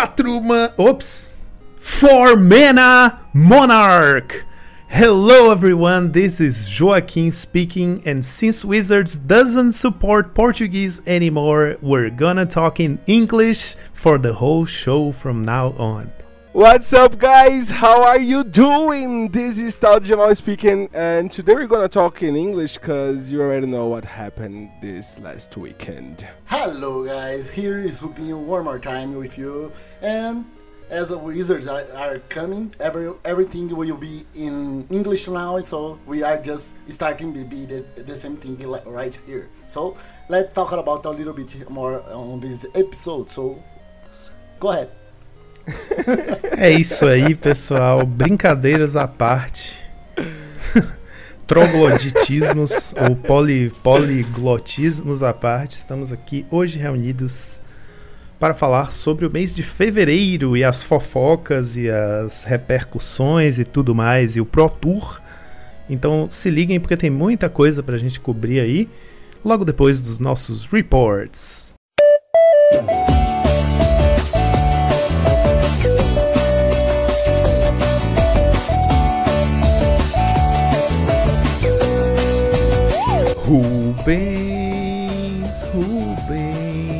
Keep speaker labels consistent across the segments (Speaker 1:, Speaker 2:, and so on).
Speaker 1: quatro man... Ops! Four mana monarch! Hello everyone, this is Joaquin speaking and since Wizards doesn't support Portuguese anymore, we're gonna talk in English for the whole show from now on.
Speaker 2: What's up, guys? How are you doing? This is Tal Jamal speaking, and today we're gonna talk in English because you already know what happened this last weekend.
Speaker 3: Hello, guys. Here is Rubinho one more time with you, and as the wizards are, are coming, every everything will be in English now. So we are just starting to be the, the same thing right here. So let's talk about a little bit more on this episode. So go ahead.
Speaker 1: É isso aí, pessoal. Brincadeiras à parte. Trogloditismos ou poli, poliglotismos à parte. Estamos aqui hoje reunidos para falar sobre o mês de fevereiro e as fofocas e as repercussões e tudo mais e o Pro Tour. Então se liguem porque tem muita coisa pra gente cobrir aí logo depois dos nossos reports. Rubens, Rubens,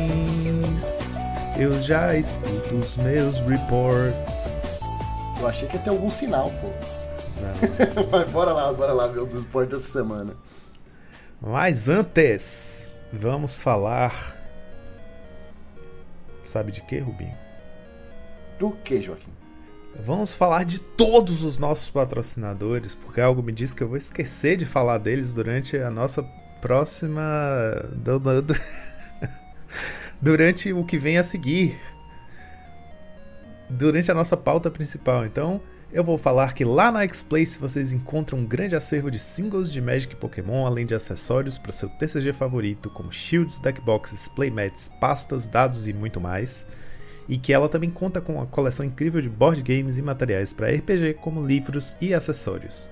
Speaker 1: eu já escuto os meus reports.
Speaker 3: Eu achei que ia ter algum sinal, pô.
Speaker 1: Não.
Speaker 3: Mas bora lá, bora lá ver os esportes dessa semana.
Speaker 1: Mas antes, vamos falar. Sabe de quê, Rubinho?
Speaker 3: Do que, Joaquim?
Speaker 1: Vamos falar de todos os nossos patrocinadores, porque algo me diz que eu vou esquecer de falar deles durante a nossa próxima. durante o que vem a seguir. Durante a nossa pauta principal. Então, eu vou falar que lá na X-Place vocês encontram um grande acervo de singles de Magic e Pokémon, além de acessórios para seu TCG favorito, como shields, deckboxes, playmats, pastas, dados e muito mais e que ela também conta com uma coleção incrível de board games e materiais para RPG, como livros e acessórios.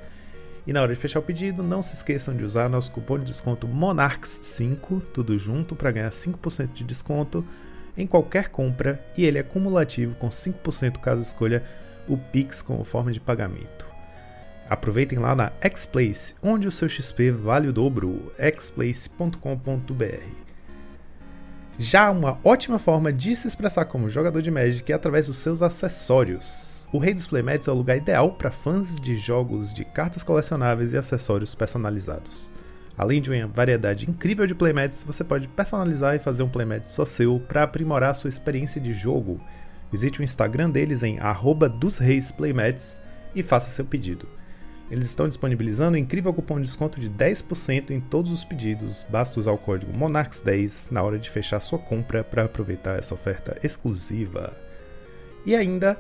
Speaker 1: E na hora de fechar o pedido, não se esqueçam de usar nosso cupom de desconto MONARCHS5, tudo junto, para ganhar 5% de desconto em qualquer compra, e ele é cumulativo com 5% caso escolha o Pix como forma de pagamento. Aproveitem lá na Xplace, onde o seu XP vale o dobro, xplace.com.br. Já uma ótima forma de se expressar como jogador de Magic é através dos seus acessórios. O Rei dos Playmats é o lugar ideal para fãs de jogos de cartas colecionáveis e acessórios personalizados. Além de uma variedade incrível de playmats, você pode personalizar e fazer um playmat só seu para aprimorar sua experiência de jogo. Visite o Instagram deles em arroba dos Reis Playmats e faça seu pedido. Eles estão disponibilizando um incrível cupom de desconto de 10% em todos os pedidos. Basta usar o código MONARCHS10 na hora de fechar sua compra para aproveitar essa oferta exclusiva. E ainda,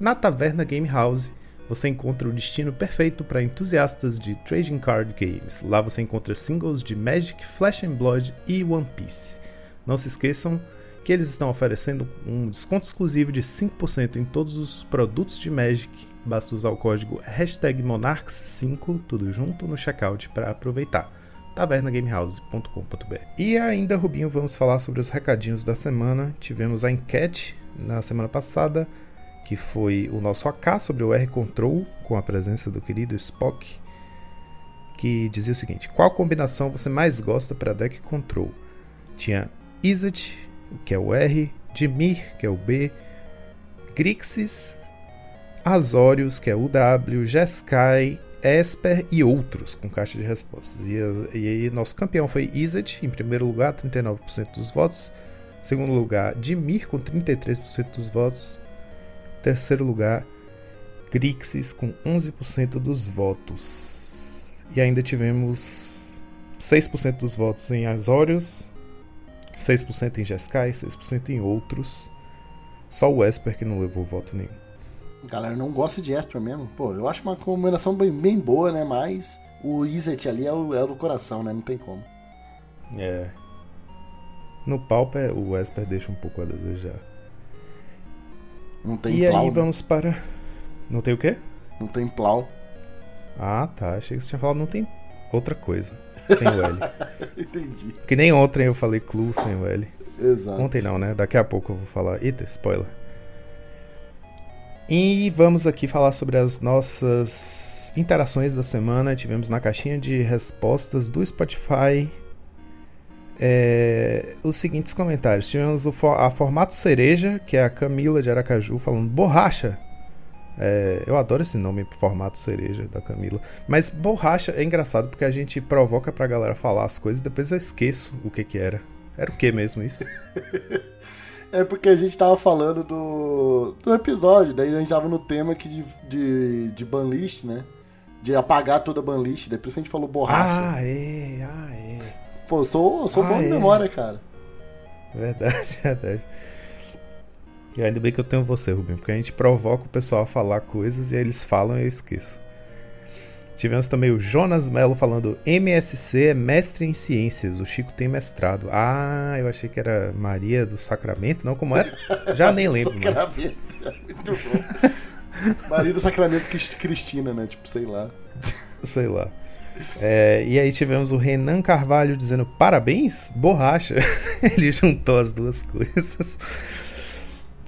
Speaker 1: na Taverna Game House, você encontra o destino perfeito para entusiastas de trading card games. Lá você encontra singles de Magic, Flash and Blood e One Piece. Não se esqueçam que eles estão oferecendo um desconto exclusivo de 5% em todos os produtos de Magic. Basta usar o código hashtag Monarchs5, tudo junto, no checkout para aproveitar. tavernagamehouse.com.br E ainda, Rubinho, vamos falar sobre os recadinhos da semana. Tivemos a enquete na semana passada, que foi o nosso AK sobre o R-Control, com a presença do querido Spock, que dizia o seguinte: Qual combinação você mais gosta para deck Control? Tinha Izzet, que é o R, Dimir, que é o B, Grixis, Azorius, que é o W, Jeskai, Esper e outros, com caixa de respostas. E, aí, nosso campeão foi Izzet, em primeiro lugar, 39% dos votos. Segundo lugar, Dimir, com 33% dos votos. Terceiro lugar, Grixis, com 11% dos votos. E ainda tivemos 6% dos votos em Azorius, 6% em Jeskai, 6% em outros. Só o Esper que não levou voto nenhum.
Speaker 3: Galera não gosta de Esper mesmo. Pô, eu acho uma combinação bem, bem boa, né? Mas o Izzet ali é o, é o do coração, né? Não tem como.
Speaker 1: É. No Pauper, o Esper deixa um pouco a desejar.
Speaker 3: Não tem
Speaker 1: e
Speaker 3: plau.
Speaker 1: aí
Speaker 3: né?
Speaker 1: vamos para. Não tem o quê?
Speaker 3: Não tem plau.
Speaker 1: Ah, tá. Achei que você tinha falado não tem outra coisa. Sem o L.
Speaker 3: Entendi.
Speaker 1: Que nem ontem eu falei Clue sem o L.
Speaker 3: Exato.
Speaker 1: Ontem não, né? Daqui a pouco eu vou falar. Eita, spoiler. E vamos aqui falar sobre as nossas interações da semana. Tivemos na caixinha de respostas do Spotify é, os seguintes comentários. Tivemos o, a Formato Cereja, que é a Camila de Aracaju, falando borracha. É, eu adoro esse nome, Formato Cereja, da Camila. Mas borracha é engraçado porque a gente provoca pra galera falar as coisas e depois eu esqueço o que que era. Era o que mesmo isso?
Speaker 3: é porque a gente tava falando do, do episódio, daí a gente tava no tema aqui de, de, de banlist, né? De apagar toda a banlist, depois a gente falou borracha.
Speaker 1: Ah, é, ah, é.
Speaker 3: Pô, eu sou, eu sou ah, bom é. de memória, cara.
Speaker 1: Verdade, verdade. E ainda bem que eu tenho você, Rubinho, porque a gente provoca o pessoal a falar coisas e aí eles falam e eu esqueço. Tivemos também o Jonas Melo falando MSC é mestre em ciências, o Chico tem mestrado. Ah, eu achei que era Maria do Sacramento, não? Como era? Já nem lembro
Speaker 3: Sacramento, mais. É muito bom. Maria do Sacramento Cristina, né? Tipo, sei lá.
Speaker 1: Sei lá. É, e aí tivemos o Renan Carvalho dizendo parabéns, borracha. Ele juntou as duas coisas.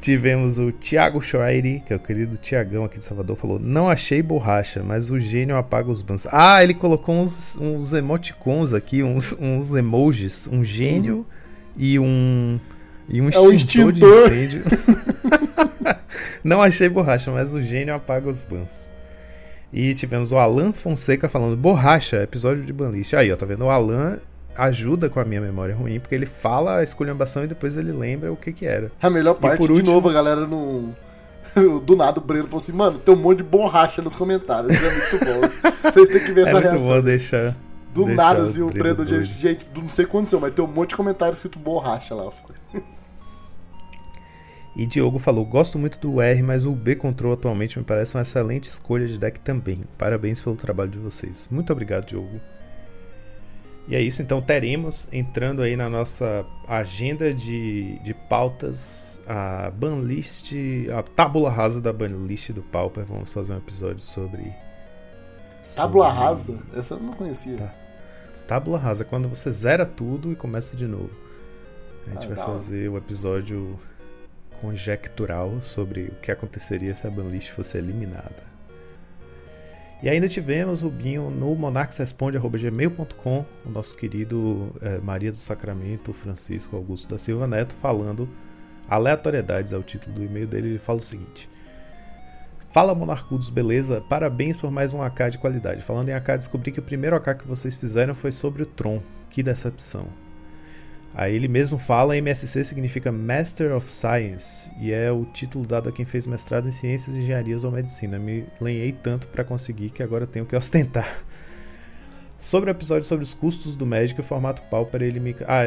Speaker 1: Tivemos o Thiago Schreire, que é o querido Tiagão aqui de Salvador, falou: Não achei borracha, mas o gênio apaga os bans. Ah, ele colocou uns, uns emoticons aqui, uns, uns emojis. Um gênio uhum. e um. E um extintor, é extintor. de incêndio. Não achei borracha, mas o gênio apaga os bans. E tivemos o Alan Fonseca falando borracha, episódio de Banlist. Aí, ó, tá vendo? O Alan ajuda com a minha memória ruim, porque ele fala a esculhambação e depois ele lembra o que que era.
Speaker 3: A melhor parte, por último, de novo, a galera não... Do nada o Breno falou assim, mano, tem um monte de borracha nos comentários. É muito bom. Vocês têm que ver é essa
Speaker 1: muito
Speaker 3: reação.
Speaker 1: Bom deixar,
Speaker 3: do deixar nada, assim, o Breno disse, gente, não sei quando são, mas tem um monte de comentário escrito borracha lá.
Speaker 1: E Diogo falou: Gosto muito do R, mas o B Control atualmente me parece uma excelente escolha de deck também. Parabéns pelo trabalho de vocês. Muito obrigado, Diogo. E é isso, então teremos entrando aí na nossa agenda de, de pautas a banlist, a tábula rasa da banlist do Pauper. Vamos fazer um episódio sobre.
Speaker 3: Tábula sobre... rasa? Essa eu não conhecia. Tá.
Speaker 1: Tábula rasa, quando você zera tudo e começa de novo. A gente ah, vai fazer o episódio conjectural sobre o que aconteceria se a banlist fosse eliminada. E ainda tivemos Rubinho no monarquesresponde.gmail.com, o nosso querido é, Maria do Sacramento, Francisco Augusto da Silva Neto, falando aleatoriedades ao título do e-mail dele. Ele fala o seguinte: Fala Monarcudos, beleza? Parabéns por mais um AK de qualidade. Falando em AK, descobri que o primeiro AK que vocês fizeram foi sobre o Tron. Que decepção. Aí ele mesmo fala, MSC significa Master of Science e é o título dado a quem fez mestrado em ciências, engenharias ou medicina. Me lenhei tanto para conseguir que agora tenho que ostentar. Sobre o episódio sobre os custos do médico e formato Pauper, ele me. Ah,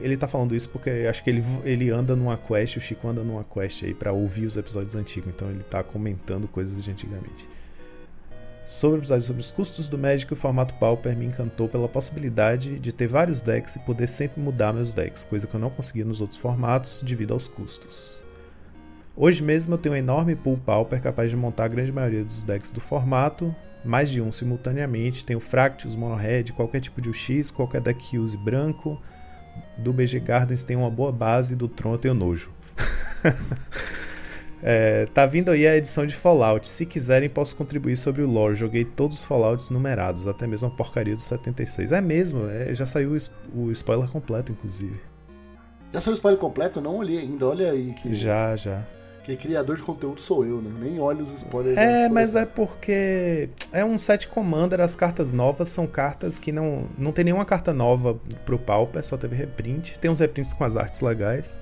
Speaker 1: ele tá falando isso porque acho que ele, ele anda numa quest, o Chico anda numa quest aí pra ouvir os episódios antigos, então ele tá comentando coisas de antigamente. Sobre o episódio sobre os custos do Magic, o formato Pauper me encantou pela possibilidade de ter vários decks e poder sempre mudar meus decks, coisa que eu não conseguia nos outros formatos devido aos custos. Hoje mesmo eu tenho um enorme pool Pauper capaz de montar a grande maioria dos decks do formato, mais de um simultaneamente. Tenho Fractus, Red, qualquer tipo de UX, qualquer deck use branco. Do BG Gardens tem uma boa base, do Tron eu tenho nojo. É, tá vindo aí a edição de Fallout. Se quiserem, posso contribuir sobre o lore. Joguei todos os Fallouts numerados, até mesmo a porcaria do 76. É mesmo, é, já saiu o spoiler completo, inclusive.
Speaker 3: Já saiu o spoiler completo? Eu não olhei ainda, olha aí. Que,
Speaker 1: já, já.
Speaker 3: Que criador de conteúdo sou eu, né? Nem olho os spoilers.
Speaker 1: É, mas é porque é um set Commander, as cartas novas são cartas que não. Não tem nenhuma carta nova pro Pauper, só teve reprint. Tem uns reprints com as artes legais.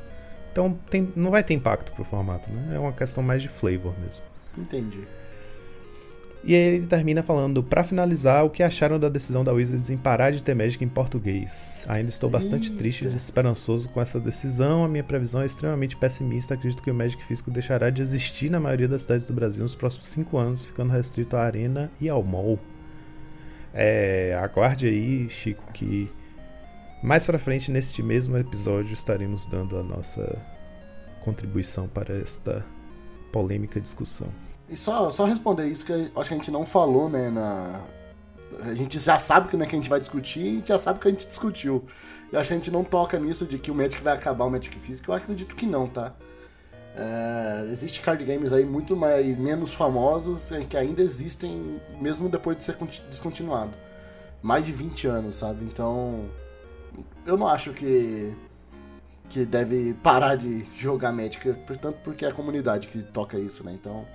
Speaker 1: Então tem, não vai ter impacto pro formato, né? É uma questão mais de flavor mesmo.
Speaker 3: Entendi.
Speaker 1: E aí ele termina falando, para finalizar, o que acharam da decisão da Wizards em parar de ter Magic em português. Ainda estou bastante Eita. triste e desesperançoso com essa decisão. A minha previsão é extremamente pessimista. Acredito que o Magic físico deixará de existir na maioria das cidades do Brasil nos próximos cinco anos, ficando restrito à Arena e ao Mall. É, aguarde aí, Chico, que mais para frente, neste mesmo episódio, estaremos dando a nossa contribuição para esta polêmica discussão.
Speaker 3: E só, só responder isso que acho que a gente não falou, né? Na... A gente já sabe que, né, que a gente vai discutir e já sabe que a gente discutiu. Eu acho que a gente não toca nisso de que o Magic vai acabar o Magic Físico. Eu acredito que não, tá? É, existe card games aí muito mais menos famosos que ainda existem mesmo depois de ser descontinuado. Mais de 20 anos, sabe? Então, eu não acho que que deve parar de jogar Magic, portanto porque é a comunidade que toca isso, né? Então,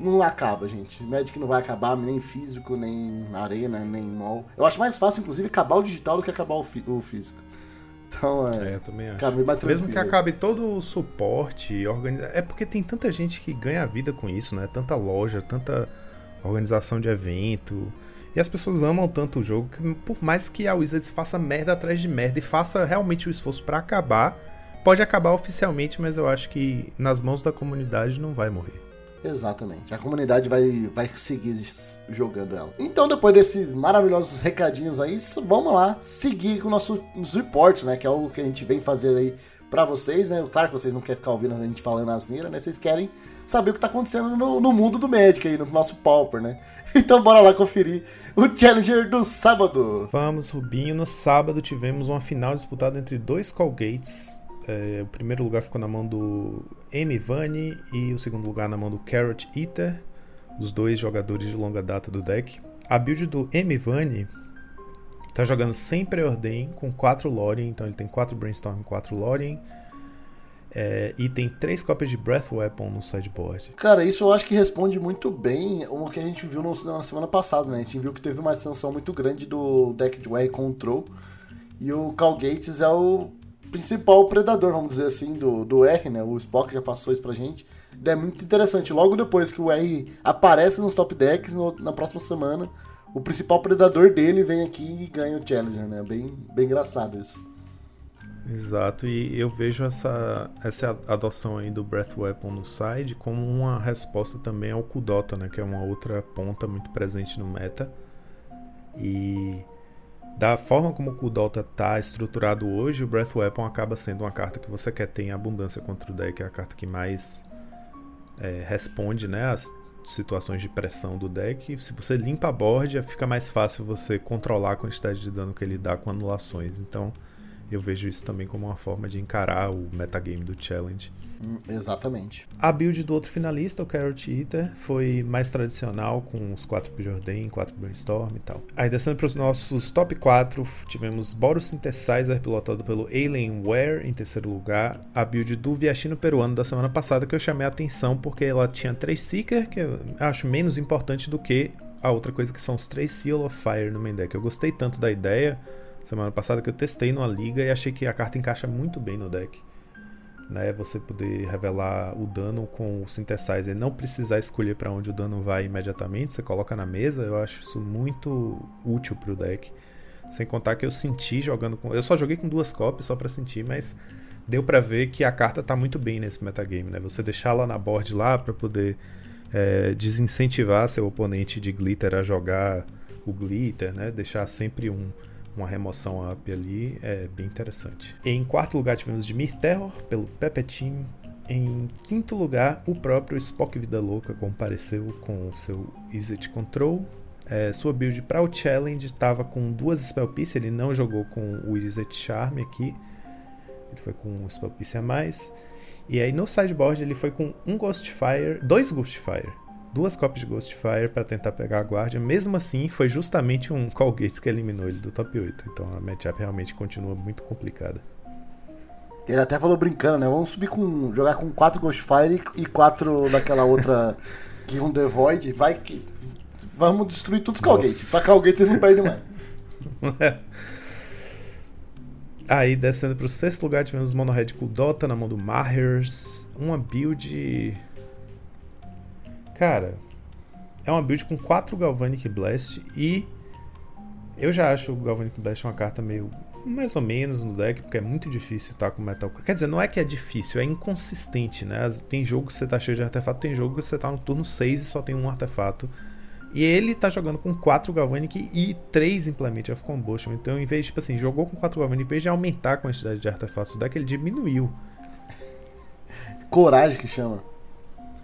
Speaker 3: não acaba, gente. Magic não vai acabar nem físico, nem arena, nem mall. Eu acho mais fácil, inclusive, acabar o digital do que acabar o, o físico. Então, é.
Speaker 1: É, também acho. Mesmo que acabe todo o suporte, organiza... é porque tem tanta gente que ganha vida com isso, né? Tanta loja, tanta organização de evento. E as pessoas amam tanto o jogo que, por mais que a Wizards faça merda atrás de merda e faça realmente o esforço para acabar, pode acabar oficialmente, mas eu acho que nas mãos da comunidade não vai morrer.
Speaker 3: Exatamente. A comunidade vai, vai seguir jogando ela. Então, depois desses maravilhosos recadinhos aí, vamos lá seguir com nossos reports, né? Que é o que a gente vem fazer aí para vocês, né? Claro que vocês não querem ficar ouvindo a gente falando asneira, né? Vocês querem saber o que tá acontecendo no, no mundo do Magic aí, no nosso Pauper, né? Então bora lá conferir o Challenger do sábado.
Speaker 1: Vamos, Rubinho. No sábado tivemos uma final disputada entre dois Colgates é, o primeiro lugar ficou na mão do M. Vani e o segundo lugar na mão do Carrot Eater, os dois jogadores de longa data do deck. A build do M. Vani tá jogando sem preordem com 4 Lorien, então ele tem 4 Brainstorm e 4 Lorien. É, e tem três cópias de Breath Weapon no sideboard.
Speaker 3: Cara, isso eu acho que responde muito bem o que a gente viu no, na semana passada, né? A gente viu que teve uma extensão muito grande do deck de Way Control. E o Cal Gates é o principal predador, vamos dizer assim, do, do R, né? O Spock já passou isso pra gente. É muito interessante. Logo depois que o R aparece nos top decks, no, na próxima semana, o principal predador dele vem aqui e ganha o Challenger, né? Bem, bem engraçado isso.
Speaker 1: Exato, e eu vejo essa, essa adoção aí do Breath Weapon no side como uma resposta também ao Kudota, né? Que é uma outra ponta muito presente no meta. E da forma como o Dota está estruturado hoje, o Breath Weapon acaba sendo uma carta que você quer ter em abundância contra o deck, é a carta que mais é, responde né, situações de pressão do deck. Se você limpa a board, fica mais fácil você controlar a quantidade de dano que ele dá com anulações. Então eu vejo isso também como uma forma de encarar o metagame do challenge.
Speaker 3: Hum, exatamente.
Speaker 1: A build do outro finalista, o Carrot Eater, foi mais tradicional, com os 4 Preordain, 4 Brainstorm e tal. Aí descendo para os nossos top 4, tivemos Boros Synthesizer, pilotado pelo Alienware, em terceiro lugar. A build do Viachino Peruano da semana passada, que eu chamei a atenção porque ela tinha 3 Seeker, que eu acho menos importante do que a outra coisa que são os 3 Seal of Fire no main deck. Eu gostei tanto da ideia semana passada que eu testei numa liga e achei que a carta encaixa muito bem no deck né? Você poder revelar o dano com o synthesizer, não precisar escolher para onde o dano vai imediatamente, você coloca na mesa, eu acho isso muito útil pro deck. Sem contar que eu senti jogando com, eu só joguei com duas cópias só para sentir, mas deu para ver que a carta tá muito bem nesse metagame, né? Você deixar ela na board lá para poder é, desincentivar seu oponente de glitter a jogar o glitter, né? Deixar sempre um uma remoção up ali, é bem interessante. Em quarto lugar tivemos Dimir Terror, pelo Pepe Team. Em quinto lugar, o próprio Spock Vida Louca compareceu com o seu Izzet Control. É, sua build para o Challenge estava com duas Spell Piece, ele não jogou com o Izzet Charm aqui. Ele foi com um Spell Piece a mais. E aí no sideboard ele foi com um Ghostfire, dois Ghostfire duas cópias de Ghostfire para tentar pegar a guarda. Mesmo assim, foi justamente um Colgates que eliminou ele do top 8. Então a matchup realmente continua muito complicada.
Speaker 3: Ele até falou brincando, né? Vamos subir com. jogar com quatro Ghostfire e quatro daquela outra que um The Void. Vai que. Vamos destruir todos os Colgates. Pra Colgates não perde mais.
Speaker 1: Aí, descendo pro sexto lugar, tivemos Monohead com Dota na mão do Mahers. Uma build Cara, é uma build com 4 Galvanic Blast e eu já acho o Galvanic Blast uma carta meio mais ou menos no deck, porque é muito difícil estar com Metal Quer dizer, não é que é difícil, é inconsistente, né? Tem jogo que você tá cheio de artefato, tem jogo que você tá no turno 6 e só tem um artefato. E ele tá jogando com 4 Galvanic e 3 Implement of Combustion. Então, em vez, tipo assim, jogou com 4 Galvanic, em vez de aumentar a quantidade de artefatos do deck, ele diminuiu.
Speaker 3: Coragem que chama.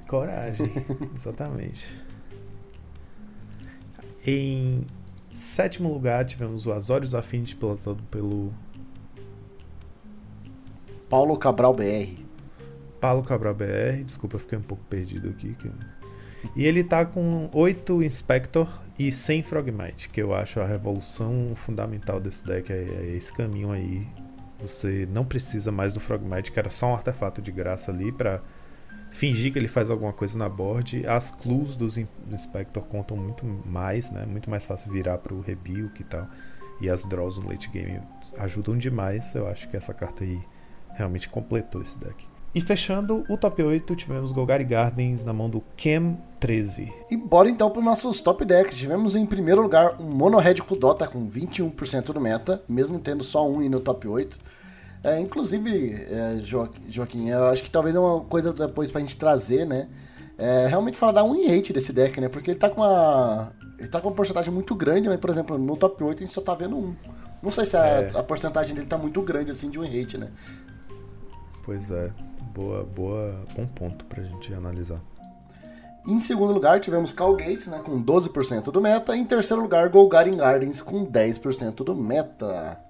Speaker 1: Coragem, exatamente. Em sétimo lugar tivemos o Azorius Affinity pilotado pelo
Speaker 3: Paulo Cabral BR.
Speaker 1: Paulo Cabral BR. Desculpa, eu fiquei um pouco perdido aqui. Que... E ele tá com 8 Inspector e 100 Frogmite, que eu acho a revolução fundamental desse deck. É, é esse caminho aí. Você não precisa mais do Frogmite, que era só um artefato de graça ali para fingir que ele faz alguma coisa na board. As clues dos Inspector contam muito mais, né? Muito mais fácil virar pro Rebuke e tal. E as draws no late game ajudam demais. Eu acho que essa carta aí realmente completou esse deck. E fechando o top 8, tivemos Golgari Gardens na mão do Cam 13.
Speaker 3: E bora então para os nossos top decks. Tivemos em primeiro lugar um Mono Red Kudota com 21% do meta, mesmo tendo só um no top 8. É, inclusive, é, Joaquim, eu acho que talvez é uma coisa depois pra gente trazer, né? É, realmente falar da win rate desse deck, né? Porque ele tá com uma. Ele tá com uma porcentagem muito grande, mas, por exemplo, no top 8 a gente só tá vendo um. Não sei se a, é. a porcentagem dele tá muito grande assim de win rate, né?
Speaker 1: Pois é. Boa, boa, bom ponto pra gente analisar.
Speaker 3: Em segundo lugar, tivemos Cal Gates, né, com 12% do meta. Em terceiro lugar, Golgari Gardens, com 10% do meta.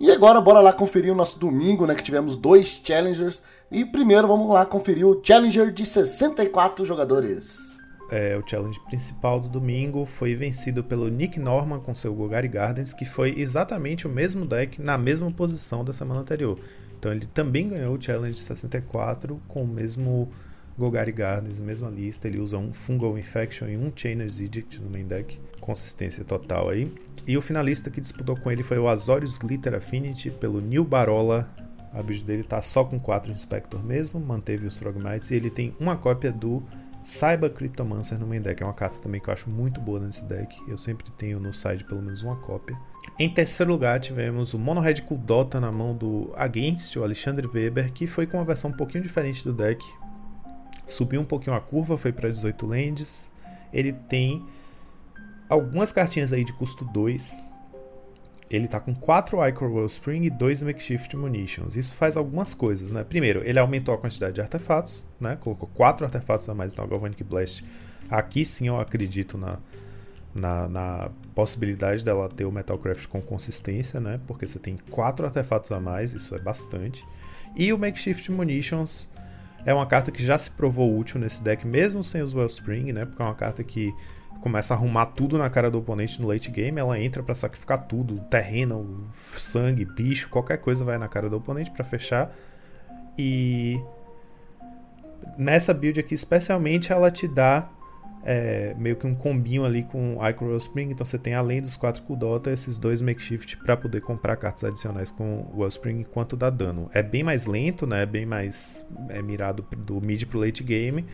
Speaker 3: E agora bora lá conferir o nosso domingo, né? Que tivemos dois challengers. E primeiro vamos lá conferir o challenger de 64 jogadores.
Speaker 1: É, o challenge principal do domingo foi vencido pelo Nick Norman com seu Golgari Gardens, que foi exatamente o mesmo deck na mesma posição da semana anterior. Então ele também ganhou o challenge 64 com o mesmo Golgari Gardens, mesma lista. Ele usa um Fungal Infection e um Chainer's Edict no main deck consistência total aí. E o finalista que disputou com ele foi o Azorius Glitter Affinity pelo New Barola. A build dele tá só com 4 Inspector mesmo, manteve os Frogmites e ele tem uma cópia do Cyber Cryptomancer no main deck. É uma carta também que eu acho muito boa nesse deck. Eu sempre tenho no side pelo menos uma cópia. Em terceiro lugar, tivemos o Mono Red Dota na mão do Against, o Alexandre Weber, que foi com uma versão um pouquinho diferente do deck. Subiu um pouquinho a curva, foi para 18 lands. Ele tem algumas cartinhas aí de custo 2. Ele tá com 4 Icor Spring e 2 Makeshift Munitions. Isso faz algumas coisas, né? Primeiro, ele aumentou a quantidade de artefatos, né? Colocou 4 artefatos a mais no Galvanic Blast. Aqui sim eu acredito na, na, na, possibilidade dela ter o Metalcraft com consistência, né? Porque você tem 4 artefatos a mais, isso é bastante. E o Makeshift Munitions é uma carta que já se provou útil nesse deck, mesmo sem os Wellspring, né? Porque é uma carta que começa a arrumar tudo na cara do oponente no late game, ela entra para sacrificar tudo, terreno, sangue, bicho, qualquer coisa vai na cara do oponente para fechar. E nessa build aqui, especialmente, ela te dá é, meio que um combinho ali com Icor Spring. Então você tem além dos 4 Kudota, esses dois Makeshift para poder comprar cartas adicionais com o Wellspring enquanto dá dano. É bem mais lento, né? É bem mais é mirado do mid pro late game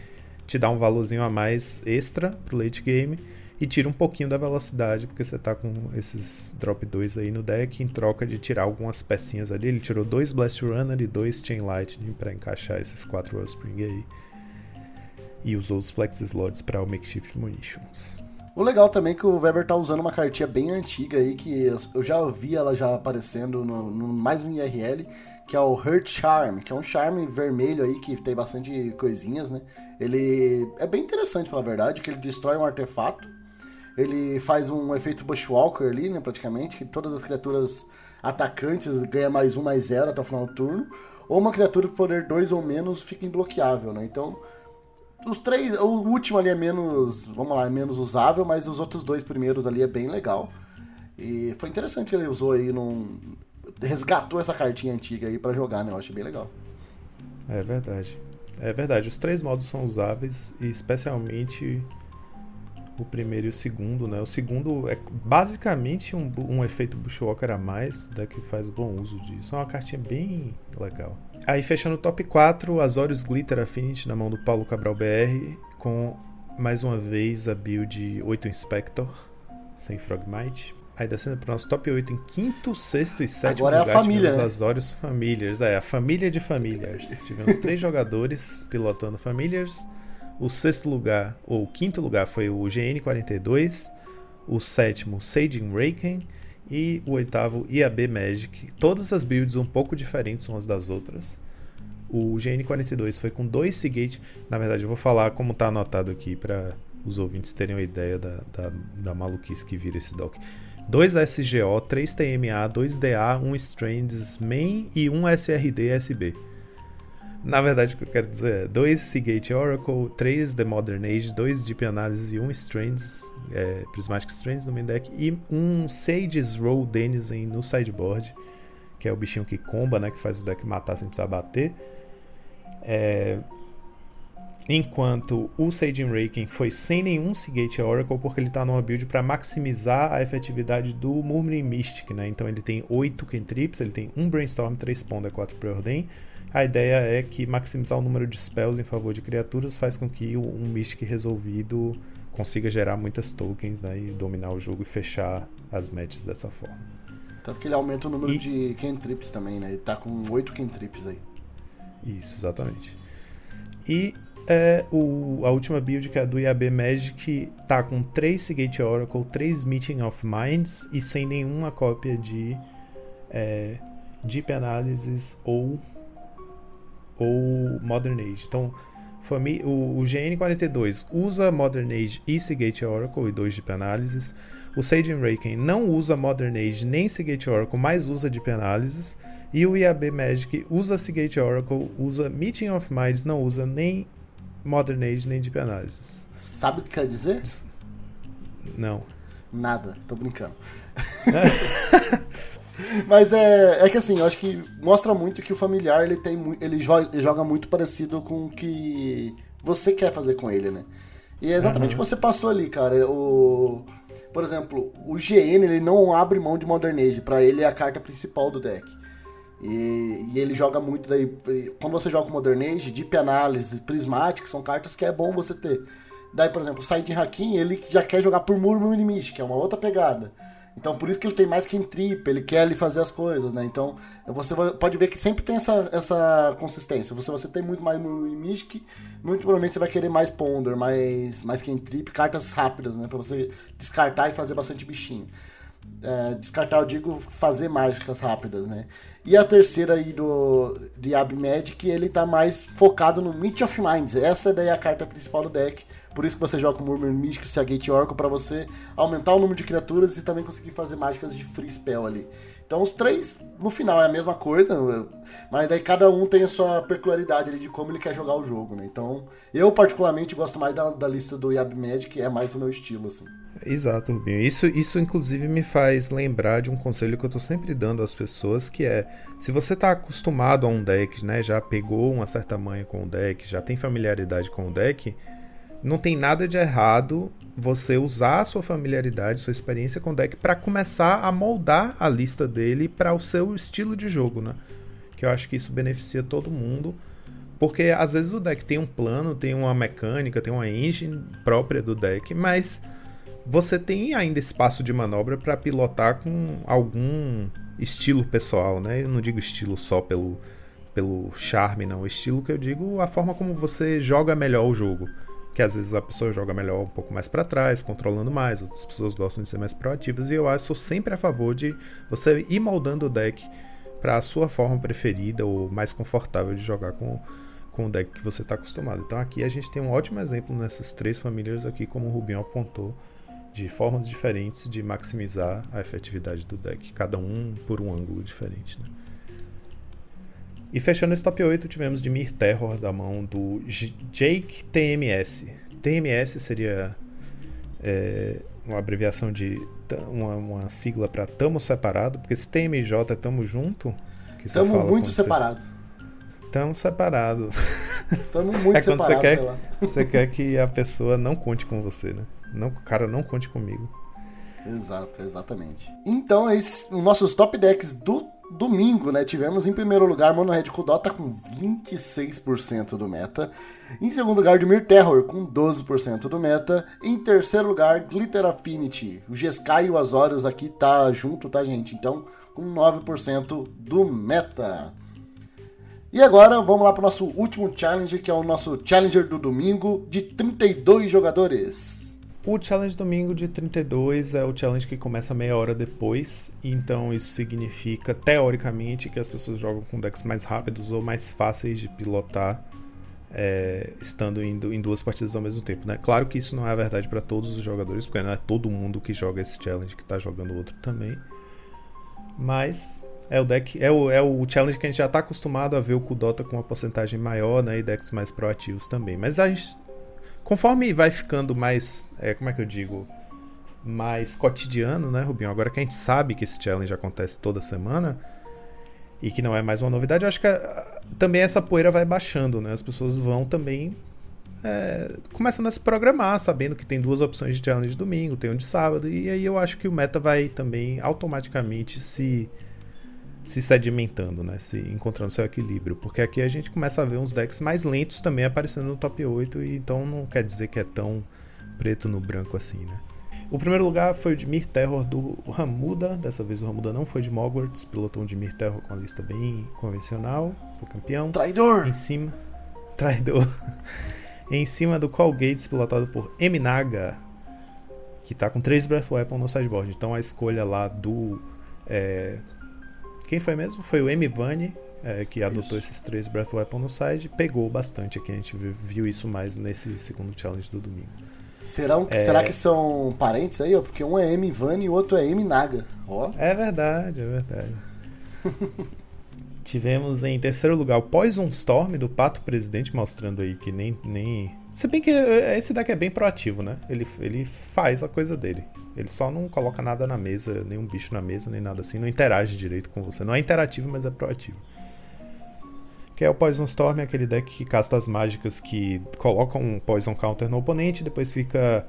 Speaker 1: te dá um valorzinho a mais extra pro late game e tira um pouquinho da velocidade, porque você tá com esses drop 2 aí no deck, em troca de tirar algumas pecinhas ali. Ele tirou dois Blast Runner e dois Chain Lightning para encaixar esses quatro Wellspring aí. E usou os Flex Slots para o Makeshift Munitions.
Speaker 3: O legal também é que o Weber tá usando uma cartinha bem antiga aí, que eu já vi ela já aparecendo no, no mais um IRL, que é o Hurt Charm, que é um charme vermelho aí que tem bastante coisinhas, né? Ele é bem interessante, pela verdade, que ele destrói um artefato, ele faz um efeito Bushwalker ali, né, praticamente, que todas as criaturas atacantes ganham mais um, mais zero até o final do turno, ou uma criatura de poder 2 ou menos fica imbloqueável, né? Então, os três, o último ali é menos, vamos lá, é menos usável, mas os outros dois primeiros ali é bem legal. E foi interessante que ele usou aí num resgatou essa cartinha antiga aí para jogar, né? Eu achei bem legal.
Speaker 1: É verdade. É verdade, os três modos são usáveis e especialmente o primeiro e o segundo, né? O segundo é basicamente um, um efeito Bushwalker a mais, né, que faz bom uso disso. É uma cartinha bem legal. Aí fechando o top 4, Azorius Glitter Affinity na mão do Paulo Cabral BR, com mais uma vez a build 8 Inspector, sem Frogmite. Aí descendo para o nosso top 8 em quinto, sexto e sétimo
Speaker 3: Agora lugar, é a família, tivemos
Speaker 1: né? Azorius Familiars. É, a família de Familiars. tivemos três jogadores pilotando Familiars. O sexto lugar, ou o quinto lugar, foi o GN42. O sétimo, Saging Raken e o oitavo IAB Magic. Todas as builds um pouco diferentes umas das outras. O GN42 foi com dois Seagate. Na verdade, eu vou falar como está anotado aqui para os ouvintes terem uma ideia da, da, da, maluquice que vira esse doc. 2 SGO, 3 TMA, 2 DA, 1 Strands Main e 1 SRD SB. Na verdade, o que eu quero dizer é 2 Seagate Oracle, 3 The Modern Age, 2 Deep Analysis e 1 um Strands, é, Prismatic Strands no main deck, e um Sage's Roll Denizen no sideboard, que é o bichinho que comba, né, que faz o deck matar sem precisar bater. É, enquanto o Saging Raken foi sem nenhum Seagate Oracle, porque ele está numa build para maximizar a efetividade do Murmuring Mystic, né? Então ele tem 8 cantrips, ele tem 1 Brainstorm, 3 Ponder, 4 Preordain, a ideia é que maximizar o número de spells em favor de criaturas faz com que um Mystic resolvido consiga gerar muitas tokens né, e dominar o jogo e fechar as matches dessa forma.
Speaker 3: Tanto que ele aumenta o número e... de cantrips também, né? Ele tá com 8 cantrips aí.
Speaker 1: Isso, exatamente. E é, o, a última build, que é a do IAB Magic, tá com 3 Seagate Oracle, 3 Meeting of Minds e sem nenhuma cópia de é, Deep Analysis ou ou Modern Age. Então, o, o GN42 usa Modern Age e Seagate Oracle e 2 Deep Analysis. O Sage Raken não usa Modern Age nem Seagate Oracle, mas usa Deep Analysis. E o IAB Magic usa Seagate Oracle, usa Meeting of Minds, não usa nem Modern Age nem Deep Analysis.
Speaker 3: Sabe o que quer dizer?
Speaker 1: Não.
Speaker 3: Nada, tô brincando. Mas é, é que assim, eu acho que mostra muito que o familiar ele tem ele joga, ele joga muito parecido com o que você quer fazer com ele, né? E é exatamente o que você passou ali, cara. O, por exemplo, o GN ele não abre mão de Modern Age, pra ele é a carta principal do deck. E, e, ele joga muito daí. Quando você joga com Modern Age, Deep Analysis, Prismatic, são cartas que é bom você ter. Daí, por exemplo, o Side Hakim, ele já quer jogar por Murmur Limite, que é uma outra pegada. Então por isso que ele tem mais que em trip, ele quer ali fazer as coisas, né? Então você pode ver que sempre tem essa, essa consistência. Se você tem muito mais Mystic, muito provavelmente você vai querer mais Ponder, mais, mais que em trip, cartas rápidas, né? Pra você descartar e fazer bastante bichinho. É, descartar, eu digo, fazer mágicas rápidas, né? E a terceira aí do de Magic, ele tá mais focado no Meet of Minds. Essa daí é a carta principal do deck. Por isso que você joga com Murmur Místico e Gate Oracle para você aumentar o número de criaturas e também conseguir fazer mágicas de free spell ali. Então os três, no final, é a mesma coisa, mas daí cada um tem a sua peculiaridade ali de como ele quer jogar o jogo, né? Então, eu particularmente gosto mais da, da lista do Yab Magic, é mais o meu estilo, assim.
Speaker 1: Exato, Rubinho. Isso, isso inclusive me faz lembrar de um conselho que eu tô sempre dando às pessoas, que é, se você tá acostumado a um deck, né, já pegou uma certa manha com o deck, já tem familiaridade com o deck, não tem nada de errado você usar a sua familiaridade, sua experiência com o deck para começar a moldar a lista dele para o seu estilo de jogo, né? Que eu acho que isso beneficia todo mundo. Porque às vezes o deck tem um plano, tem uma mecânica, tem uma engine própria do deck, mas você tem ainda espaço de manobra para pilotar com algum estilo pessoal, né? Eu não digo estilo só pelo, pelo charme, não. O estilo que eu digo a forma como você joga melhor o jogo que às vezes a pessoa joga melhor um pouco mais para trás, controlando mais, outras pessoas gostam de ser mais proativas, e eu acho sou sempre a favor de você ir moldando o deck para a sua forma preferida ou mais confortável de jogar com, com o deck que você está acostumado. Então aqui a gente tem um ótimo exemplo nessas três famílias aqui, como o Rubinho apontou, de formas diferentes de maximizar a efetividade do deck, cada um por um ângulo diferente. Né? E fechando esse top 8, tivemos de Mir Terror da mão do Jake TMS. TMS seria é, uma abreviação de uma, uma sigla para Tamo Separado, porque se TMJ é Tamo Junto.
Speaker 3: Que tamo muito separado.
Speaker 1: Você... Tamo separado.
Speaker 3: Tamo muito é quando
Speaker 1: separado, você quer, você quer que a pessoa não conte com você, né? Não, o cara não conte comigo.
Speaker 3: Exato, exatamente. Então, é isso, os nossos top decks do domingo, né? Tivemos em primeiro lugar Mono Red Kudota com 26% do meta. Em segundo lugar, Dimir Terror com 12% do meta. Em terceiro lugar, Glitter Affinity. O Jeskai e o Azorius aqui tá junto, tá, gente? Então, com 9% do meta. E agora vamos lá para o nosso último challenge, que é o nosso Challenger do domingo, de 32 jogadores.
Speaker 1: O challenge domingo de 32 é o challenge que começa meia hora depois, então isso significa, teoricamente, que as pessoas jogam com decks mais rápidos ou mais fáceis de pilotar, é, estando indo em duas partidas ao mesmo tempo. Né? Claro que isso não é a verdade para todos os jogadores, porque não é todo mundo que joga esse challenge que está jogando outro também. Mas É o deck, é o, é o challenge que a gente já tá acostumado a ver o Kudota com uma porcentagem maior, né? E decks mais proativos também. Mas a gente. Conforme vai ficando mais. É, como é que eu digo? Mais cotidiano, né, Rubinho? Agora que a gente sabe que esse challenge acontece toda semana e que não é mais uma novidade, eu acho que a, também essa poeira vai baixando, né? As pessoas vão também é, começando a se programar, sabendo que tem duas opções de challenge de domingo, tem um de sábado, e aí eu acho que o meta vai também automaticamente se se sedimentando, né? Se encontrando seu equilíbrio. Porque aqui a gente começa a ver uns decks mais lentos também aparecendo no top 8, e então não quer dizer que é tão preto no branco assim, né? O primeiro lugar foi o de Mir Terror do Ramuda. Dessa vez o Ramuda não foi de Mogwarts, pilotou de Mir Terror com a lista bem convencional, foi campeão.
Speaker 3: Traidor!
Speaker 1: Em cima. Traidor. em cima do Call Gates, pilotado por Eminaga, que tá com 3 Breath Weapon no sideboard. Então a escolha lá do. É... Quem foi mesmo? Foi o M. Vani, é, que adotou isso. esses três Breath Weapon no side. Pegou bastante aqui, a gente viu isso mais nesse segundo challenge do domingo.
Speaker 3: Será, um, é... será que são parentes aí? Ó? Porque um é M Vani e o outro é M Naga. Ó.
Speaker 1: É verdade, é verdade. Tivemos em terceiro lugar o Poison Storm do Pato Presidente, mostrando aí que nem. nem... Se bem que eh, esse deck é bem proativo, né? Ele, ele faz a coisa dele. Ele só não coloca nada na mesa, nenhum bicho na mesa, nem nada assim, não interage direito com você. Não é interativo, mas é proativo. Que é o Poison Storm, é aquele deck que casta as mágicas que colocam um Poison Counter no oponente, depois fica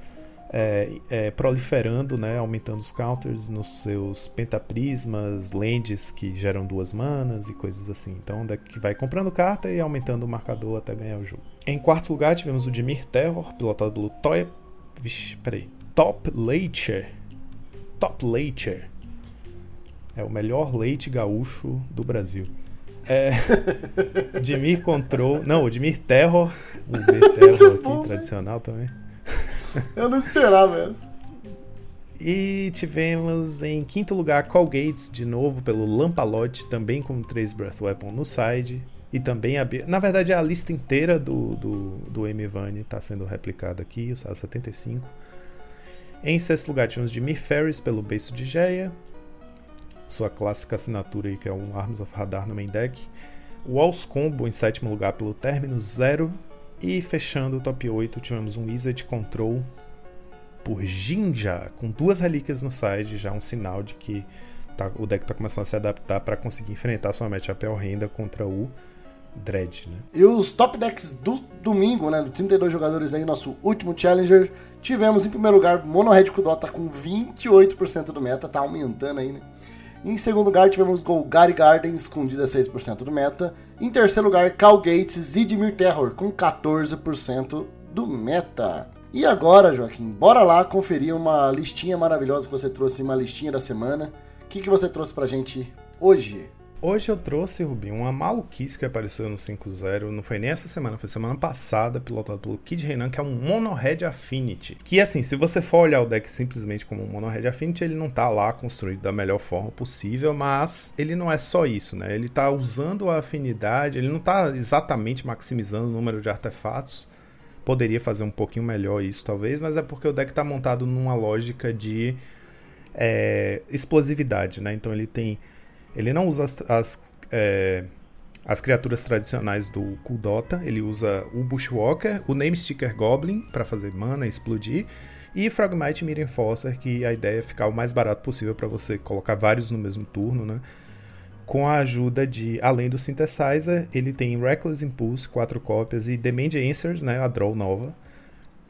Speaker 1: é, é, proliferando, né, aumentando os counters nos seus pentaprismas, lands que geram duas manas e coisas assim. Então, deck que vai comprando carta e aumentando o marcador até ganhar o jogo. Em quarto lugar, tivemos o Dimir Terror, pilotado pelo Toy. Vixe, peraí. Top Leiter. Top Leiter. É o melhor leite gaúcho do Brasil. É, Dimir Control. Não, o Dimir Terror. O Dimir Terror aqui, tradicional também.
Speaker 3: Eu não esperava essa.
Speaker 1: E tivemos em quinto lugar Colgates de novo pelo Lampalote, também com 3 Breath Weapon no side. E também, a, na verdade, a lista inteira do, do, do M-Vani está sendo replicada aqui, o 75. Em sexto lugar tivemos de Ferris pelo Beiço de Geia, sua clássica assinatura aí, que é um Arms of Radar no main deck. Walls Combo em sétimo lugar pelo Terminus Zero e fechando o top 8, tivemos um Wizard Control por Jinja, com duas relíquias no side, já um sinal de que tá, o deck está começando a se adaptar para conseguir enfrentar sua matchup horrenda contra o Né?
Speaker 3: E os top decks do domingo, né, do 32 jogadores aí, nosso último Challenger, tivemos em primeiro lugar Mono Red Kudota com 28% do meta, tá aumentando aí, né? Em segundo lugar, tivemos Golgari Gardens com 16% do meta. Em terceiro lugar, Cal Gates e Dimir Terror com 14% do meta. E agora, Joaquim, bora lá conferir uma listinha maravilhosa que você trouxe, uma listinha da semana. O que, que você trouxe pra gente hoje?
Speaker 1: Hoje eu trouxe, Rubinho, uma maluquice que apareceu no 5.0. Não foi nem essa semana, foi semana passada, pilotado pelo Kid Renan, que é um Mono Red Affinity. Que assim, se você for olhar o deck simplesmente como um Mono Red Affinity, ele não tá lá construído da melhor forma possível, mas ele não é só isso, né? Ele tá usando a afinidade, ele não tá exatamente maximizando o número de artefatos. Poderia fazer um pouquinho melhor isso, talvez, mas é porque o deck tá montado numa lógica de é, explosividade, né? Então ele tem ele não usa as, as, é, as criaturas tradicionais do Kuldota, ele usa o Bushwalker, o Namesticker Goblin para fazer mana e explodir, e Frogmite Mirror Enforcer, que a ideia é ficar o mais barato possível para você colocar vários no mesmo turno, né? Com a ajuda de, além do Synthesizer, ele tem Reckless Impulse, quatro cópias, e Demand Answers, né, a draw nova,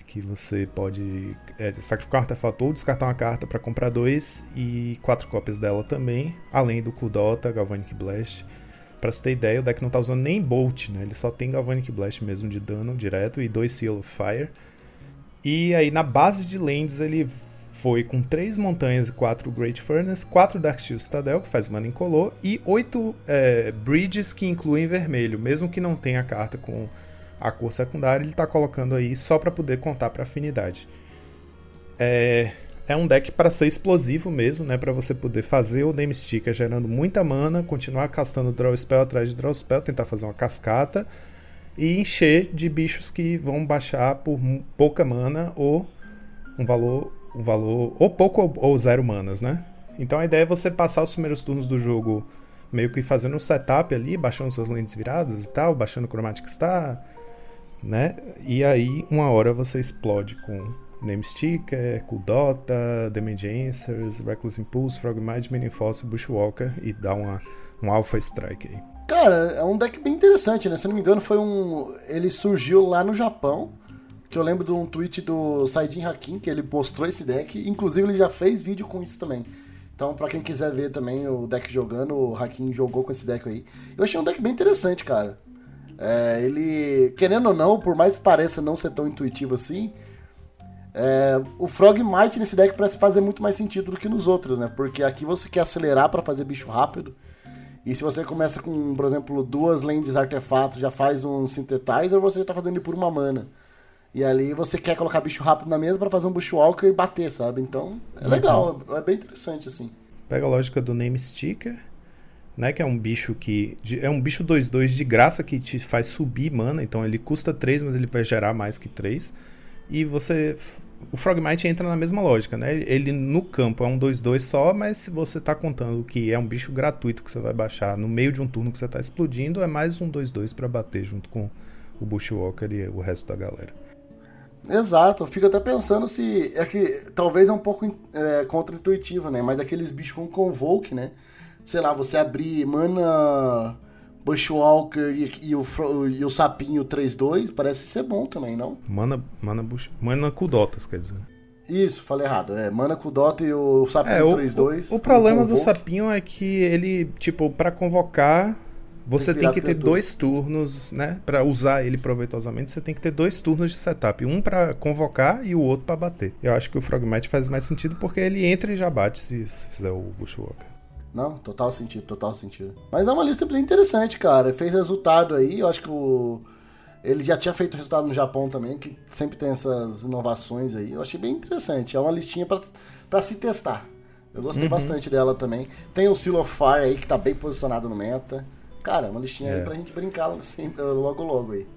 Speaker 1: que você pode é, sacrificar um artefato ou descartar uma carta para comprar dois e quatro cópias dela também, além do Kudota, Galvanic Blast. Pra você ter ideia, o deck não tá usando nem Bolt, né? Ele só tem Galvanic Blast mesmo de dano direto e dois Seal of Fire. E aí na base de lands ele foi com três montanhas e quatro Great Furnace, quatro Dark Steel Citadel, que faz mana incolor, e oito é, Bridges que incluem vermelho, mesmo que não tenha carta com a cor secundária, ele está colocando aí só para poder contar para afinidade. É, é um deck para ser explosivo mesmo, né? Para você poder fazer o Name Sticker gerando muita mana, continuar castando Draw Spell atrás de Draw Spell, tentar fazer uma cascata e encher de bichos que vão baixar por pouca mana ou um valor, um valor ou pouco ou, zero manas, né? Então a ideia é você passar os primeiros turnos do jogo meio que fazendo um setup ali, baixando suas lentes viradas e tal, baixando Chromatic Star, né? E aí, uma hora você explode com Namesticker, Cool Dota, Damage Answers, Reckless Impulse, Frogmite, Mini Force, Bushwalker e dá uma, um Alpha Strike aí.
Speaker 3: Cara, é um deck bem interessante, né? Se eu não me engano, foi um. Ele surgiu lá no Japão. Que eu lembro de um tweet do Saidin Hakim, que ele mostrou esse deck. Inclusive, ele já fez vídeo com isso também. Então, pra quem quiser ver também o deck jogando, o Hakim jogou com esse deck aí. Eu achei um deck bem interessante, cara. É, ele, querendo ou não, por mais que pareça não ser tão intuitivo assim, é, o Frogmite nesse deck parece fazer muito mais sentido do que nos outros, né? Porque aqui você quer acelerar para fazer bicho rápido. E se você começa com, por exemplo, duas lentes artefatos, já faz um synthetizer, você já tá fazendo ele por uma mana. E ali você quer colocar bicho rápido na mesa para fazer um bushwalker e bater, sabe? Então, é uhum. legal, é bem interessante assim.
Speaker 1: Pega a lógica do name sticker, né, que é um bicho que é um bicho 2/2 de graça que te faz subir mana, então ele custa 3, mas ele vai gerar mais que 3. E você o Frogmite entra na mesma lógica, né? Ele no campo é um 2-2 só, mas se você tá contando que é um bicho gratuito que você vai baixar no meio de um turno que você tá explodindo, é mais um 2-2 para bater junto com o Bushwalker e o resto da galera.
Speaker 3: Exato, eu fico até pensando se. É que talvez é um pouco é, contra-intuitivo, né? Mas aqueles bichos com Convoke, né? Sei lá, você abrir mana Bushwalker e, e, o, e o Sapinho 3-2, parece ser bom também, não?
Speaker 1: Mana, mana, bush, mana Kudotas, quer dizer.
Speaker 3: Isso, falei errado. É, Mana Kudota e o Sapinho é, 3-2.
Speaker 1: O, o, o problema do Sapinho é que ele, tipo, para convocar, você tem, tem que ter dois turnos, né? Para usar ele proveitosamente, você tem que ter dois turnos de setup. Um para convocar e o outro para bater. Eu acho que o Frogmite faz mais sentido porque ele entra e já bate se, se fizer o Bushwalker.
Speaker 3: Não, total sentido, total sentido. Mas é uma lista bem interessante, cara. Fez resultado aí, eu acho que o. Ele já tinha feito resultado no Japão também, que sempre tem essas inovações aí. Eu achei bem interessante. É uma listinha para se testar. Eu gostei uhum. bastante dela também. Tem o Seal of Fire aí, que tá bem posicionado no meta. Cara, uma listinha é. aí pra gente brincar assim, logo logo aí.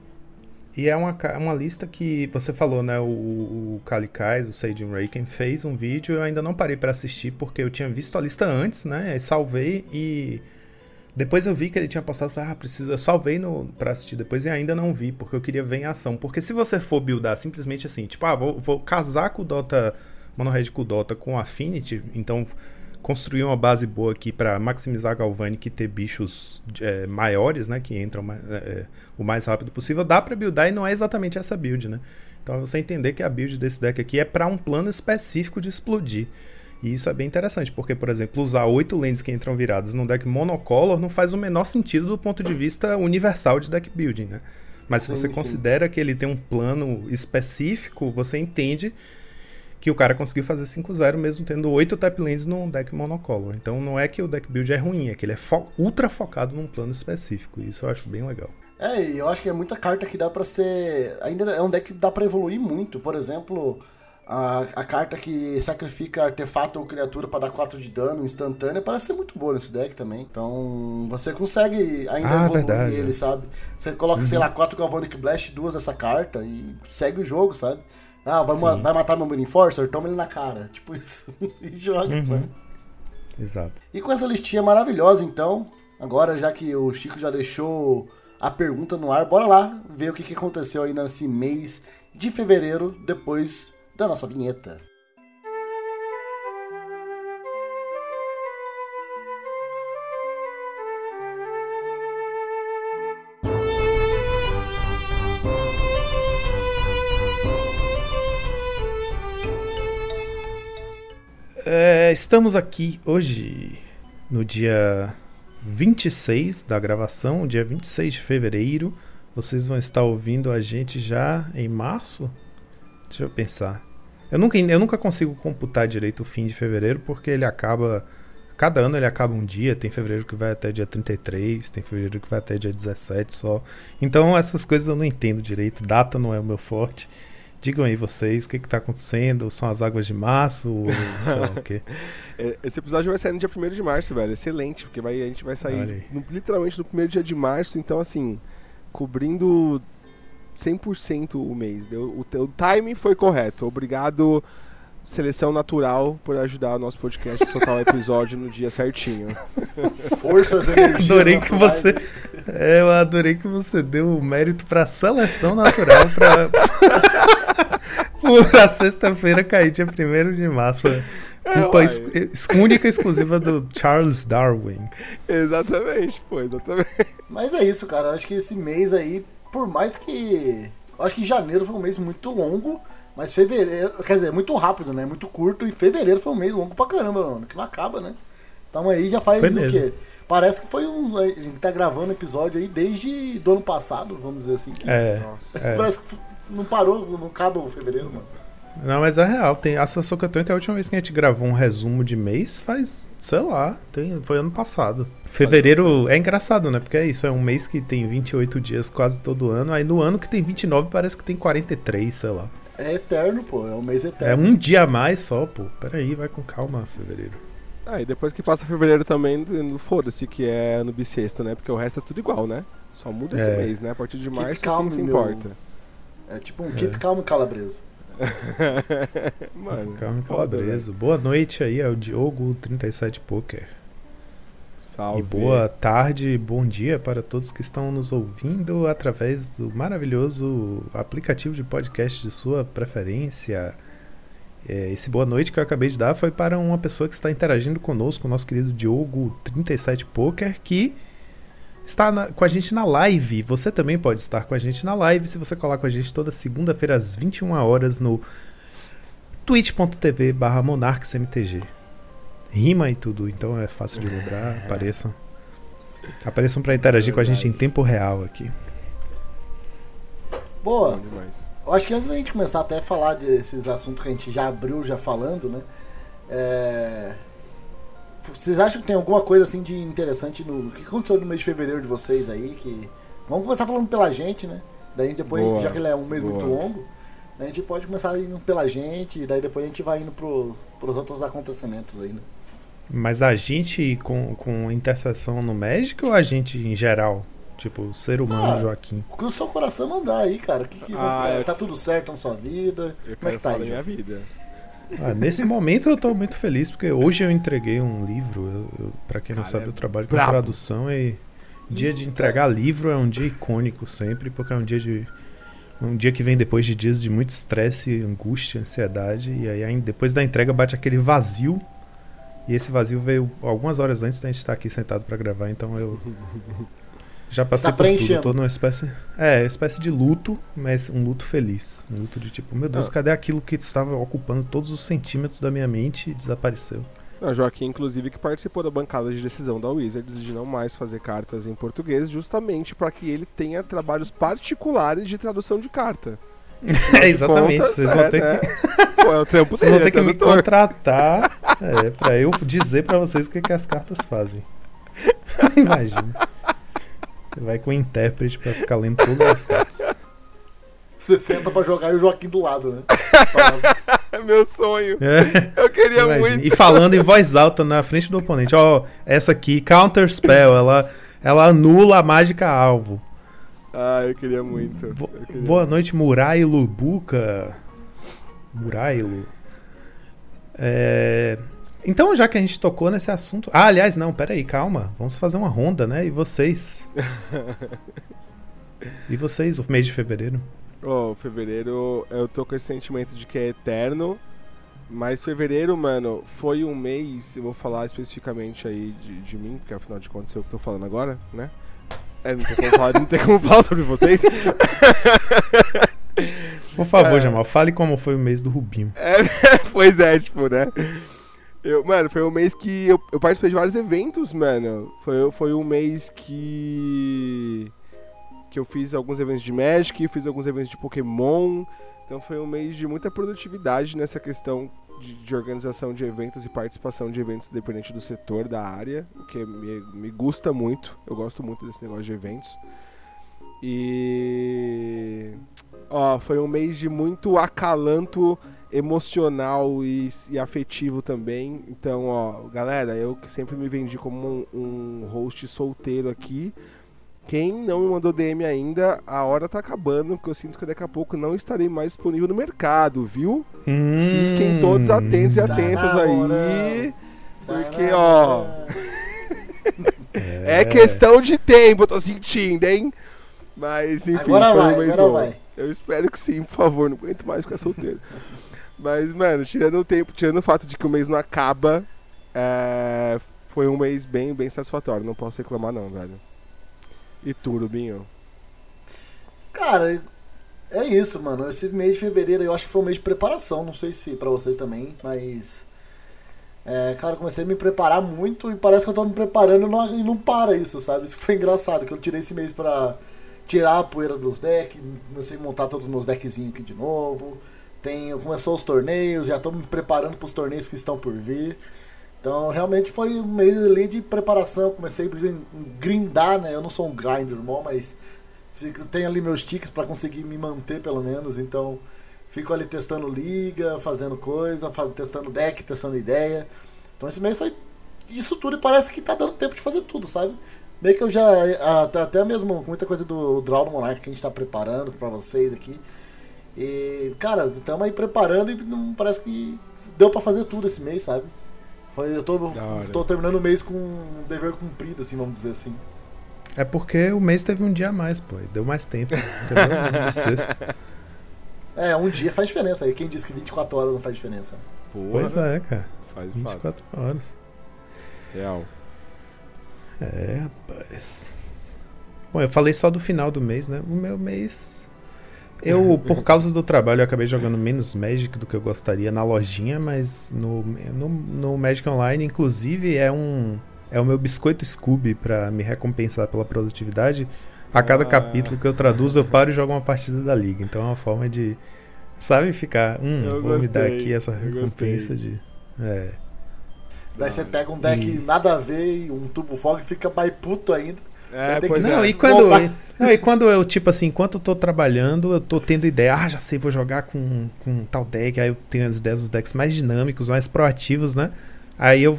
Speaker 1: E é uma, uma lista que você falou, né? O, o Kalikais, o Sage Raken, fez um vídeo. Eu ainda não parei para assistir porque eu tinha visto a lista antes, né? Salvei e. Depois eu vi que ele tinha postado, falei, ah, preciso, eu salvei no, pra assistir depois e ainda não vi, porque eu queria ver em ação. Porque se você for buildar simplesmente assim, tipo, ah, vou, vou casar com o Dota, Monohead com o Dota com Affinity, então construir uma base boa aqui para maximizar a Galvanic e ter bichos é, maiores, né, que entram é, é, o mais rápido possível, dá para buildar e não é exatamente essa build, né? Então é você entender que a build desse deck aqui é para um plano específico de explodir. E isso é bem interessante, porque, por exemplo, usar oito lentes que entram viradas num deck monocolor não faz o menor sentido do ponto de vista universal de deck building, né? Mas sim, se você sim. considera que ele tem um plano específico, você entende que o cara conseguiu fazer 5-0 mesmo tendo 8 tap lands num deck monocolor. Então não é que o deck build é ruim, é que ele é fo ultra focado num plano específico. Isso eu acho bem legal.
Speaker 3: É, e eu acho que é muita carta que dá para ser. Ainda é um deck que dá para evoluir muito. Por exemplo, a, a carta que sacrifica artefato ou criatura para dar 4 de dano instantâneo parece ser muito boa nesse deck também. Então você consegue ainda ah, evoluir verdade, ele, é. sabe? Você coloca, uhum. sei lá, 4 Galvanic Blast, duas dessa carta e segue o jogo, sabe? Ah, vai, ma vai matar meu Enforcer? Toma ele na cara. Tipo isso. e joga, uhum. sabe?
Speaker 1: Exato.
Speaker 3: E com essa listinha maravilhosa, então, agora já que o Chico já deixou a pergunta no ar, bora lá ver o que, que aconteceu aí nesse mês de fevereiro, depois da nossa vinheta.
Speaker 1: É, estamos aqui hoje, no dia 26 da gravação, dia 26 de fevereiro. Vocês vão estar ouvindo a gente já em março? Deixa eu pensar. Eu nunca, eu nunca consigo computar direito o fim de fevereiro, porque ele acaba. Cada ano ele acaba um dia. Tem fevereiro que vai até dia 33, tem fevereiro que vai até dia 17 só. Então essas coisas eu não entendo direito. Data não é o meu forte. Digam aí vocês o que está acontecendo. São as águas de março? Ou sei lá o quê?
Speaker 2: É, esse episódio vai sair no dia 1 de março, velho. Excelente, porque vai, a gente vai sair no, literalmente no primeiro dia de março. Então, assim, cobrindo 100% o mês. Deu, o, o timing foi correto. Obrigado seleção natural por ajudar o nosso podcast a soltar o episódio no dia certinho.
Speaker 3: Forças, energias.
Speaker 1: Adorei que
Speaker 3: naturais.
Speaker 1: você. É, eu adorei que você deu o mérito pra seleção natural pra. pra sexta-feira cair dia 1 de março. Culpa
Speaker 2: uai.
Speaker 1: ex- ex- única e exclusiva do Charles Darwin.
Speaker 2: Exatamente, pô, exatamente.
Speaker 3: Mas é isso, cara. Eu acho que esse mês aí, por mais que. Eu acho que janeiro foi um mês muito longo, mas fevereiro. Quer dizer, muito rápido, né? Muito curto. E fevereiro foi um mês longo pra caramba, mano. Que não acaba, né? Então aí já faz
Speaker 1: Foi
Speaker 3: o
Speaker 1: mesmo.
Speaker 3: quê? Parece que foi uns. A gente tá gravando episódio aí desde do ano passado, vamos dizer assim. que-
Speaker 1: É.
Speaker 2: Nossa.
Speaker 1: é.
Speaker 3: Parece que não parou, não acaba o fevereiro, mano.
Speaker 1: Não, mas é real. Tem, a sensação que eu tenho é que a última vez que a gente gravou um resumo de mês faz, sei lá, tem, foi ano passado. Fevereiro é engraçado, né? Porque é isso, é um mês que tem 28 dias quase todo ano. Aí no ano que tem 29 parece que tem 43, sei lá.
Speaker 3: É eterno, pô. É um mês
Speaker 1: É
Speaker 3: eterno.
Speaker 1: um dia a mais só, pô. Peraí, vai com calma, fevereiro.
Speaker 2: Ah, e depois que passa fevereiro também, foda-se que é ano bissexto, né? Porque o resto é tudo igual, né? Só muda esse
Speaker 1: É.
Speaker 2: mês, né? A partir de
Speaker 3: Keep
Speaker 2: março,
Speaker 3: calm,
Speaker 2: quem se
Speaker 3: meu-
Speaker 2: importa?
Speaker 3: É tipo um keep calmo calabresa.
Speaker 2: Mano,
Speaker 1: Calma, calabresa. Boa noite aí, é o Diogo 37 Poker.
Speaker 2: Salve.
Speaker 1: E boa tarde, bom dia para todos que estão nos ouvindo através do maravilhoso aplicativo de podcast de sua preferência. É, esse boa noite que eu acabei de dar foi para uma pessoa que está interagindo conosco, o nosso querido Diogo 37 Poker, que está na- com a gente na live. Você também pode estar com a gente na live se você colar com a gente toda segunda-feira às 21 horas no twitch.tv barra monarchsmtg. Rima e tudo, então é fácil de lembrar. Apareçam. Apareçam para interagir com a gente em tempo real aqui.
Speaker 3: Boa.
Speaker 2: Bom demais.
Speaker 3: Eu acho que antes da gente começar até a falar desses assuntos que a gente já abriu já falando, né? É... Vocês acham que tem alguma coisa assim de interessante no. O que aconteceu no mês de fevereiro de vocês aí? Que. Vamos começar falando pela gente, né? Daí depois,
Speaker 2: Boa,
Speaker 3: já que ele é um mês
Speaker 2: boa.
Speaker 3: muito longo, a gente pode começar indo pela gente, e daí depois a gente vai indo pros, pros outros acontecimentos aí, né?
Speaker 1: Mas a gente com, com interseção no Magic ou a gente em geral? Tipo, o ser humano
Speaker 3: Ah,
Speaker 1: Joaquim.
Speaker 3: O que o seu coração mandar aí, cara. Que que
Speaker 2: Ah,
Speaker 3: tá,
Speaker 2: eu-
Speaker 3: tá tudo certo na sua vida?
Speaker 2: Eu
Speaker 3: Como é que tá aí,
Speaker 2: minha vida.
Speaker 1: Ah, nesse momento eu tô muito feliz porque hoje eu entreguei um livro. Eu, eu, pra quem não
Speaker 2: Cara,
Speaker 1: sabe,
Speaker 2: é
Speaker 1: eu trabalho com tradução e dia de entregar livro é um dia icônico sempre, porque é um dia de. Um dia que vem depois de dias de muito estresse, angústia, ansiedade, e aí aí depois da entrega bate aquele vazio. E esse vazio veio algumas horas antes da gente estar aqui sentado pra gravar, então eu já passei
Speaker 3: Tá
Speaker 1: por tudo. Tô numa espécie, é, espécie de luto, mas um luto feliz, um luto de tipo, meu Deus,
Speaker 2: Ah.
Speaker 1: cadê aquilo que estava ocupando todos os centímetros da minha mente e desapareceu?
Speaker 2: Não, Joaquim, inclusive, que participou da bancada de decisão da Wizards de não mais fazer cartas em português, justamente para que ele tenha trabalhos particulares de tradução de carta.
Speaker 1: É, exatamente.
Speaker 2: Contas,
Speaker 1: Vocês vão
Speaker 2: é,
Speaker 1: ter,
Speaker 2: né?
Speaker 1: que,
Speaker 2: Pô, é o
Speaker 1: vocês vão ter que me contratar é, pra eu dizer pra vocês o que, que as cartas fazem. Imagina. Você vai com o intérprete pra ficar lendo todas as cartas.
Speaker 3: Você senta pra jogar e o Joaquim do lado, né?
Speaker 2: É meu sonho.
Speaker 1: É,
Speaker 2: Eu queria
Speaker 1: imagina.
Speaker 2: muito.
Speaker 1: E falando em voz alta na frente do oponente. Ó, essa aqui, Counter Spell, ela, ela anula a mágica alvo.
Speaker 2: Ah, eu queria muito. Eu queria
Speaker 1: Boa noite, Murailo Buca. Murailo. É, Então, já que a gente tocou nesse assunto. Ah, aliás, não, peraí, calma. Vamos fazer uma ronda, né? E vocês? e vocês, o mês de fevereiro?
Speaker 2: Ó, fevereiro eu tô com esse sentimento de que é eterno. Mas fevereiro, mano, foi um mês, eu vou falar especificamente aí de, de mim, porque afinal de contas eu que tô falando agora, né? É, não tem como falar, não tem como falar sobre vocês.
Speaker 1: Por favor,
Speaker 2: É.
Speaker 1: Jamal, fale como foi o mês do Rubinho.
Speaker 2: É, pois é, tipo, né? Eu, mano, foi um mês que eu, eu participei de vários eventos, mano. Foi, foi um mês que. que eu fiz alguns eventos de Magic, fiz alguns eventos de Pokémon. Então foi um mês de muita produtividade nessa questão de, de organização de eventos e participação de eventos dependente do setor, da área, o que me, me gusta muito. Eu gosto muito desse negócio de eventos. E. Ó, foi um mês de muito acalanto emocional e, e afetivo também. Então, ó, galera, eu que sempre me vendi como um, um host solteiro aqui. Quem não me mandou DM ainda, a hora tá acabando, porque eu sinto que daqui a pouco não estarei mais disponível no mercado, viu?
Speaker 1: Hum.
Speaker 2: Fiquem todos atentos e
Speaker 3: Tá
Speaker 2: atentas
Speaker 3: na
Speaker 2: aí. Porque, ó. É questão de tempo, eu tô sentindo, hein? Mas, enfim,
Speaker 3: Agora
Speaker 2: foi
Speaker 3: vai, agora
Speaker 2: bom.
Speaker 3: vai.
Speaker 2: Eu espero que sim, por favor, não aguento mais ficar solteiro. Mas, mano, tirando o tempo, tirando o fato de que o mês não acaba, é, foi um mês bem, bem satisfatório. Não posso reclamar, não, velho. E tu, Rubinho?
Speaker 3: Cara, é isso, mano. Esse mês de fevereiro eu acho que foi um mês de preparação. Não sei se pra vocês também, mas. É, cara, comecei a me preparar muito e parece que eu tô me preparando e não, não para isso, sabe? Isso foi engraçado, que eu tirei esse mês pra tirar a poeira dos decks, comecei a montar todos os meus deckzinhos aqui de novo. Tem, começou os torneios, já tô me preparando pros torneios que estão por vir. Então, realmente foi um mês ali de preparação. Comecei a grin- grindar, né? Eu não sou um grinder, irmão, mas tenho ali meus tiques pra conseguir me manter, pelo menos. Então, fico ali testando liga, fazendo coisa, fa- testando deck, testando ideia. Então, esse mês foi isso tudo e parece que tá dando tempo de fazer tudo, sabe? Meio que eu já, até- mesmo muita coisa do Draw do Monarch que a gente tá preparando pra vocês aqui. E, cara, estamos aí preparando e não parece que deu pra fazer tudo esse mês, sabe? Eu tô, tô terminando o mês com um dever cumprido, assim, vamos dizer assim.
Speaker 1: É porque o mês teve um dia a mais, pô. Deu mais tempo.
Speaker 3: É, um dia faz diferença. Aí quem disse que 24 horas não faz diferença?
Speaker 2: Porra,
Speaker 1: Pois é, cara.
Speaker 2: faz fato.
Speaker 1: 24 horas.
Speaker 2: Real.
Speaker 1: É, rapaz. Bom, eu falei só do final do mês, né? O meu mês. Eu, por causa do trabalho, eu acabei jogando menos Magic do que eu gostaria na lojinha, mas no, no, no Magic Online, inclusive, é um. É o meu biscoito Scooby pra me recompensar pela produtividade. A cada
Speaker 2: Ah.
Speaker 1: capítulo que eu traduzo, eu paro e jogo uma partida da liga. Então é uma forma de. Sabe, ficar. Hum,
Speaker 2: Eu
Speaker 1: vou me dar
Speaker 2: gostei,
Speaker 1: aqui essa recompensa
Speaker 2: gostei.
Speaker 1: de. É.
Speaker 3: Daí você pega um deck
Speaker 1: E-
Speaker 3: nada a ver e um tubo fogo e fica mais puto ainda.
Speaker 2: É,
Speaker 3: que-
Speaker 1: Não,
Speaker 2: é.
Speaker 1: e quando,
Speaker 3: Voltar.
Speaker 1: não, e quando eu, tipo assim, enquanto eu tô trabalhando, eu tô tendo ideia, ah, já sei, vou jogar com, com tal deck, aí eu tenho as ideias dos decks mais dinâmicos, mais proativos, né? Aí eu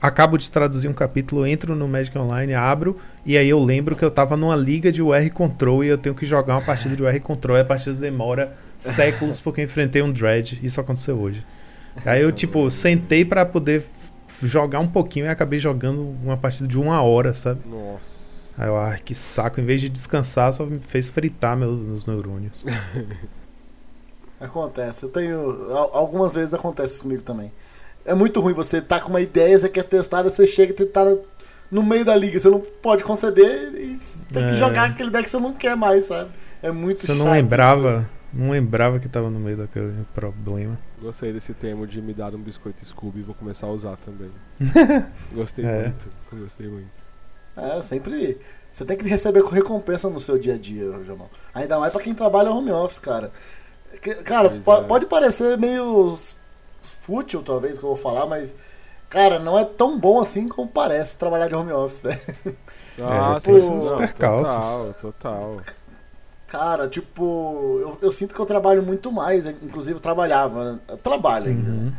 Speaker 1: acabo de traduzir um capítulo, entro no Magic Online, abro, e aí eu lembro que eu tava numa liga de UR Control e eu tenho que jogar uma partida de UR Control, e a partida demora séculos porque eu enfrentei um Dread, isso aconteceu hoje. Aí eu, tipo, sentei pra poder jogar um pouquinho e acabei jogando uma partida de uma hora, sabe?
Speaker 2: Nossa.
Speaker 1: Aí eu, ai, que saco. Em vez de descansar, só me fez fritar meus, meus neurônios.
Speaker 3: Acontece. Eu tenho. al- Algumas vezes acontece isso comigo também. É muito ruim você tá com uma ideia, você quer testar, você chega e tá no meio da liga. Você não pode conceder e tem que
Speaker 1: É.
Speaker 3: jogar aquele deck que você não quer mais, sabe? É muito
Speaker 1: Você não
Speaker 3: chato
Speaker 1: lembrava, não lembrava que tava no meio daquele problema.
Speaker 2: Gostei desse termo de me dar um biscoito Scooby, vou começar a usar também. Gostei
Speaker 1: É.
Speaker 2: muito, gostei muito.
Speaker 3: É, sempre. Você tem que receber recompensa no seu dia a dia, Jamal. Ainda mais pra quem trabalha home office, cara. Que- Cara, po-
Speaker 2: é.
Speaker 3: pode parecer meio fútil, talvez, que eu vou falar, mas. Cara, não é tão bom assim como parece trabalhar de home office, velho.
Speaker 2: Ah,
Speaker 3: tem
Speaker 2: sim,
Speaker 3: esses
Speaker 2: não,
Speaker 1: percalços.
Speaker 2: Total, total.
Speaker 3: Cara, tipo, eu, eu sinto que eu trabalho muito mais, inclusive eu trabalhava, né? eu trabalho ainda,
Speaker 1: Uhum.
Speaker 3: né?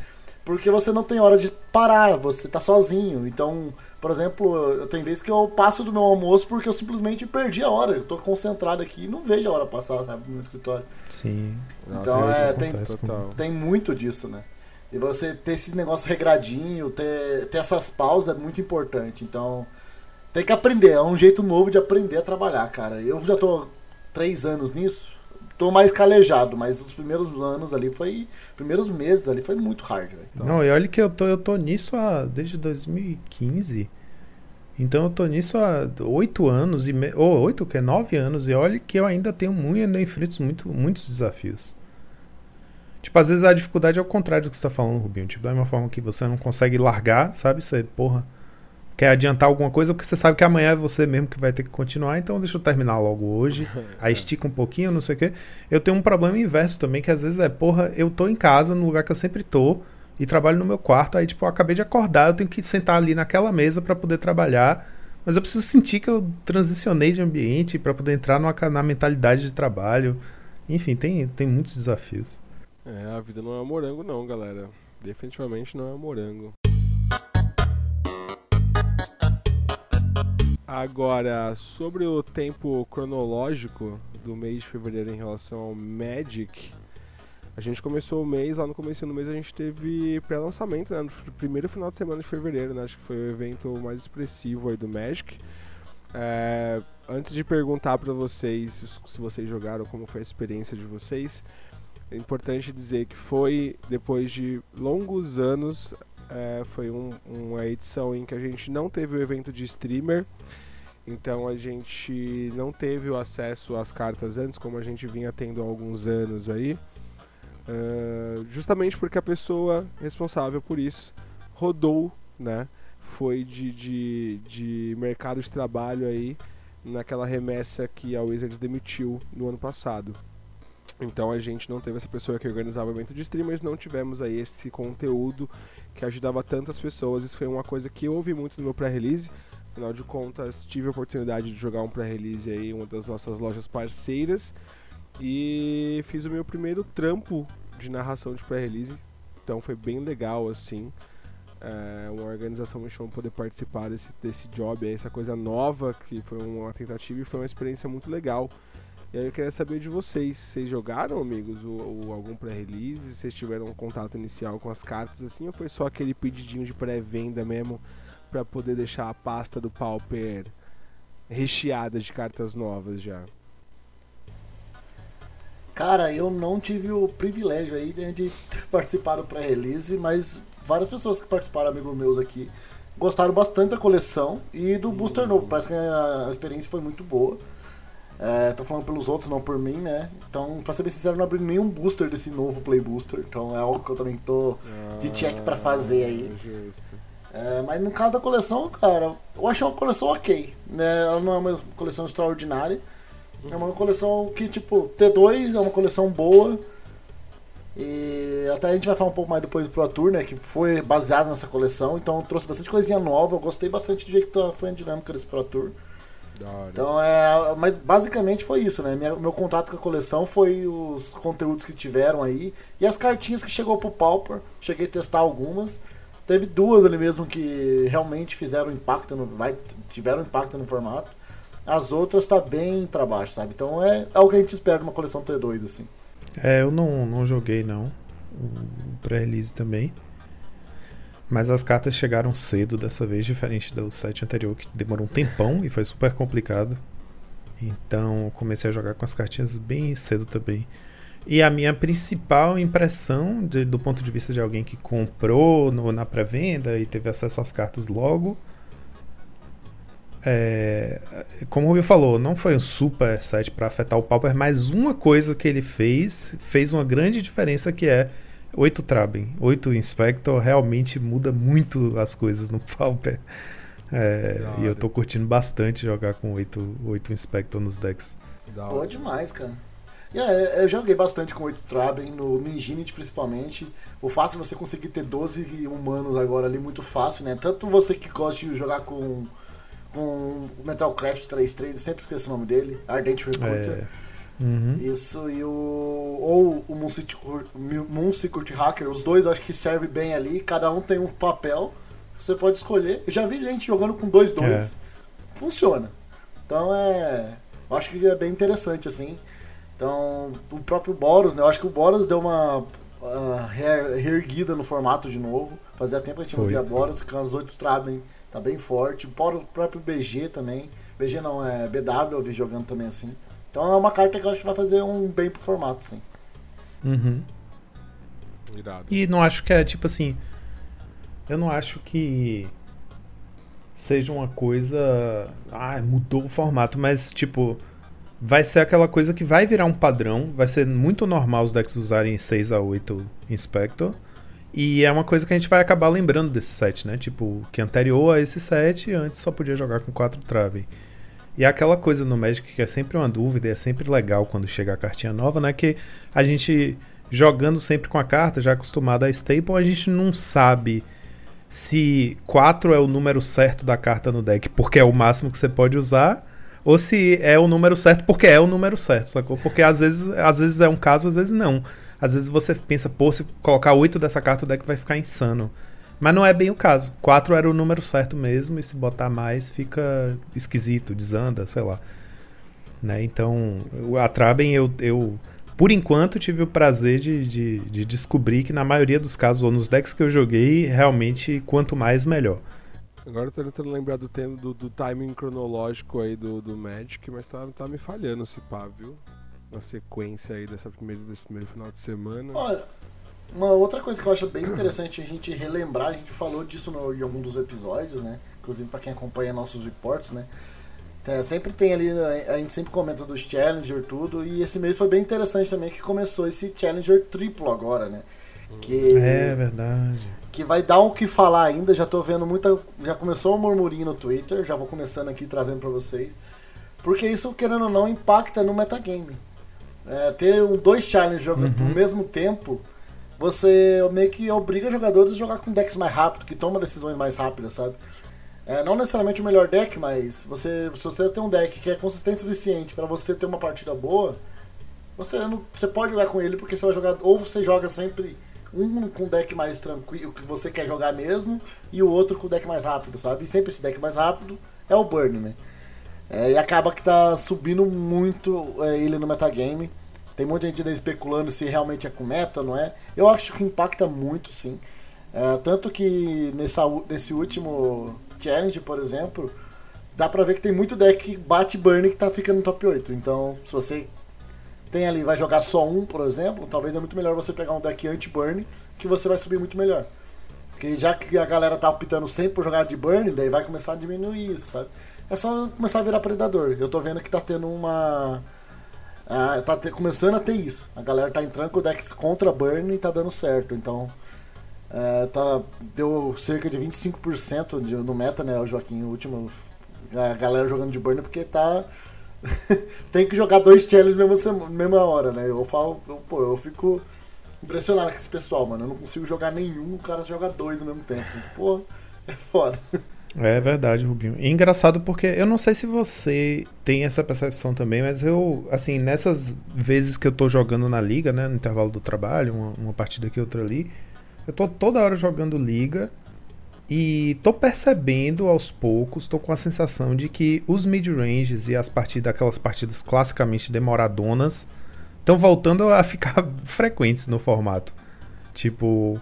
Speaker 3: Porque você não tem hora de parar, você tá sozinho. Então, por exemplo, eu tenho vezes que eu passo do meu almoço porque eu simplesmente perdi a hora. Eu tô concentrado aqui e não vejo a hora passar, sabe, no escritório.
Speaker 1: Sim.
Speaker 2: Nossa,
Speaker 3: Então,
Speaker 2: isso
Speaker 3: é,
Speaker 1: tem-.
Speaker 3: Tem muito disso, né? E você ter esse negócio regradinho, ter, ter essas pausas é muito importante. Então, tem que aprender. É um jeito novo de aprender a trabalhar, cara. Eu já tô três anos nisso. Tô mais calejado, mas os primeiros anos ali foi. Primeiros meses ali foi muito hard, velho. Então,
Speaker 1: Não, e olha que eu tô, eu tô nisso há, desde 2015. Então eu tô nisso há oito anos, e me... ou oito, que é nove anos, e olha que eu ainda tenho muito, ainda enfrento muito, muitos desafios. Tipo, às vezes a dificuldade é o contrário do que você tá falando, Rubinho. Tipo, da mesma forma que você não consegue largar, sabe? Você, porra, quer adiantar alguma coisa porque você sabe que amanhã é você mesmo que vai ter que continuar, então deixa eu terminar logo hoje. Aí estica um pouquinho, não sei o quê. Eu tenho um problema inverso também, que às vezes é, porra, eu tô em casa, no lugar que eu sempre tô, e trabalho no meu quarto, aí tipo, eu acabei de acordar, eu tenho que sentar ali naquela mesa pra poder trabalhar, mas eu preciso sentir que eu transicionei de ambiente pra poder entrar numa, na mentalidade de trabalho. Enfim, tem, tem muitos desafios.
Speaker 2: É, a vida não é um morango não, galera. Definitivamente não é um morango. Agora, sobre o tempo cronológico do mês de fevereiro em relação ao Magic, a gente começou o mês, lá no começo do mês a gente teve pré-lançamento, né, no primeiro final de semana de fevereiro, né, acho que foi o evento mais expressivo aí do Magic. É, antes de perguntar para vocês se vocês jogaram, como foi a experiência de vocês, é importante dizer que foi depois de longos anos, é, foi um, uma edição em que a gente não teve o evento de streamer, então a gente não teve o acesso às cartas antes, como a gente vinha tendo há alguns anos aí. Uh, justamente porque a pessoa responsável por isso rodou, né? Foi de, de, de mercado de trabalho aí naquela remessa que a Wizards demitiu no ano passado. Então a gente não teve essa pessoa que organizava o evento de streamers, não tivemos aí esse conteúdo que ajudava tantas pessoas. Isso foi uma coisa que eu ouvi muito no meu pré-release. Afinal de contas, tive a oportunidade de jogar um pré-release aí em uma das nossas lojas parceiras e fiz o meu primeiro trampo de narração de pré-release. Então foi bem legal assim. É, uma organização me chamou poder participar desse, desse job, essa coisa nova que foi uma tentativa e foi uma experiência muito legal. E aí eu queria saber de vocês, vocês jogaram, amigos, o, algum pré-release? Vocês tiveram um contato inicial com as cartas assim, ou foi só aquele pedidinho de pré-venda mesmo para poder deixar a pasta do Pauper recheada de cartas novas já?
Speaker 3: Cara, eu não tive o privilégio aí de participar do pré-release, mas várias pessoas que participaram, amigos meus aqui, gostaram bastante da coleção e do Booster novo. Parece que a experiência foi muito boa. É, tô falando pelos outros, não por mim, né? Então, pra ser bem sincero, não abri nenhum booster desse novo Play Booster. Então é algo que eu também tô de check pra fazer aí. É, mas no caso da coleção, cara, eu achei uma coleção ok. Né? Ela não é uma coleção extraordinária. É uma coleção que, tipo, T2 é uma coleção boa. E até a gente vai falar um pouco mais depois do Pro Tour, né? Que foi baseado nessa coleção. Então trouxe bastante coisinha nova. Eu gostei bastante do jeito que tá, foi a dinâmica desse Pro Tour. Então é. Mas basicamente foi isso, né? Minha, meu contato com a coleção foi os conteúdos que tiveram aí e as cartinhas que chegou pro Pauper. Cheguei a testar algumas. Teve duas ali mesmo que realmente fizeram impacto no. Vai, tiveram impacto no formato. As outras tá bem para baixo, sabe? Então é, é o que a gente espera de uma coleção T2, assim.
Speaker 1: É, eu não, não joguei não. O pré-release também. Mas as cartas chegaram cedo dessa vez, diferente do set anterior, que demorou um tempão e foi super complicado. Então comecei a jogar com as cartinhas bem cedo também. E a minha principal impressão, de, do ponto de vista de alguém que comprou no, na pré-venda e teve acesso às cartas logo, é, como o Rubio falou, não foi um super set para afetar o Pauper, mas uma coisa que ele fez fez uma grande diferença que é 8 Traben, 8 Inspector realmente muda muito as coisas no Pauper. É, e eu tô curtindo bastante jogar com 8, 8 Inspector nos decks.
Speaker 3: Boa demais, cara. Yeah, eu joguei bastante com 8 Traben, no Ninjinity principalmente. O fato de você conseguir ter 12 humanos agora ali muito fácil, né? Tanto você que gosta de jogar com, com o Metalcraft 3.3, eu sempre esqueço o nome dele, Ardent Recruiter. É.
Speaker 1: Uhum.
Speaker 3: Isso e o. Ou o Moon Secret Hacker, os dois acho que serve bem ali, cada um tem um papel, você pode escolher. Eu já vi gente jogando com dois dois. É. Funciona. Então é. Eu acho que é bem interessante, assim. Então, o próprio Boros, né? Eu acho que o Boros deu uma uh, reerguida no formato de novo. Fazia tempo que a gente não via Boros, com as oito Traben tá bem forte. O próprio BG também. BG não, é BW, eu vi jogando também assim. Então é uma carta que eu acho que vai fazer um bem pro formato, sim.
Speaker 1: Uhum.
Speaker 2: Irado.
Speaker 1: E não acho que é tipo assim. Eu não acho que seja uma coisa. Ah, mudou o formato, mas tipo. Vai ser aquela coisa que vai virar um padrão. Vai ser muito normal os decks usarem 6 a 8 Inspector. E é uma coisa que a gente vai acabar lembrando desse set, né? Tipo, que anterior a esse set, antes só podia jogar com 4 trave. E é aquela coisa no Magic que é sempre uma dúvida, é sempre legal quando chega a cartinha nova, né? Que a gente jogando sempre com a carta, já acostumado a Staple, a gente não sabe se 4 é o número certo da carta no deck, porque é o máximo que você pode usar, ou se é o número certo porque é o número certo, sacou? Porque às vezes, às vezes é um caso, às vezes não. Às vezes você pensa, pô, se colocar 8 dessa carta, o deck vai ficar insano. Mas não é bem o caso. 4 era o número certo mesmo, e se botar mais fica esquisito, desanda, sei lá. Né? Então, a Traben eu, eu, por enquanto, tive o prazer de, de, de, descobrir que na maioria dos casos, ou nos decks que eu joguei, realmente quanto mais melhor.
Speaker 2: Agora eu tô tentando lembrar do, tempo, do, do timing cronológico aí do, do Magic, mas tá, tá me falhando esse pá, viu? Na sequência aí dessa primeira, desse primeiro final de semana.
Speaker 3: Olha, uma outra coisa que eu acho bem interessante a gente relembrar, a gente falou disso no, em algum dos episódios, né? Inclusive para quem acompanha nossos reports, né? É, sempre tem ali, a gente sempre comenta dos Challenger tudo, e esse mês foi bem interessante também que começou esse Challenger triplo agora, né?
Speaker 1: Que, é verdade.
Speaker 3: Que vai dar o que falar ainda, já tô vendo muita. Já começou um murmurinho no Twitter, já vou começando aqui trazendo para vocês. Porque isso, querendo ou não, impacta no metagame. É, ter um, dois challenges jogando uhum. ao mesmo tempo você meio que obriga jogadores a jogar com decks mais rápido, que toma decisões mais rápidas, sabe? É, não necessariamente o melhor deck, mas você, se você tem um deck que é consistente o suficiente para você ter uma partida boa, você, não, você pode jogar com ele porque você vai jogar. Ou você joga sempre um com deck mais tranquilo, que você quer jogar mesmo, e o outro com deck mais rápido, sabe? E sempre esse deck mais rápido é o Burn, né? É, e acaba que tá subindo muito é, ele no metagame. Tem muita gente ainda especulando se realmente é com meta não é. Eu acho que impacta muito, sim. É, tanto que nessa, nesse último challenge, por exemplo, dá pra ver que tem muito deck que bate burn que tá ficando no top 8. Então, se você tem ali, vai jogar só um, por exemplo, talvez é muito melhor você pegar um deck anti-burn, que você vai subir muito melhor. Porque já que a galera tá optando sempre por jogar de burn, daí vai começar a diminuir isso, sabe? É só começar a virar predador. Eu tô vendo que tá tendo uma ah, tá te, começando a ter isso. A galera tá entrando com decks contra burn e tá dando certo. Então, é, tá, deu cerca de 25% de, no meta, né, o Joaquim, o último. A galera jogando de burn porque tá. tem que jogar dois challenges na mesma, mesma hora, né? Eu falo, eu, pô, eu fico impressionado com esse pessoal, mano. Eu não consigo jogar nenhum, o cara joga dois ao mesmo tempo. Pô, é foda.
Speaker 1: É verdade, Rubinho. E engraçado porque eu não sei se você tem essa percepção também, mas eu, assim, nessas vezes que eu tô jogando na liga, né, no intervalo do trabalho, uma, uma partida aqui, outra ali, eu tô toda hora jogando liga e tô percebendo aos poucos, tô com a sensação de que os mid-ranges e as partidas, aquelas partidas classicamente demoradonas, estão voltando a ficar frequentes no formato. Tipo,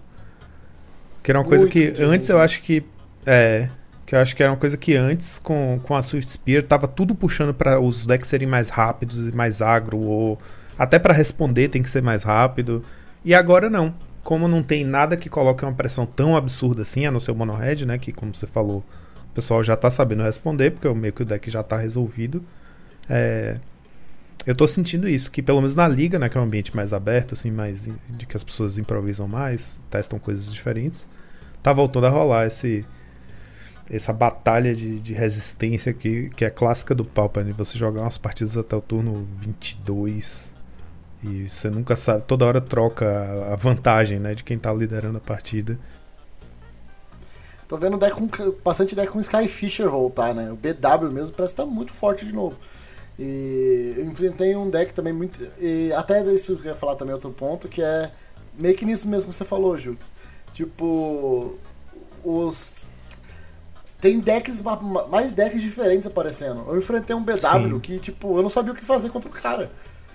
Speaker 1: que era uma coisa que antes eu acho que é, que eu acho que era uma coisa que antes, com, com a Swift Spear, tava tudo puxando para os decks serem mais rápidos e mais agro, ou até para responder tem que ser mais rápido. E agora não. Como não tem nada que coloque uma pressão tão absurda assim, a não ser o Mono Red, né? Que como você falou, o pessoal já tá sabendo responder, porque meio que o deck já tá resolvido. É, eu tô sentindo isso, que pelo menos na liga, né, que é um ambiente mais aberto, assim, mais de que as pessoas improvisam mais, testam coisas diferentes, tá voltando a rolar esse essa batalha de, de resistência que, que é clássica do Pauper, né? Você jogar umas partidas até o turno 22 e você nunca sabe, toda hora troca a vantagem, né, de quem tá liderando a partida.
Speaker 3: Tô vendo deck com, bastante deck com Skyfisher voltar, né? O BW mesmo parece estar tá muito forte de novo. E eu enfrentei um deck também muito. E até isso que eu ia falar também outro ponto, que é meio que nisso mesmo que você falou, Jux. Tipo, os tem decks, mais decks diferentes aparecendo. Eu enfrentei um BW Sim. que, tipo, eu não sabia o que fazer contra o cara.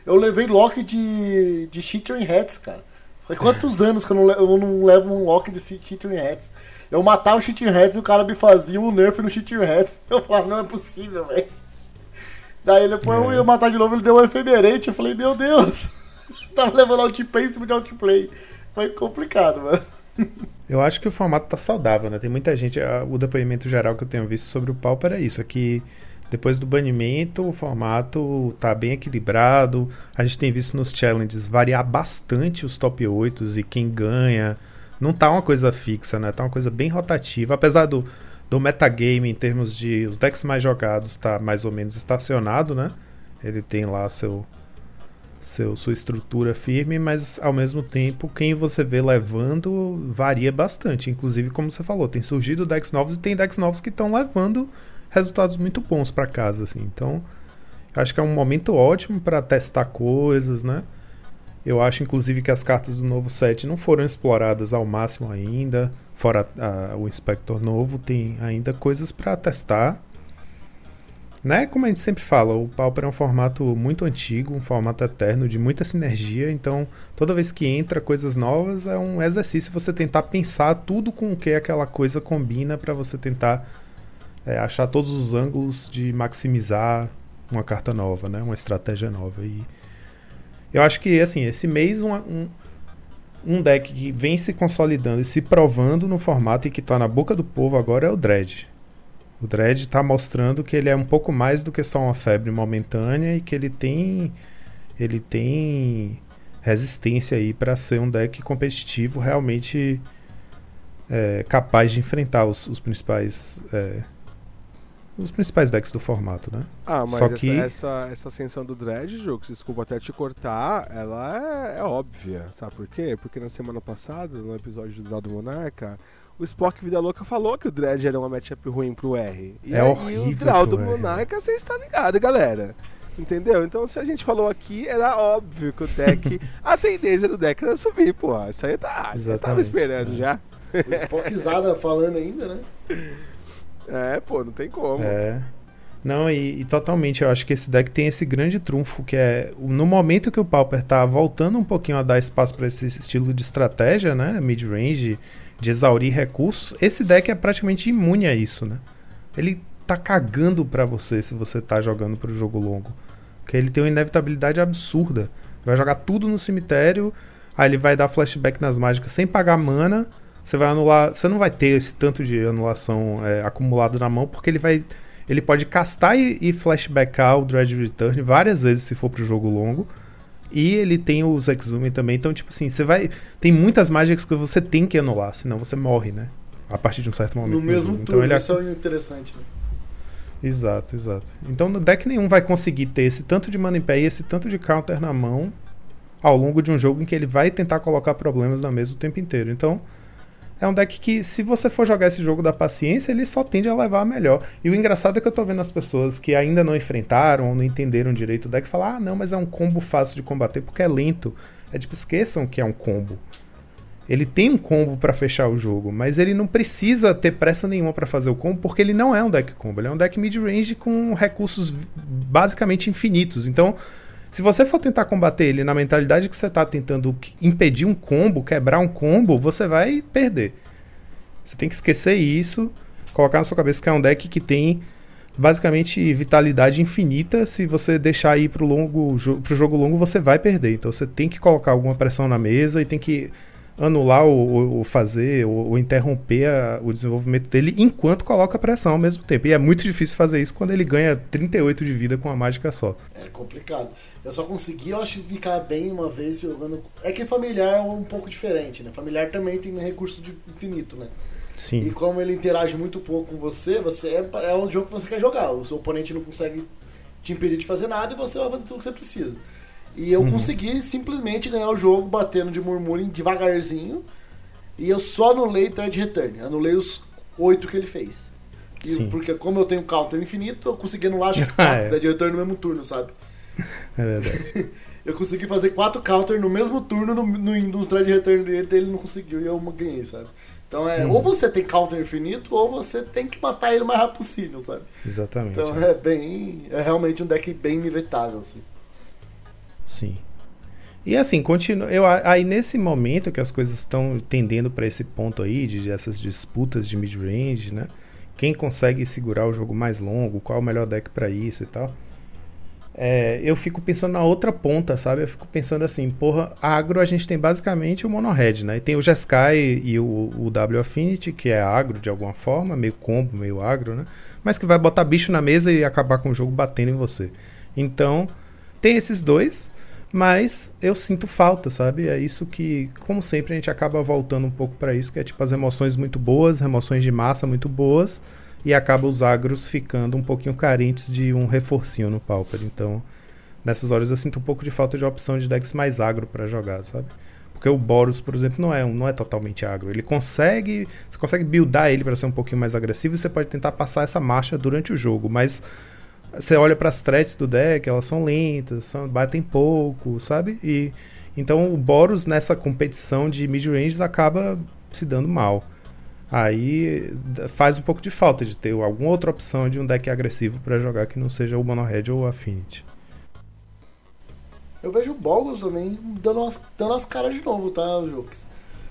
Speaker 3: Eu levei lock de, de Shittering Hats, cara. Foi quantos anos que eu não, eu não levo um lock de Shittering Hats? Eu matava o Shittering Hats e o cara me fazia um nerf no Shittering Hats. Eu falava, não é possível, velho. Daí depois é. eu ia matar de novo, ele deu um efemerente. Eu falei, meu Deus. Tava levando outplay em cima de outplay. Foi complicado, mano.
Speaker 1: Eu acho que o formato tá saudável, né? Tem muita gente. O depoimento geral que eu tenho visto sobre o Pauper é isso: é que depois do banimento, o formato tá bem equilibrado. A gente tem visto nos challenges variar bastante os top 8 e quem ganha. Não tá uma coisa fixa, né? Tá uma coisa bem rotativa. Apesar do, do metagame em termos de os decks mais jogados tá mais ou menos estacionado, né? Ele tem lá seu seu, sua estrutura firme, mas ao mesmo tempo quem você vê levando varia bastante. Inclusive, como você falou, tem surgido decks novos e tem decks novos que estão levando resultados muito bons para casa, assim. Então, acho que é um momento ótimo para testar coisas, né? Eu acho, inclusive, que as cartas do novo set não foram exploradas ao máximo ainda. Fora a, o Inspector novo, tem ainda coisas para testar. Né? Como a gente sempre fala, o Pauper é um formato muito antigo, um formato eterno, de muita sinergia. Então, toda vez que entra coisas novas, é um exercício você tentar pensar tudo com o que aquela coisa combina para você tentar é, achar todos os ângulos de maximizar uma carta nova, né? Uma estratégia nova. E eu acho que, assim, esse mês um, um, um deck que vem se consolidando e se provando no formato e que está na boca do povo agora é o Dread. O Dread está mostrando que ele é um pouco mais do que só uma febre momentânea e que ele tem ele tem resistência aí para ser um deck competitivo realmente é, capaz de enfrentar os, os principais é, os principais decks do formato, né?
Speaker 2: Ah, mas Só essa, que... essa, essa ascensão do Dread, jogo, desculpa até te cortar, ela é, é, óbvia. Sabe por quê? Porque na semana passada, no episódio do Dado Monarca, o Spock Vida Louca falou que o Dread era uma matchup ruim pro R.
Speaker 1: E é aí, horrível.
Speaker 2: o Draw do Monarca, você está ligado, galera. Entendeu? Então, se a gente falou aqui, era óbvio que o deck. a tendência do deck era subir, pô. Isso aí tá. Exatamente, você tava esperando é. já.
Speaker 3: O Spockzada falando ainda, né?
Speaker 2: É, pô, não tem como.
Speaker 1: É. Não, e, e, totalmente, eu acho que esse deck tem esse grande trunfo, que é no momento que o Pauper tá voltando um pouquinho a dar espaço para esse estilo de estratégia, né, mid-range, de exaurir recursos, esse deck é praticamente imune a isso, né? Ele tá cagando para você se você tá jogando pro jogo longo. Porque ele tem uma inevitabilidade absurda. Vai jogar tudo no cemitério, aí ele vai dar flashback nas mágicas sem pagar mana, você vai anular. Você não vai ter esse tanto de anulação é, acumulado na mão, porque ele vai. Ele pode castar e, e flashbackar o Dread Return várias vezes se for pro jogo longo. E ele tem os Exhume também. Então, tipo assim, você vai. Tem muitas mágicas que você tem que anular, senão você morre, né? A partir de um certo momento.
Speaker 3: No mesmo então, turno, ele... isso é interessante, né?
Speaker 1: Exato, exato. Então no deck nenhum vai conseguir ter esse tanto de mana em pé e esse tanto de counter na mão ao longo de um jogo em que ele vai tentar colocar problemas na mesa o tempo inteiro. Então, é um deck que, se você for jogar esse jogo da paciência, ele só tende a levar a melhor. E o engraçado é que eu tô vendo as pessoas que ainda não enfrentaram ou não entenderam direito o deck falar: ah, não, mas é um combo fácil de combater porque é lento. É tipo, esqueçam que é um combo. Ele tem um combo para fechar o jogo, mas ele não precisa ter pressa nenhuma para fazer o combo, porque ele não é um deck combo, ele é um deck mid-range com recursos basicamente infinitos. Então, se você for tentar combater ele na mentalidade que você está tentando impedir um combo, quebrar um combo, você vai perder. Você tem que esquecer isso, colocar na sua cabeça que é um deck que tem basicamente vitalidade infinita. Se você deixar ir pro, longo, pro jogo longo, você vai perder. Então você tem que colocar alguma pressão na mesa e tem que anular ou, fazer ou, interromper a, o desenvolvimento dele enquanto coloca pressão ao mesmo tempo. E é muito difícil fazer isso quando ele ganha 38 de vida com a mágica só.
Speaker 3: É complicado. Eu só consegui, eu acho, ficar bem uma vez jogando. É que familiar é um pouco diferente, né? Familiar também tem recurso de infinito, né?
Speaker 1: Sim.
Speaker 3: E como ele interage muito pouco com você, você é, é um jogo que você quer jogar. O seu oponente não consegue te impedir de fazer nada e você vai fazer tudo que você precisa. E eu uhum. consegui simplesmente ganhar o jogo batendo de murmuring devagarzinho. E eu só anulei Thread Return. Anulei os oito que ele fez. E, porque como eu tenho counter infinito, eu consegui anular acho que ah, é. Return no mesmo turno, sabe?
Speaker 1: É verdade.
Speaker 3: eu consegui fazer quatro counter no mesmo turno no, no, nos Thread Return dele, ele não conseguiu e eu ganhei, sabe? Então é, hum. ou você tem counter infinito, ou você tem que matar ele o mais rápido possível, sabe?
Speaker 1: Exatamente.
Speaker 3: Então é, é bem. É realmente um deck bem inevitável, assim.
Speaker 1: Sim. E assim, continua. Eu, aí nesse momento que as coisas estão tendendo para esse ponto aí, de essas disputas de mid-range, né? Quem consegue segurar o jogo mais longo, qual é o melhor deck para isso e tal. É, eu fico pensando na outra ponta, sabe? Eu fico pensando assim, porra, agro a gente tem basicamente o Monohead, né? E tem o Jeskai e o, o W Affinity, que é agro de alguma forma, meio combo, meio agro, né? Mas que vai botar bicho na mesa e acabar com o jogo batendo em você. Então, tem esses dois. Mas eu sinto falta, sabe? É isso que, como sempre, a gente acaba voltando um pouco para isso, que é tipo as emoções muito boas, emoções de massa muito boas, e acaba os agros ficando um pouquinho carentes de um reforcinho no Pauper. Então, nessas horas eu sinto um pouco de falta de opção de decks mais agro para jogar, sabe? Porque o Boros, por exemplo, não é, não é totalmente agro. Ele consegue. Você consegue buildar ele para ser um pouquinho mais agressivo e você pode tentar passar essa marcha durante o jogo, mas você olha para as threats do deck, elas são lentas, são, batem pouco, sabe? E, Então o Boros nessa competição de mid-ranges acaba se dando mal. Aí faz um pouco de falta de ter alguma outra opção de um deck agressivo para jogar que não seja o Mono Red ou o Affinity.
Speaker 3: Eu vejo o Boggles também dando as, dando as caras de novo, tá, Jux?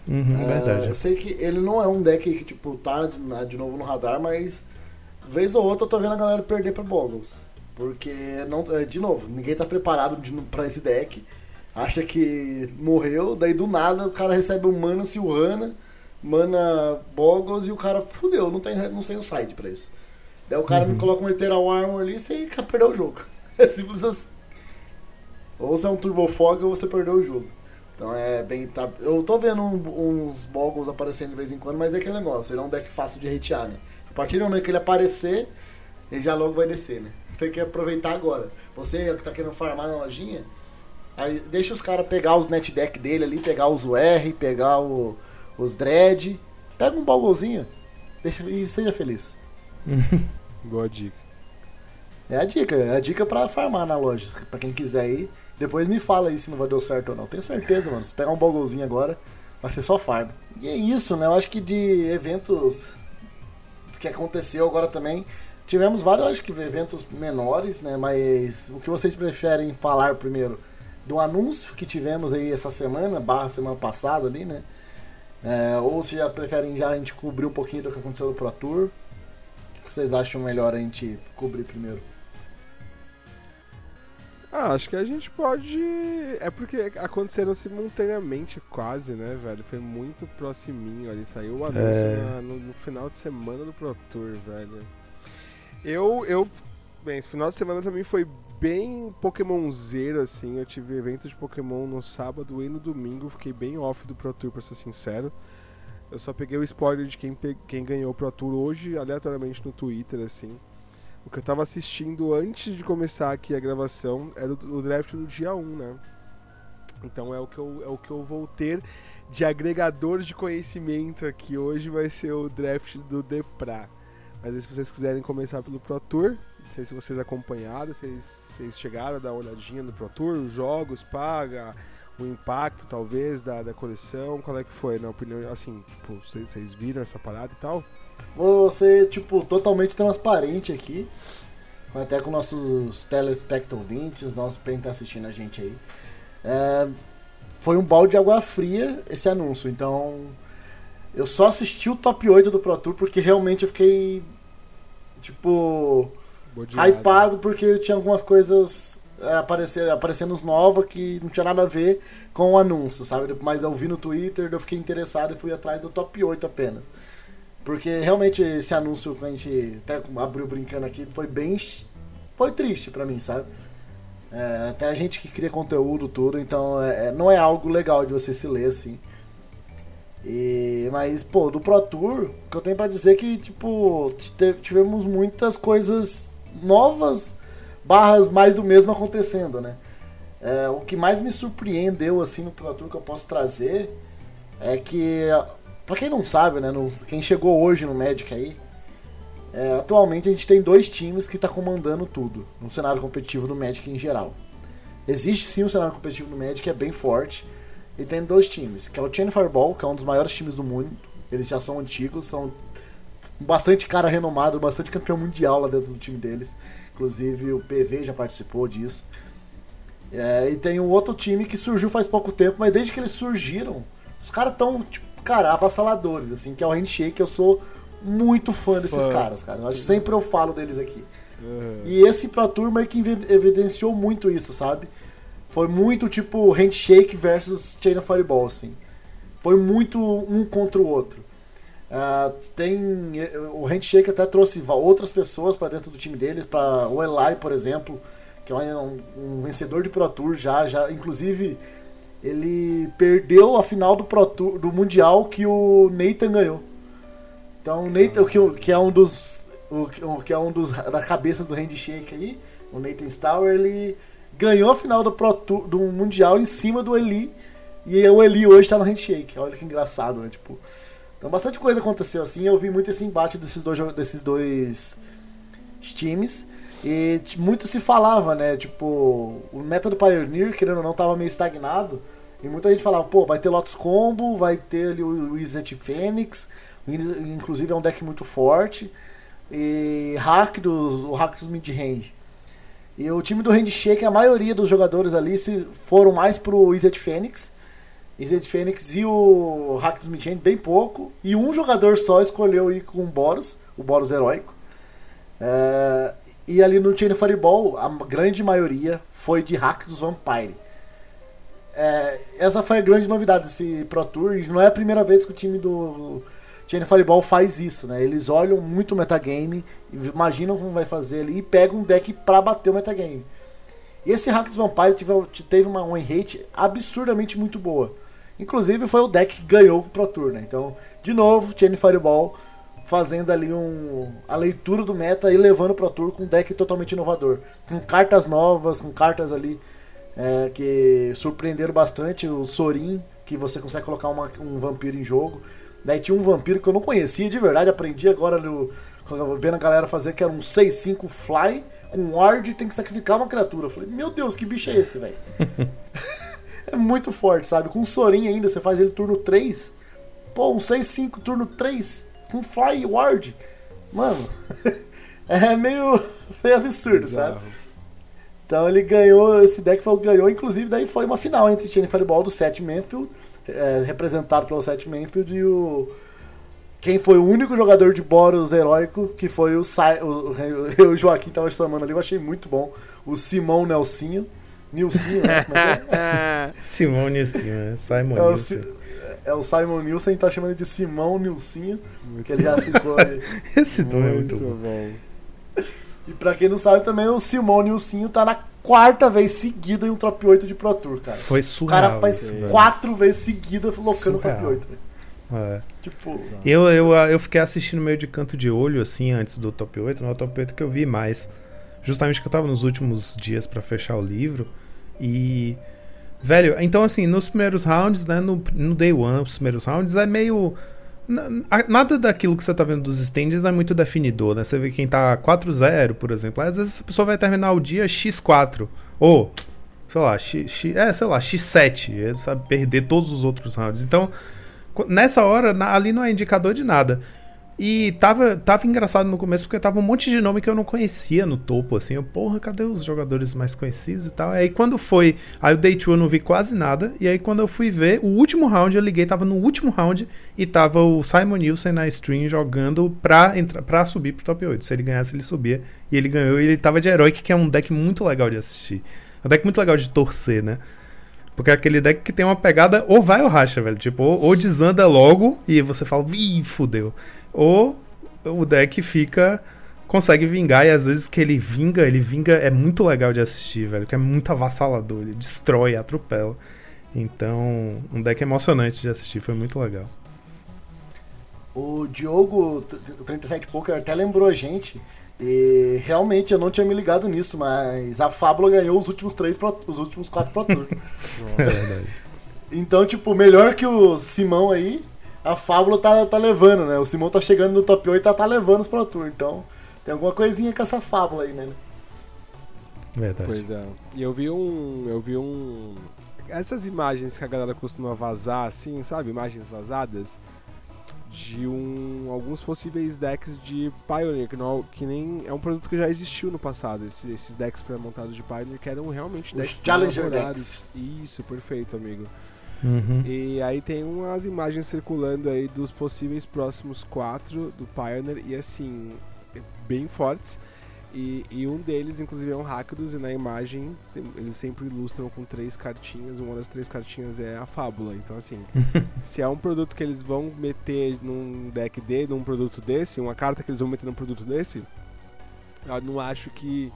Speaker 1: Uhum, é, verdade.
Speaker 3: Eu sei que ele não é um deck que, tipo, tá de, de novo no radar, mas vez ou outra eu tô vendo a galera perder pra Boggles. Porque, não, é, de novo, ninguém tá preparado de, pra esse deck. Acha que morreu, daí do nada o cara recebe um Mana Silhana, Mana Boggles e o cara fudeu, não tem, não tem o side pra isso. Daí o cara uhum. me coloca um Eternal Armor ali e você perdeu o jogo. É simples assim. Ou você é um Turbo Fog ou você perdeu o jogo. Então é bem. Tá, eu tô vendo um, uns Boggles aparecendo de vez em quando, mas é aquele negócio, ele é um deck fácil de hatear, né? A partir do momento que ele aparecer, ele já logo vai descer, né? Tem que aproveitar agora. Você que tá querendo farmar na lojinha, aí deixa os caras pegar os net deck dele ali, pegar os UR, pegar o, os dread. Pega um Bogglezinho deixa, e seja feliz.
Speaker 2: Boa dica.
Speaker 3: É a dica, é a dica pra farmar na loja. Pra quem quiser ir. Depois me fala aí se não vai dar certo ou não. Tenho certeza, mano. Se pegar um Bogglezinho agora, vai ser só farm. E é isso, né? Eu acho que de eventos que aconteceu agora também. Tivemos vários, acho que, eventos menores, né? Mas o que vocês preferem falar primeiro? Do anúncio que tivemos aí essa semana, barra semana passada ali, né? É, ou se já preferem já a gente cobrir um pouquinho do que aconteceu no Pro Tour? O que vocês acham melhor a gente cobrir primeiro?
Speaker 2: Ah, acho que a gente pode. É porque aconteceram simultaneamente, quase, né, velho? Foi muito proximinho ali. Saiu o anúncio é... na, no, no, final de semana do Pro Tour, velho. Eu, eu. Bem, esse final de semana pra mim foi bem Pokémonzeiro, assim. Eu tive evento de Pokémon no sábado e no domingo. Fiquei bem off do Pro Tour, pra ser sincero. Eu só peguei o spoiler de quem, pe... quem ganhou o Pro Tour hoje, aleatoriamente no Twitter, assim. O que eu tava assistindo antes de começar aqui a gravação era o, draft do dia 1, né? Então é o, que eu, é o que eu vou ter de agregador de conhecimento aqui hoje vai ser o draft do Depra. Mas aí, se vocês quiserem começar pelo Pro Tour, não sei se vocês acompanharam, se vocês chegaram a dar uma olhadinha no Pro Tour, os jogos, paga, o impacto talvez da, da coleção, qual é que foi, na opinião, assim, tipo, vocês, vocês viram essa parada e tal?
Speaker 3: Vou ser, tipo, totalmente transparente aqui. Até com nossos telespecto ouvintes, nossos quem tá assistindo a gente aí. É, foi um balde de água fria esse anúncio. Então, eu só assisti o top 8 do Pro Tour porque realmente eu fiquei, tipo, Bodeado. hypado porque tinha algumas coisas é, aparecer, aparecendo novas que não tinha nada a ver com o anúncio, sabe? Mas eu vi no Twitter, eu fiquei interessado e fui atrás do top 8 apenas. Porque realmente esse anúncio que a gente até abriu brincando aqui foi bem. Foi triste para mim, sabe? É, até a gente que cria conteúdo tudo, então é, é, não é algo legal de você se ler assim. E, mas, pô, do Pro Tour, o que eu tenho para dizer é que, tipo, tivemos muitas coisas novas, barras mais do mesmo acontecendo, né? É, o que mais me surpreendeu, assim, no Pro Tour que eu posso trazer é que Pra quem não sabe, né, no, quem chegou hoje no Magic aí, é, atualmente a gente tem dois times que tá comandando tudo no cenário competitivo do Magic em geral. Existe sim um cenário competitivo no Magic é bem forte, e tem dois times, que é o Chain Fireball, que é um dos maiores times do mundo, eles já são antigos, são bastante cara renomado, bastante campeão mundial lá dentro do time deles. Inclusive o PV já participou disso. É, e tem um outro time que surgiu faz pouco tempo, mas desde que eles surgiram, os caras estão tipo, cara, avassaladores, assim, que é o Handshake, eu sou muito fã desses fã. caras, cara. Eu sempre eu falo deles aqui. Uhum. E esse Pro Tour meio que evidenciou muito isso, sabe? Foi muito tipo Handshake versus Chain of Fireball, assim. Foi muito um contra o outro. Uh, tem o Handshake até trouxe outras pessoas para dentro do time deles, para o Eli, por exemplo, que é um, um, vencedor de Pro Tour já, já inclusive ele perdeu a final do, Pro Tour, do Mundial que o Nathan ganhou. Então o Nathan, que, que é um dos. O, que é um dos. da cabeça do handshake aí, o Nathan Stower, ele ganhou a final do, Pro Tour, do Mundial em cima do Eli. E o Eli hoje tá no handshake. Olha que engraçado, né? Tipo. Então bastante coisa aconteceu assim. Eu vi muito esse embate desses dois, desses dois times. E muito se falava, né? Tipo, o método Pioneer, querendo ou não, tava meio estagnado. E muita gente falava, pô, vai ter Lotus Combo, vai ter ali o Wizard Fênix, inclusive é um deck muito forte. E hack dos, o hack dos mid-range. E o time do Handshake, a maioria dos jogadores ali se foram mais pro Wizard Fênix. Wizard Fênix e o hack dos mid-range bem pouco. E um jogador só escolheu ir com o Boros, o Boros heróico. É, e ali no Chain Fireball, a grande maioria foi de hack dos Vampire. É, essa foi a grande novidade desse Pro Tour. E não é a primeira vez que o time do Chain Fireball faz isso, né? Eles olham muito o metagame, imaginam como vai fazer ali e pegam um deck pra bater o metagame. E esse hack dos Vampire teve, uma win rate absurdamente muito boa. Inclusive foi o deck que ganhou o Pro Tour, né? Então, de novo, Chain Fireball fazendo ali um, a leitura do meta e levando pro tour com um deck totalmente inovador. Com cartas novas, com cartas ali é, que surpreenderam bastante. O Sorin, que você consegue colocar uma, um vampiro em jogo. Daí tinha um vampiro que eu não conhecia de verdade, aprendi agora no, vendo a galera fazer, que era um 6-5 fly com ward e tem que sacrificar uma criatura. Eu falei, meu Deus, que bicho é esse, velho? é muito forte, sabe? Com o Sorin ainda, você faz ele turno 3. Pô, um 6-5 turno 3 com Fly Ward. Mano, é meio, meio absurdo, Exato. sabe? Então ele ganhou, esse deck foi, ganhou, inclusive daí foi uma final entre Chain Fireball do Seth Manfield, é, representado pelo Seth Manfield, e o. Quem foi o único jogador de Boros heróico, que foi o, Sa o, o, Joaquim tava chamando ali, eu achei muito bom. O Simão Nelsinho. Nilcinho, né?
Speaker 1: É? Simão Nilcinho, né? Simon é Nilson.
Speaker 3: É o Simon Nilson, tá chamando de Simão Nilcinho, que ele já ficou aí.
Speaker 1: Esse nome é muito bom. bom.
Speaker 3: E pra quem não sabe também, o Simão Nilcinho tá na quarta vez seguida em um top 8 de Pro Tour, cara.
Speaker 1: Foi surreal. O
Speaker 3: cara faz isso, quatro vezes seguidas colocando o top 8, velho.
Speaker 1: É. Tipo, eu, eu, eu fiquei assistindo meio de canto de olho, assim, antes do top 8, não é o top 8 que eu vi mais. Justamente que eu tava nos últimos dias para fechar o livro. E Velho, então assim, nos primeiros rounds, né, no, no day one, os primeiros rounds, é meio. Nada daquilo que você tá vendo dos stands é muito definidor, né? Você vê quem tá 4-0, por exemplo. Às vezes a pessoa vai terminar o dia X4. Ou, sei lá, X, X, é, sei lá, X7. Ele sabe perder todos os outros rounds. Então, nessa hora, ali não é indicador de nada. E tava, tava engraçado no começo porque tava um monte de nome que eu não conhecia no topo, assim. Eu, porra, cadê os jogadores mais conhecidos e tal? Aí quando foi. Aí o Day 2 eu não vi quase nada. E aí quando eu fui ver, o último round eu liguei, tava no último round e tava o Simon Nielsen na stream jogando pra, entrar, pra subir pro top 8. Se ele ganhasse, ele subia. E ele ganhou e ele tava de Heroic, que é um deck muito legal de assistir. É um deck muito legal de torcer, né? Porque é aquele deck que tem uma pegada ou vai ou racha, velho. Tipo, ou, ou desanda logo e você fala, ih, fudeu ou o deck fica consegue vingar e às vezes que ele vinga, ele vinga é muito legal de assistir, velho, que é muito avassalador, ele destrói, atropela. Então, um deck emocionante de assistir, foi muito legal.
Speaker 3: O Diogo, o 37 Poker, até lembrou a gente. E realmente eu não tinha me ligado nisso, mas a Fábula ganhou os últimos três pro, os últimos quatro Pro Tour. é verdade. Então, tipo, melhor que o Simão aí, a fábula tá, tá levando, né? O Simão tá chegando no top 8 e tá, tá levando os Pro Tour. Então, tem alguma coisinha com essa fábula aí, né?
Speaker 2: Verdade. Pois é. E eu vi um. Eu vi um. Essas imagens que a galera costuma vazar, assim, sabe? Imagens vazadas de um, alguns possíveis decks de Pioneer, que, não, que nem é um produto que já existiu no passado. Esses, esses decks pré-montados de Pioneer que eram realmente decks
Speaker 3: Os Challenger decks.
Speaker 2: Isso, perfeito, amigo.
Speaker 1: Uhum.
Speaker 2: E aí tem umas imagens circulando aí dos possíveis próximos quatro do Pioneer e assim, bem fortes. E, e, um deles, inclusive, é um Rakdos, e na imagem eles sempre ilustram com três cartinhas. Uma das três cartinhas é a fábula. Então, assim, se é um produto que eles vão meter num deck D, num produto desse, uma carta que eles vão meter num produto desse, eu não acho que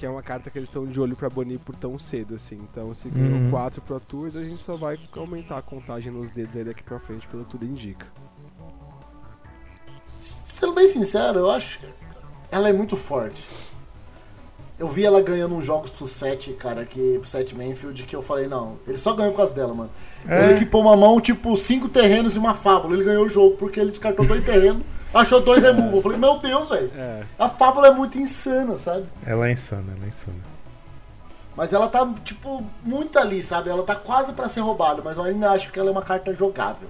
Speaker 2: que é uma carta que eles estão de olho para banir por tão cedo, assim. Então, se ganhou uhum. 4 Pro Tours, a gente só vai aumentar a contagem nos dedos aí daqui pra frente, pelo tudo indica.
Speaker 3: Sendo bem sincero, eu acho ela é muito forte. Eu vi ela ganhando uns jogos pro 7, cara, que, pro 7 Manfield, que eu falei, não, ele só ganhou por causa dela, mano. É. Ele equipou uma mão, tipo, cinco terrenos e uma fábula. Ele ganhou o jogo porque ele descartou dois terrenos achou dois removal. Eu falei, meu Deus, velho. É. A fábula é muito insana, sabe?
Speaker 1: Ela é insana, ela é insana.
Speaker 3: Mas ela tá, tipo, muito ali, sabe? Ela tá quase pra ser roubada, mas eu ainda acho que ela é uma carta jogável.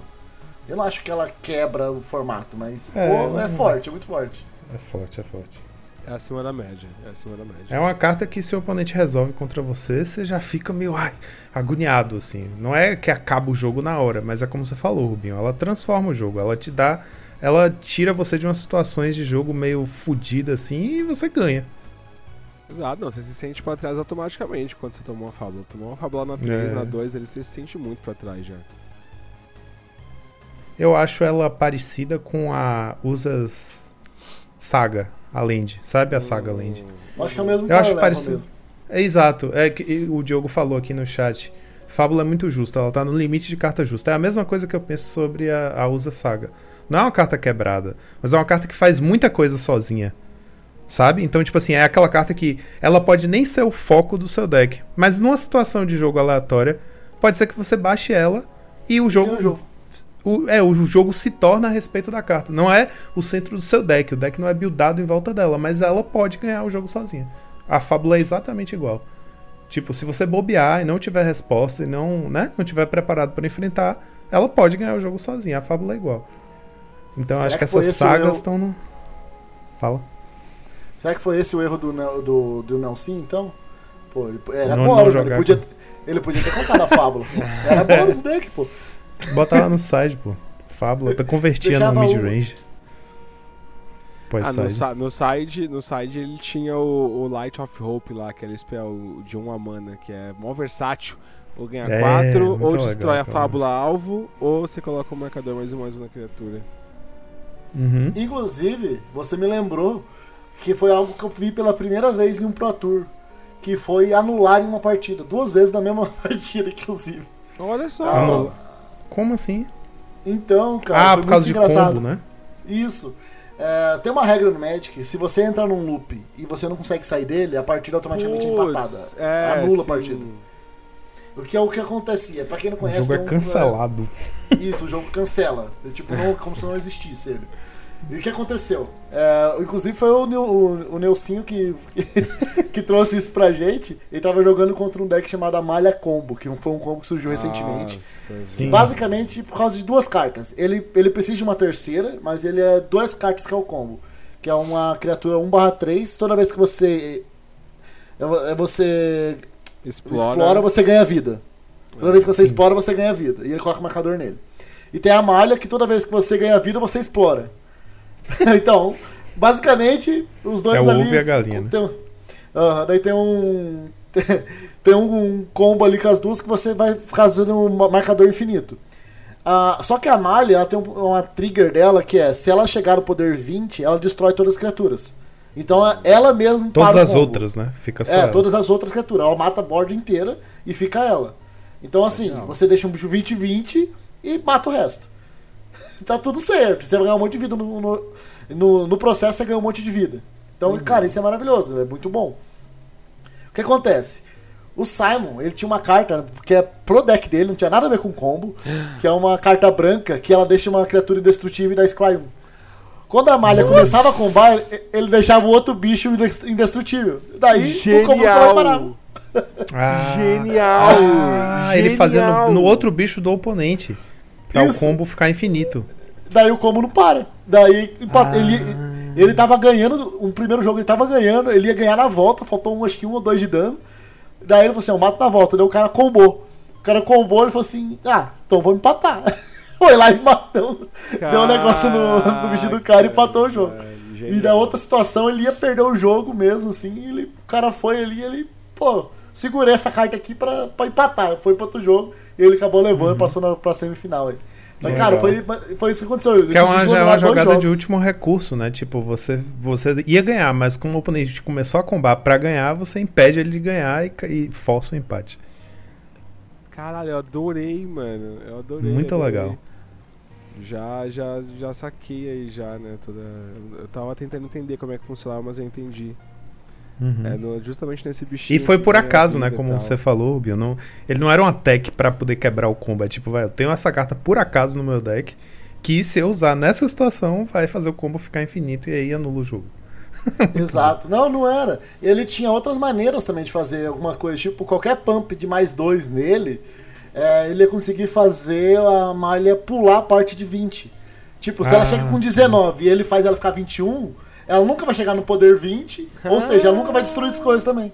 Speaker 3: Eu não acho que ela quebra o formato, mas,
Speaker 1: É,
Speaker 3: pô, é forte, é muito forte.
Speaker 1: É forte, é forte.
Speaker 2: É acima da média. É acima da média.
Speaker 1: É uma carta que se o oponente resolve contra você, você já fica meio ai, agoniado, assim. Não é que acaba o jogo na hora, mas é como você falou, Rubinho. Ela transforma o jogo, ela te dá. Ela tira você de umas situações de jogo meio fodida assim e você ganha.
Speaker 2: Exato, não, você se sente pra trás automaticamente quando você tomou uma fábula. Tomou uma fábula na 3,
Speaker 1: É.
Speaker 2: na 2, ele se sente muito pra trás já.
Speaker 1: Eu acho ela parecida com a Usas Saga, a Land. Sabe a Saga Land?
Speaker 3: Eu acho que é o mesmo
Speaker 1: Eu acho parecido.
Speaker 3: mesmo.
Speaker 1: É exato. É que o Diogo falou aqui no chat. Fábula é muito justa, ela tá no limite de carta justa. É a mesma coisa que eu penso sobre a, a Usa Saga. Não é uma carta quebrada, mas é uma carta que faz muita coisa sozinha. Sabe? Então, tipo assim, é aquela carta que ela pode nem ser o foco do seu deck, mas numa situação de jogo aleatória, pode ser que você baixe ela e o jogo,
Speaker 3: E o jogo.
Speaker 1: o, é, o jogo se torna a respeito da carta. Não é o centro do seu deck, o deck não é buildado em volta dela, mas ela pode ganhar o jogo sozinha. A fábula é exatamente igual. Tipo, se você bobear e não tiver resposta e não, né, não tiver preparado para enfrentar, ela pode ganhar o jogo sozinha. A fábula é igual. Então
Speaker 3: Será
Speaker 1: acho que
Speaker 3: que
Speaker 1: essas
Speaker 3: o
Speaker 1: sagas
Speaker 3: erro?
Speaker 1: estão no. Fala.
Speaker 3: Será que foi esse o erro do, do, do Nelson, então? Pô, ele, era
Speaker 1: Não-
Speaker 3: bônus,
Speaker 1: não
Speaker 3: né? ele
Speaker 1: jogar
Speaker 3: podia, ele podia ter colocado a fábula. pô. Era bônus deck, pô.
Speaker 1: Bota lá no side, pô. Fábula, tá convertia no mid-range. Pode
Speaker 2: Ah, no,
Speaker 1: side.
Speaker 2: sa- no side, no side ele tinha o, o Light of Hope lá, aquele spell de uma mana, que é mó versátil. Ou ganha
Speaker 1: É,
Speaker 2: 4,
Speaker 1: muito
Speaker 2: ou
Speaker 1: legal,
Speaker 2: destrói a fábula alvo, ou você coloca um marcador mais um mais um na criatura.
Speaker 1: Uhum.
Speaker 3: Inclusive, você me lembrou que foi algo que eu vi pela primeira vez em um Pro Tour. Que foi anular em uma partida. Duas vezes na mesma partida, inclusive.
Speaker 2: Olha só.
Speaker 3: Ah,
Speaker 1: Como assim?
Speaker 3: Então, cara.
Speaker 1: ah,
Speaker 3: foi
Speaker 1: por causa
Speaker 3: muito
Speaker 1: de
Speaker 3: engraçado.
Speaker 1: combo, né?
Speaker 3: Isso. É, tem uma regra no Magic, se você entra num loop e você não consegue sair dele, a partida automaticamente é empatada.
Speaker 2: Puts, é,
Speaker 3: Anula a
Speaker 2: sim.
Speaker 3: partida. O que é o que acontecia? Pra quem não
Speaker 1: O
Speaker 3: conhece,
Speaker 1: jogo é
Speaker 3: um-
Speaker 1: cancelado.
Speaker 3: Isso, o jogo cancela. É tipo, não- como se não existisse ele. E o que aconteceu? É, inclusive foi o, o, o Nelsinho que, que, que trouxe isso pra gente. Ele tava jogando contra um deck chamado Amalha Combo, que foi um combo que surgiu recentemente.
Speaker 2: Nossa,
Speaker 1: Sim.
Speaker 3: Basicamente por causa de duas cartas. Ele, ele precisa de uma terceira, mas ele é duas cartas que é o combo. Que é uma criatura 1/3. Toda vez que você. é você
Speaker 2: Explora.
Speaker 3: explora, você ganha vida. Toda vez que você
Speaker 1: Sim.
Speaker 3: explora, você ganha vida. E ele coloca o marcador nele. E tem a malha que toda vez que você ganha vida, você explora. então, basicamente, os dois
Speaker 1: É o
Speaker 3: ali.
Speaker 1: ovo e a galinha, né?
Speaker 3: Tem, Aham, daí tem um. Tem um combo ali com as duas que você vai fazendo um marcador infinito. Ah, só que a malha ela tem um- uma trigger dela que é: se ela chegar no poder 20, ela destrói todas as criaturas. Então ela mesma
Speaker 1: Todas
Speaker 3: para o
Speaker 1: as
Speaker 3: combo.
Speaker 1: outras, né? Fica só
Speaker 3: É,
Speaker 1: ela.
Speaker 3: todas as outras criaturas. Ela mata a board inteira e fica ela. Então, assim,
Speaker 2: Legal.
Speaker 3: você deixa um bicho 20-20 e mata o resto. tá tudo certo. Você vai ganhar um monte de vida no, no, no, no processo, você ganha um monte de vida. Então, cara, isso é maravilhoso, é muito bom. O que acontece? O Simon, ele tinha uma carta que é pro deck dele, não tinha nada a ver com combo, que é uma carta branca que ela deixa uma criatura indestrutível e dá Scry 1. Quando a malha
Speaker 1: Nossa.
Speaker 3: começava a combar, ele- ele deixava o outro bicho indes- indestrutível. Daí o combo só vai parar.
Speaker 2: Genial!
Speaker 1: Ah,
Speaker 2: Genial!
Speaker 1: Ah, ele fazendo
Speaker 2: Genial!
Speaker 1: no outro bicho do oponente. Pra
Speaker 3: Isso.
Speaker 1: o combo ficar infinito.
Speaker 3: Daí o combo não para. Daí
Speaker 1: Ah.
Speaker 3: ele, ele tava ganhando, um primeiro jogo ele tava ganhando, ele ia ganhar na volta, faltou um, acho que um ou dois de dano. Daí ele falou assim, eu mato na volta. Daí o cara combou. O cara combou, ele falou assim, ah, então vamos empatar. Foi lá e matou. Deu um negócio no, no bicho do cara e empatou o jogo.
Speaker 2: Velho,
Speaker 3: E na outra situação ele ia perder o jogo mesmo, assim, e ele, o cara foi ali e ele, pô, segurei essa carta aqui pra, pra empatar. Foi pro outro jogo e ele acabou levando, passou na, pra semifinal aí. Mas, cara, foi, foi isso que aconteceu.
Speaker 1: Que é uma, é uma jogada de último recurso, né? Tipo, você, você ia ganhar, mas como o oponente começou a combar pra ganhar, você impede ele de ganhar e, e força o empate.
Speaker 2: Caralho, eu adorei, mano. Eu adorei.
Speaker 1: Muito
Speaker 2: adorei.
Speaker 1: legal.
Speaker 2: Já, já, já saquei aí já, né? Toda... Eu tava tentando entender como é que funcionava, mas eu entendi.
Speaker 1: Uhum.
Speaker 2: É no- justamente nesse bichinho.
Speaker 1: E foi por acaso, né? Como você falou, Rubio. Não, ele não era uma tech pra poder quebrar o combo. É tipo, vai, eu tenho essa carta por acaso no meu deck. Que se eu usar nessa situação, vai fazer o combo ficar infinito e aí anula o jogo.
Speaker 3: Exato. Não, não era. Ele tinha outras maneiras também de fazer alguma coisa. Tipo, qualquer pump de mais dois nele, é, ele ia conseguir fazer a malha pular a parte de 20. Tipo, se ela
Speaker 1: Ah,
Speaker 3: chega com
Speaker 1: sim.
Speaker 3: 19 e ele faz ela ficar 21, ela nunca vai chegar no poder 20, ou seja, ela nunca vai destruir as coisas também.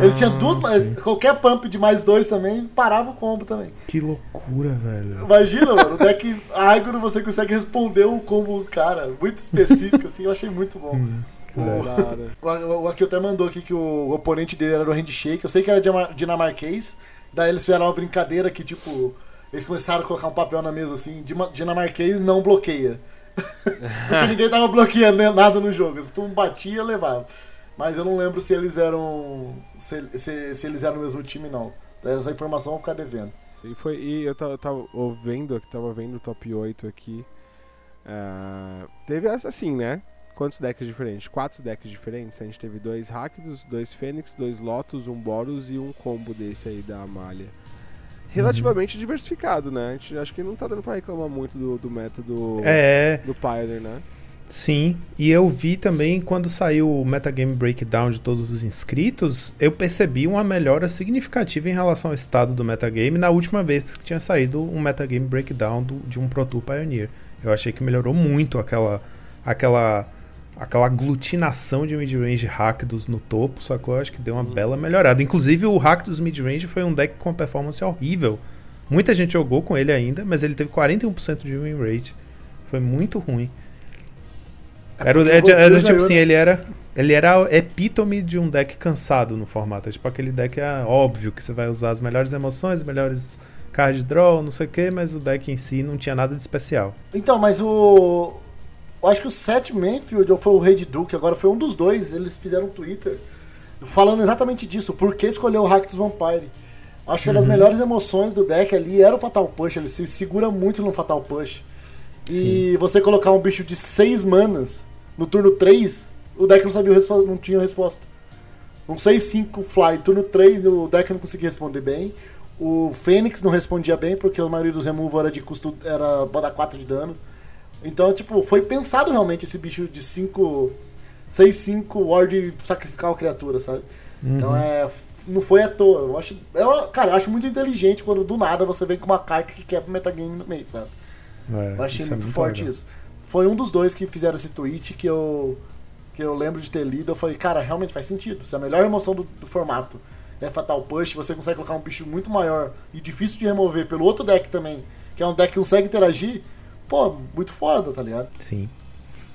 Speaker 3: Ele tinha duas.
Speaker 1: Ah, sim.
Speaker 3: Qualquer pump de mais dois também parava o combo também.
Speaker 1: Que loucura, velho.
Speaker 3: Imagina, mano, o deck agro você consegue responder um combo, cara, muito específico, assim, eu achei muito bom.
Speaker 1: Hum,
Speaker 3: O-
Speaker 2: hora.
Speaker 3: O, o Akil até mandou aqui que o oponente dele era do handshake. Eu sei que era dina- dinamarquês. Daí eles fizeram uma brincadeira que, tipo, eles começaram a colocar um papel na mesa assim: "Dima- dinamarquês não bloqueia. Porque ninguém tava bloqueando né, nada no jogo. Se tu batia, levava. Mas eu não lembro se eles eram. Se, se, se eles eram o mesmo time, não. Essa informação eu vou ficar devendo.
Speaker 2: E, foi, e eu tava, tava ouvindo, tava vendo o top 8 aqui. Ah, teve essa assim, né? Quantos decks diferentes? Quatro decks diferentes. A gente teve dois Rakdos, dois Fênix, dois Lotus, um Boros e um combo desse aí da Amália. Relativamente diversificado, né? A gente acho que não tá dando pra reclamar muito do, do método
Speaker 1: É,
Speaker 2: do Pioneer, né?
Speaker 1: sim. E eu vi também quando saiu o Metagame Breakdown de todos os inscritos, eu percebi uma melhora significativa em relação ao estado do metagame na última vez que tinha saído um Metagame Breakdown do- de um Pro Tour Pioneer. Eu achei que melhorou muito aquela aquela aquela aglutinação de midrange Rakdos no topo, sacou? Acho que deu uma bela melhorada. Inclusive o Rakdos midrange foi um deck com performance horrível. Muita gente jogou com ele ainda, mas ele teve 41% de win rate. Foi muito ruim. Era, o-
Speaker 3: porque
Speaker 1: era,
Speaker 3: o Goku
Speaker 1: era tipo assim,
Speaker 3: né?
Speaker 1: ele era ele era epítome de um deck cansado no formato. É tipo aquele deck é óbvio que você vai usar as melhores emoções, as melhores card draw, não sei o que, mas o deck em si não tinha nada de especial.
Speaker 3: Então, mas o. Eu acho que o Seth Manfield ou foi o Red Duke, agora foi um dos dois, eles fizeram um Twitter falando exatamente disso, por que escolher o Rakdos Vampire. Acho que uma das
Speaker 1: Uhum.
Speaker 3: melhores emoções do deck ali era o Fatal Push, ele se segura muito no Fatal Push. E você colocar um bicho de 6 manas no turno 3, o deck não sabia não tinha resposta. Um 6-5 fly, turno 3, o deck não conseguia responder bem. O Fênix não respondia bem, porque a maioria dos removal era de custo. era pra dar 4 de dano. Então, tipo, foi pensado realmente esse bicho de 5. 6-5 Ward sacrificar uma criatura, sabe? Então é. Não foi à toa. Eu acho. Eu, cara, eu acho muito inteligente quando do nada você vem com uma carta que quebra o metagame no meio, sabe?
Speaker 1: É,
Speaker 3: Eu achei
Speaker 1: isso é
Speaker 3: muito, forte
Speaker 1: legal.
Speaker 3: isso. Foi um dos dois que fizeram esse tweet que eu, que eu lembro de ter lido. Eu falei, cara, realmente faz sentido. Se a melhor emoção do, do formato é Fatal Push, você consegue colocar um bicho muito maior e difícil de remover pelo outro deck também, que é um deck que consegue interagir, pô, muito foda, tá ligado?
Speaker 1: Sim.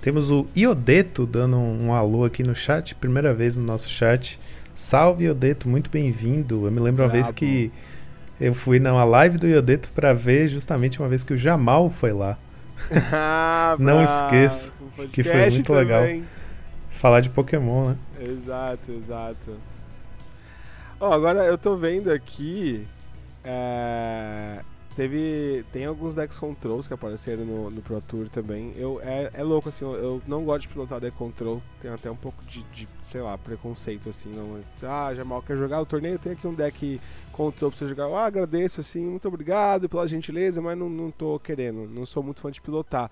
Speaker 1: Temos o Iodeto dando um, um alô aqui no chat, primeira vez no nosso chat. Salve Iodeto, muito bem-vindo. Eu me lembro uma vez que eu fui numa live do Iodeto pra ver justamente uma vez que o Jamal foi lá
Speaker 2: Ah,
Speaker 1: Não
Speaker 2: bravo.
Speaker 1: esqueça
Speaker 2: Um
Speaker 1: que foi muito legal.
Speaker 2: também.
Speaker 1: falar de Pokémon, né?
Speaker 2: Exato, exato. Ó, agora eu tô vendo aqui. é, teve. Tem alguns decks controls que apareceram no, no Pro Tour também. Eu, é, é louco, assim, eu, eu não gosto de pilotar deck control. Tenho até um pouco de, de, sei lá, preconceito, assim. Não, ah, Jamal quer jogar o torneio, tem aqui um deck control pra você jogar. Eu ah, agradeço, assim, muito obrigado pela gentileza, mas não, não tô querendo. Não sou muito fã de pilotar.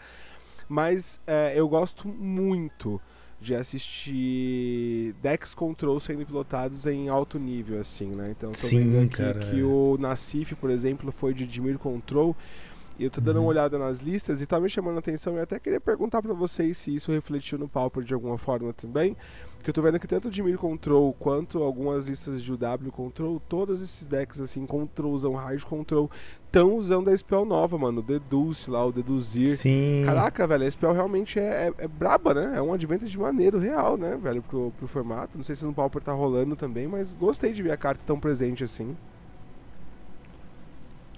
Speaker 2: Mas é, eu gosto muito de assistir decks control sendo pilotados em alto nível, assim, né? Então, tô
Speaker 1: Sim,
Speaker 2: vendo aqui
Speaker 1: cara,
Speaker 2: que
Speaker 1: é.
Speaker 2: o Nassif, por exemplo, foi de Dimir Control. E eu tô dando
Speaker 1: Uhum.
Speaker 2: uma olhada nas listas e tá me chamando a atenção. E até queria perguntar pra vocês se isso refletiu no Pauper de alguma forma também. Que eu tô vendo que tanto o Dimir Control quanto algumas listas de UW Control, todos esses decks, assim, Controlzão, Raid Control, estão usando a spell nova, mano. O Deduce lá, o Deduzir.
Speaker 1: Sim.
Speaker 2: Caraca, velho, a spell realmente é, é, é braba, né? É um advantage maneiro real, né, velho, pro, pro formato. Não sei se no Pauper tá rolando também, mas gostei de ver a carta tão presente assim.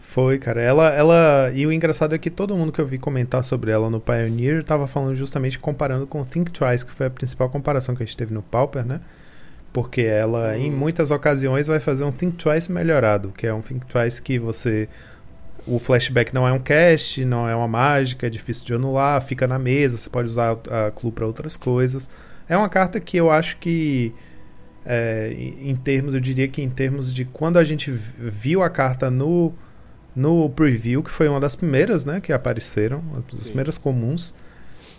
Speaker 1: Foi, cara. Ela, ela. E o engraçado é que todo mundo que eu vi comentar sobre ela no Pioneer tava falando justamente comparando com Think Twice, que foi a principal comparação que a gente teve no Pauper, né? Porque ela, em
Speaker 2: Hum.
Speaker 1: muitas ocasiões, vai fazer um Think Twice melhorado, que é um Think Twice que você. O flashback não é um cast, não é uma mágica, é difícil de anular, fica na mesa, você pode usar a clue para outras coisas. É uma carta que eu acho que. é, em em termos, eu diria que em termos de quando a gente viu a carta no, no preview, que foi uma das primeiras, né, que apareceram, uma das
Speaker 2: Sim.
Speaker 1: primeiras comuns,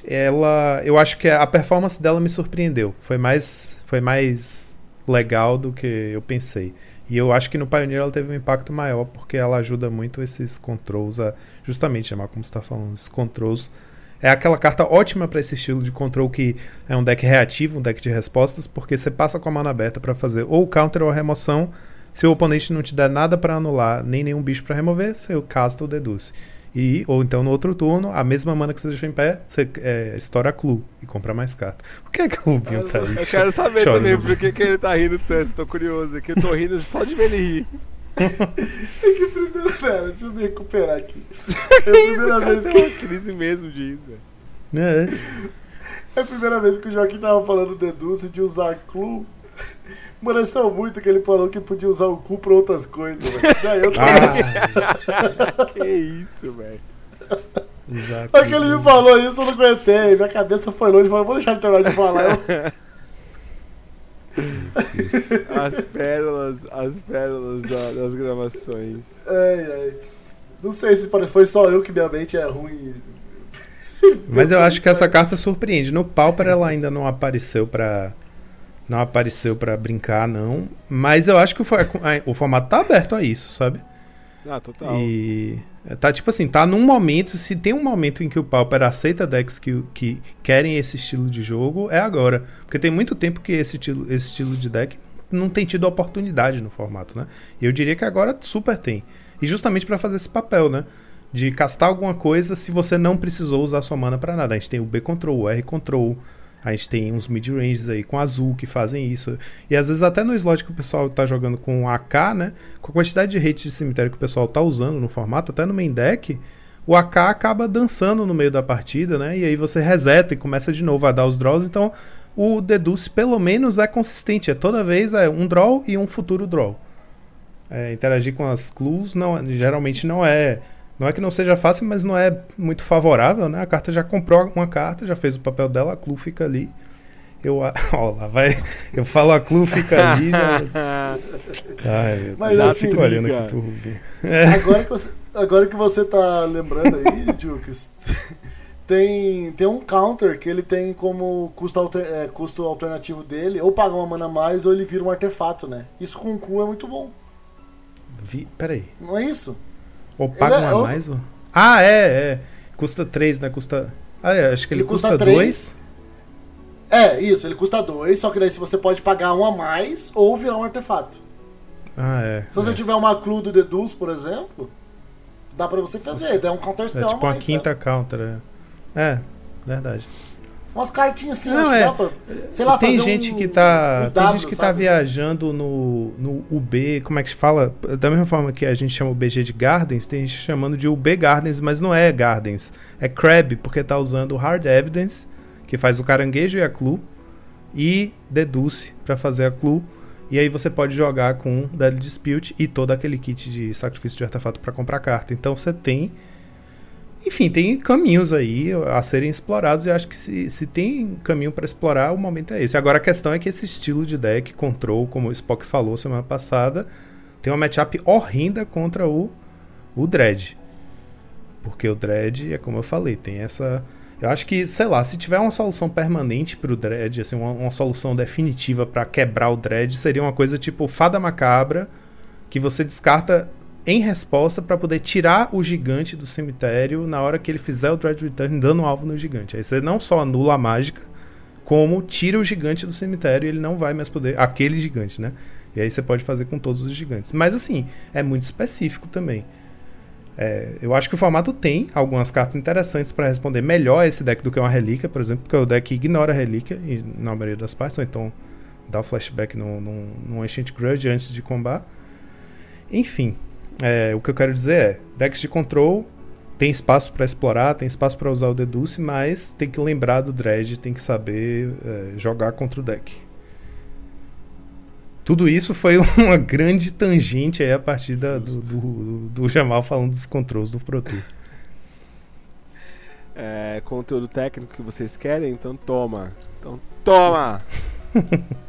Speaker 1: ela, eu acho que a performance dela me surpreendeu. Foi mais, foi mais legal do que eu pensei. E eu acho que no Pioneer ela teve um impacto maior porque ela ajuda muito esses controls a justamente chamar como está falando, esses controls. É aquela carta ótima para esse estilo de control que é um deck reativo, um deck de respostas, porque você passa com a mão aberta para fazer ou counter ou remoção. Se o oponente não te der nada para anular, nem nenhum bicho para remover, você casta ou deduz. E, ou então no outro turno, a mesma mana que você deixou em pé, você é, estoura a clue e compra mais carta. Por que é que o Binho tá aí?
Speaker 2: Eu quero saber Chora também por que, que ele tá rindo tanto, tô curioso. Que eu tô rindo só de ver ele rir.
Speaker 3: é que primeiro, pera, deixa eu me recuperar aqui. É a primeira vez
Speaker 2: que. É uma crise mesmo disso, velho.
Speaker 3: É. é a primeira vez que o Joaquim tava falando Deduce de usar clue. Pareceu muito que ele falou que podia usar o cu pra outras coisas, velho. eu tô
Speaker 2: ah. Que isso, velho.
Speaker 3: Exato. Só que ele me falou isso, eu não aguentei. Minha cabeça foi longe, falei, vou deixar ele terminar de falar.
Speaker 2: as pérolas, as pérolas da, das gravações.
Speaker 3: Ai, ai. Não sei se foi só eu que minha mente é ruim.
Speaker 1: Mas eu acho que essa carta surpreende. No Pauper ela ainda não apareceu pra não apareceu para brincar, não. Mas eu acho que o, o, formato tá aberto a isso, sabe?
Speaker 2: Ah, total.
Speaker 1: E tá tipo assim, tá num momento, se tem um momento em que o Pauper aceita decks que, que querem esse estilo de jogo, é agora. Porque tem muito tempo que esse estilo, esse estilo de deck não tem tido oportunidade no formato, né? E eu diria que agora super tem. E justamente para fazer esse papel, né? De castar alguma coisa se você não precisou usar sua mana para nada. A gente tem o B Control, o R Control, a gente tem uns mid-ranges aí com azul que fazem isso. E às vezes até no slot que o pessoal tá jogando com AK, né? Com a quantidade de hate de cemitério que o pessoal tá usando no formato, até no main deck, o AK acaba dançando no meio da partida, né? E aí você reseta e começa de novo a dar os draws. Então o Deduce pelo menos é consistente. É toda vez é um draw e um futuro draw. É, interagir com as clues não, geralmente não é não é que não seja fácil, mas não é muito favorável, né? A carta já comprou uma carta, já fez o papel dela, a Clu fica ali. Eu, ó, lá vai. Eu falo a Clu fica ali. Já... Ai,
Speaker 3: mas
Speaker 1: já
Speaker 3: assim,
Speaker 1: fico olhando aqui pro Rubi.
Speaker 3: É. Agora, que você, agora que você tá lembrando aí, Jukes, tem, tem um counter que ele tem como custo, alter, é, custo alternativo dele, ou paga uma mana a mais, ou ele vira um artefato, né? Isso com o cu é muito bom.
Speaker 1: Vi, peraí.
Speaker 3: Não é isso?
Speaker 1: Ou paga é, mais? Ou... Ah, é, é. Custa 3, né? Custa. Ah, é, acho que ele, ele custa 2.
Speaker 3: É, isso, ele custa 2, só que daí se você pode pagar um a mais ou virar um artefato.
Speaker 1: Ah, é.
Speaker 3: Se você
Speaker 1: é.
Speaker 3: tiver uma clue do Deduz, por exemplo, dá pra você fazer, dá um counter spell
Speaker 1: É tipo
Speaker 3: a
Speaker 1: mais, uma quinta sabe? counter, é. É, verdade.
Speaker 3: Umas cartinhas assim,
Speaker 1: não, é, pra, sei lá, tem gente um, que tá, um tem gente que tá viajando no, no UB, como é que se fala? Da mesma forma que a gente chama o BG de Gardens, tem gente chamando de UB Gardens, mas não é Gardens, é Crab, porque tá usando Hard Evidence, que faz o caranguejo e a clue, e Deduce para fazer a clue. E aí você pode jogar com Deadly Dispute e todo aquele kit de sacrifício de artefato para comprar carta. Então você tem enfim, tem caminhos aí a serem explorados e acho que se, se tem caminho para explorar, o momento é esse. Agora a questão é que esse estilo de deck, Control, como o Spock falou semana passada, tem uma matchup horrenda contra o, o Dread. Porque o Dread, é como eu falei, tem essa. Eu acho que, sei lá, se tiver uma solução permanente para o Dread, assim, uma, uma solução definitiva para quebrar o Dread, seria uma coisa tipo Fada Macabra, que você descarta em resposta para poder tirar o gigante do cemitério na hora que ele fizer o Dread Return dando um alvo no gigante. Aí você não só anula a mágica, como tira o gigante do cemitério e ele não vai mais poder. Aquele gigante, né? E aí você pode fazer com todos os gigantes. Mas assim, é muito específico também. É, eu acho que o formato tem algumas cartas interessantes para responder melhor esse deck do que uma relíquia, por exemplo, porque o deck ignora a relíquia e, na maioria das partes, ou então dá o flashback no, no, no Ancient Grudge antes de combar. Enfim, é, o que eu quero dizer é, decks de control tem espaço para explorar, tem espaço para usar o Deduce, mas tem que lembrar do Dredge, tem que saber é, jogar contra o deck. Tudo isso foi uma grande tangente aí a partir da, do, do, do, Jamal falando dos controles do Pro Tour.
Speaker 2: É, conteúdo técnico que vocês querem? Então toma. Então toma!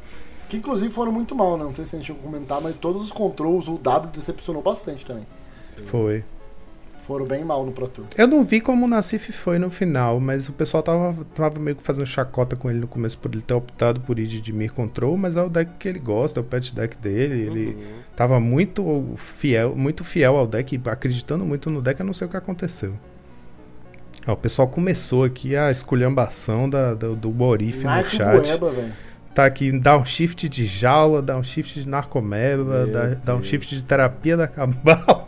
Speaker 3: Que inclusive foram muito mal, né? Não sei se a gente ia comentar, mas todos os controls, o W decepcionou bastante também.
Speaker 1: Sim. Foi.
Speaker 3: foram bem mal no Pro Tour.
Speaker 1: Eu não vi como o Nassif foi no final, mas o pessoal tava, tava meio que fazendo chacota com ele no começo por ele ter optado por ir de Dimir Control, mas é o deck que ele gosta, é o pet deck dele. Ele
Speaker 2: Uhum.
Speaker 1: tava muito fiel, muito fiel ao deck, acreditando muito no deck, eu não sei o que aconteceu. Ó, o pessoal começou aqui a esculhambação da, do, do Borif no chat.
Speaker 3: Velho.
Speaker 1: Tá aqui downshift de jaula, downshift de narcomeba,
Speaker 2: Meu
Speaker 1: da-
Speaker 2: Deus.
Speaker 1: downshift de terapia da cabala.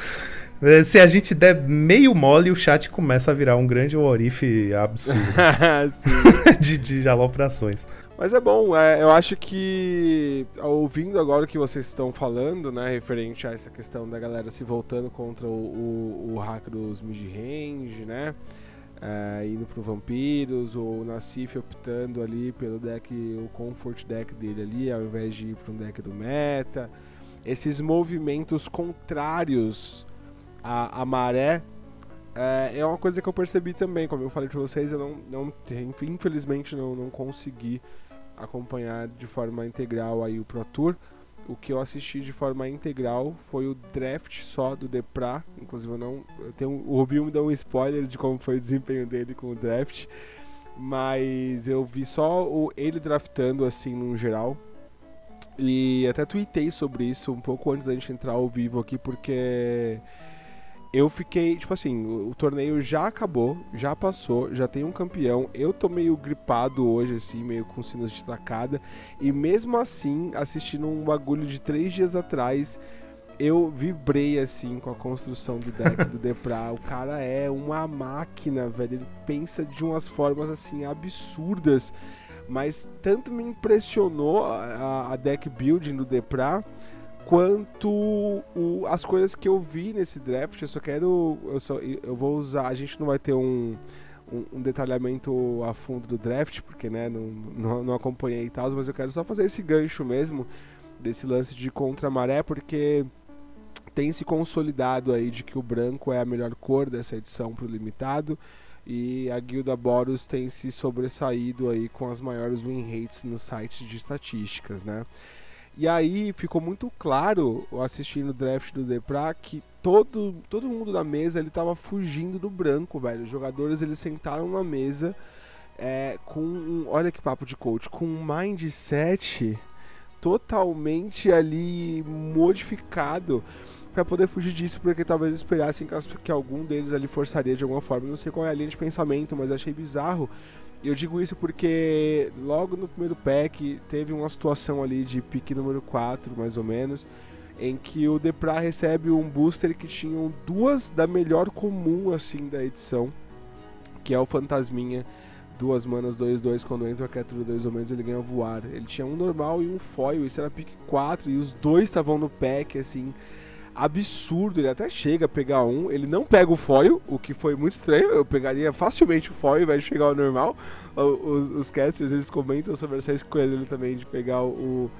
Speaker 1: Se a gente der meio mole, o chat começa a virar um grande orife absurdo de, de aloprações.
Speaker 2: Mas é bom, é, eu acho que ouvindo agora o que vocês estão falando, né, referente a essa questão da galera se voltando contra o, o, o hack dos mid-range, né, é, indo pro Vampiros, o Nassif optando ali pelo deck, o comfort deck dele ali, ao invés de ir para um deck do meta, esses movimentos contrários à, à maré, é, é uma coisa que eu percebi também, como eu falei pra vocês, eu não, não infelizmente não, não consegui acompanhar de forma integral aí o Pro Tour. O que eu assisti de forma integral foi o draft só do Depra. Inclusive eu não. Eu tenho, o Rubinho me deu um spoiler de como foi o desempenho dele com o draft. Mas eu vi só o, ele draftando assim no geral. E até tuitei sobre isso um pouco antes da gente entrar ao vivo aqui, porque eu fiquei, tipo assim, o, o torneio já acabou, já passou, já tem um campeão. Eu tô meio gripado hoje, assim, meio com sinos de tacada. E mesmo assim, assistindo um bagulho de três dias atrás, eu vibrei, assim, com a construção do deck do Depra. O cara é uma máquina, velho. Ele pensa de umas formas, assim, absurdas. Mas tanto me impressionou a, a- deck building do Depra quanto o- as coisas que eu vi nesse draft. Eu só quero. Eu, só, eu vou usar. A gente não vai ter um, um, um detalhamento a fundo do draft, porque né, não, não, não acompanhei e tal, mas eu quero só fazer esse gancho mesmo desse lance de contra a maré, porque tem se consolidado aí de que o branco é a melhor cor dessa edição pro limitado. E a Guilda Boros tem se sobressaído aí com as maiores win rates nos sites de estatísticas, né? E aí ficou muito claro, assistindo o draft do Depra, que todo, todo mundo da mesa ele tava fugindo do branco, velho. Os jogadores eles sentaram na mesa é, com um, olha que papo de coach, com um mindset totalmente ali modificado para poder fugir disso, porque talvez esperassem que, algum deles ali forçaria de alguma forma. Não sei qual é a linha de pensamento, mas achei bizarro. Eu digo isso porque logo no primeiro pack teve uma situação ali de pique número 4, mais ou menos, em que o Depra recebe um booster que tinham duas da melhor comum assim da edição, que é o Fantasminha. Duas manas 2-2, quando entra a criatura 2 ou menos, ele ganha voar. Ele tinha um normal e um foil, isso era pick 4, e os dois estavam no pack, assim, absurdo. Ele até chega a pegar um, ele não pega o foil, o que foi muito estranho. Eu pegaria facilmente o foil ao invés de chegar ao normal. Os, os casters eles comentam sobre essa escolha dele também de pegar o,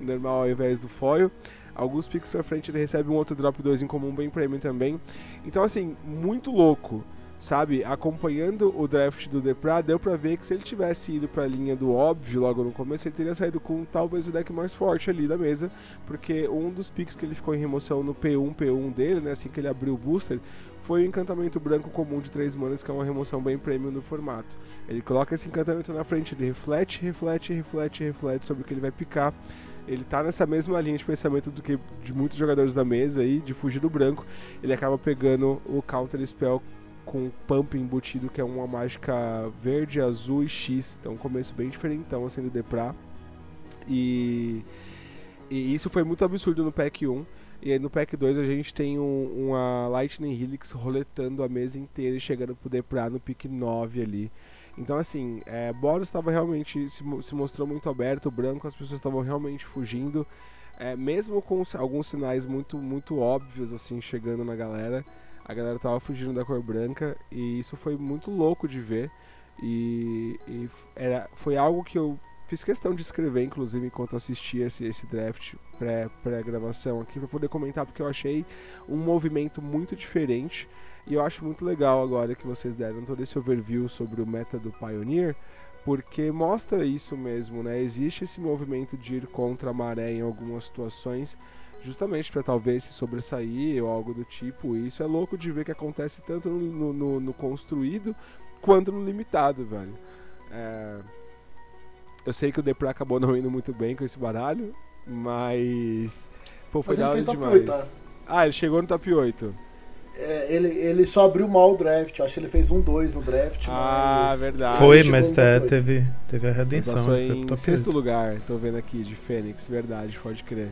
Speaker 2: normal ao invés do foil. Alguns picks pra frente ele recebe um outro drop 2 em comum bem premium também. Então, assim, muito louco. Sabe, acompanhando o draft do Depra, deu pra ver que se ele tivesse ido pra linha do óbvio logo no começo, ele teria saído com talvez o deck mais forte ali da mesa, porque um dos picks que ele ficou em remoção no P1, P1 dele, né, assim que ele abriu o booster, foi o encantamento branco comum de 3 manas, que é uma remoção bem premium no formato. Ele coloca esse encantamento na frente, ele reflete, reflete, reflete, reflete sobre o que ele vai picar. Ele tá nessa mesma linha de pensamento do que de muitos jogadores da mesa aí, de fugir do branco. Ele acaba pegando o counter spell com pump embutido, que é uma mágica verde, azul e X. Então um começo bem diferentão assim do Depra. E, e isso foi muito absurdo no pack 1. E aí no pack 2 a gente tem um- uma Lightning Helix roletando a mesa inteira e chegando pro Depra no pick 9 ali. Então assim, é, Boros estava realmente, se, se mostrou muito aberto, branco, as pessoas estavam realmente fugindo. É, mesmo com alguns sinais muito, muito óbvios assim chegando na galera, a galera tava fugindo da cor branca e isso foi muito louco de ver. E, e era, foi algo que eu fiz questão de escrever, inclusive, enquanto assistia esse, esse draft pré- pré-gravação aqui, para poder comentar, porque eu achei um movimento muito diferente. E eu acho muito legal agora que vocês deram todo esse overview sobre o meta do Pioneer, porque mostra isso mesmo, né? Existe esse movimento de ir contra a maré em algumas situações, justamente para talvez se sobressair ou algo do tipo. E isso é louco de ver que acontece tanto no, no, no construído quanto no limitado, velho. É... Eu sei que o Depra acabou não indo muito bem com esse baralho, mas. Pô, foi
Speaker 3: Mas
Speaker 2: da
Speaker 3: ele
Speaker 2: hora demais.
Speaker 3: 8, tá?
Speaker 2: Ah, ele chegou no top 8.
Speaker 3: É, ele, ele só abriu mal o draft. Acho que ele fez um 2 no draft.
Speaker 2: Ah,
Speaker 3: mas...
Speaker 2: verdade.
Speaker 1: Foi, mas
Speaker 3: oito.
Speaker 1: teve, teve a redenção.
Speaker 2: Passou
Speaker 1: ele foi pro
Speaker 2: em sexto
Speaker 1: 8.
Speaker 2: lugar, tô vendo aqui, de Fênix, verdade, pode crer.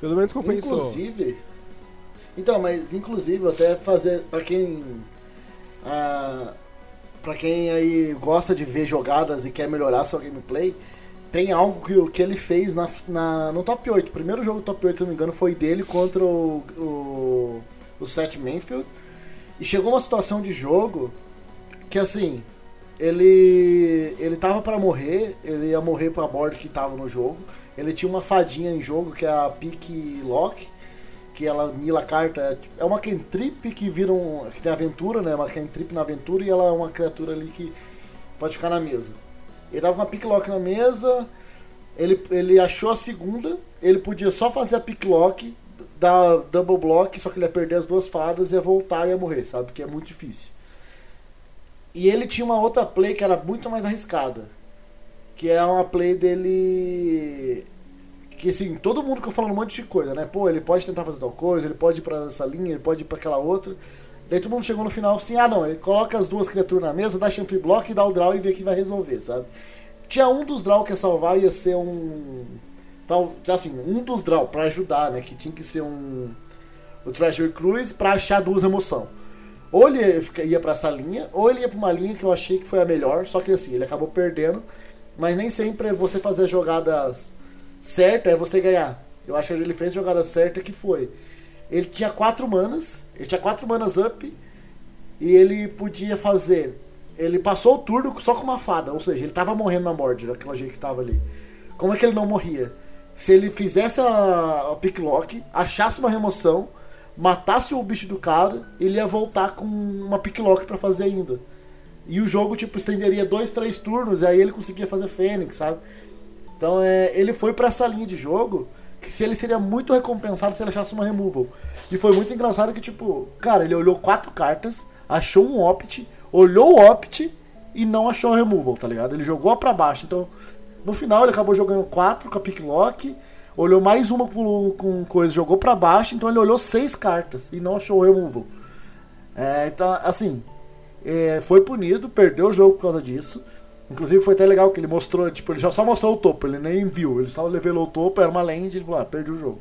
Speaker 2: Pelo menos compensou.
Speaker 3: Inclusive. Então, mas inclusive até fazer pra quem ah, para quem aí gosta de ver jogadas e quer melhorar sua gameplay, tem algo que, que ele fez na, na- no top 8. O primeiro jogo do top 8, se não me engano, foi dele contra o, o, o Seth Manfield. E chegou uma situação de jogo que assim, ele ele tava pra morrer, ele ia morrer pra board que tava no jogo. Ele tinha uma fadinha em jogo que é a Pick Lock, que ela mila a carta. É uma cantrip que vira um. que tem aventura, né? Uma cantrip na aventura e ela é uma criatura ali que pode ficar na mesa. Ele tava com a Pick Lock na mesa, ele, ele achou a segunda, ele podia só fazer a Pick Lock, dar double block, só que ele ia perder as duas fadas, ia voltar e ia morrer, sabe? Que é muito difícil. E ele tinha uma outra play que era muito mais arriscada. Que é uma play dele. Que assim, todo mundo fica falando um monte de coisa, né? Pô, ele pode tentar fazer tal coisa, ele pode ir pra essa linha, ele pode ir pra aquela outra. Daí todo mundo chegou no final assim, ah não, ele coloca as duas criaturas na mesa, dá champ block, dá o draw e vê que vai resolver, sabe? Tinha um dos draw que ia salvar, ia ser um. Tal, assim, um dos draw pra ajudar, né? Que tinha que ser um. O Treasure Cruise pra achar duas emoção. Ou ele ia pra essa linha, ou ele ia pra uma linha que eu achei que foi a melhor, só que assim, ele acabou perdendo. Mas nem sempre é você fazer as jogadas certas é você ganhar. Eu acho que ele fez a jogada certa que foi. Ele tinha quatro manas, ele tinha quatro manas up, e ele podia fazer. Ele passou o turno só com uma fada, ou seja, ele tava morrendo na board, daquela jeito que tava ali. Como é que ele não morria? Se ele fizesse a, a pick lock, achasse uma remoção, matasse o bicho do cara, ele ia voltar com uma pick lock pra fazer ainda. E o jogo, tipo, estenderia dois, três turnos, e aí ele conseguia fazer Fênix, sabe? Então é, ele foi pra essa linha de jogo que se ele seria muito recompensado se ele achasse uma removal. E foi muito engraçado que, tipo, cara, ele olhou quatro cartas, achou um opt, olhou o opt e não achou a removal, tá ligado? Ele jogou pra baixo. Então, no final ele acabou jogando quatro com a pick lock, olhou mais uma com, coisa, jogou pra baixo, então ele olhou seis cartas e não achou o removal. É, então, assim, é, foi punido, perdeu o jogo por causa disso. Inclusive foi até legal que ele mostrou, tipo, ele já só mostrou o topo, ele nem viu, ele só levelou o topo, era uma land ele falou, ah, perdi o jogo.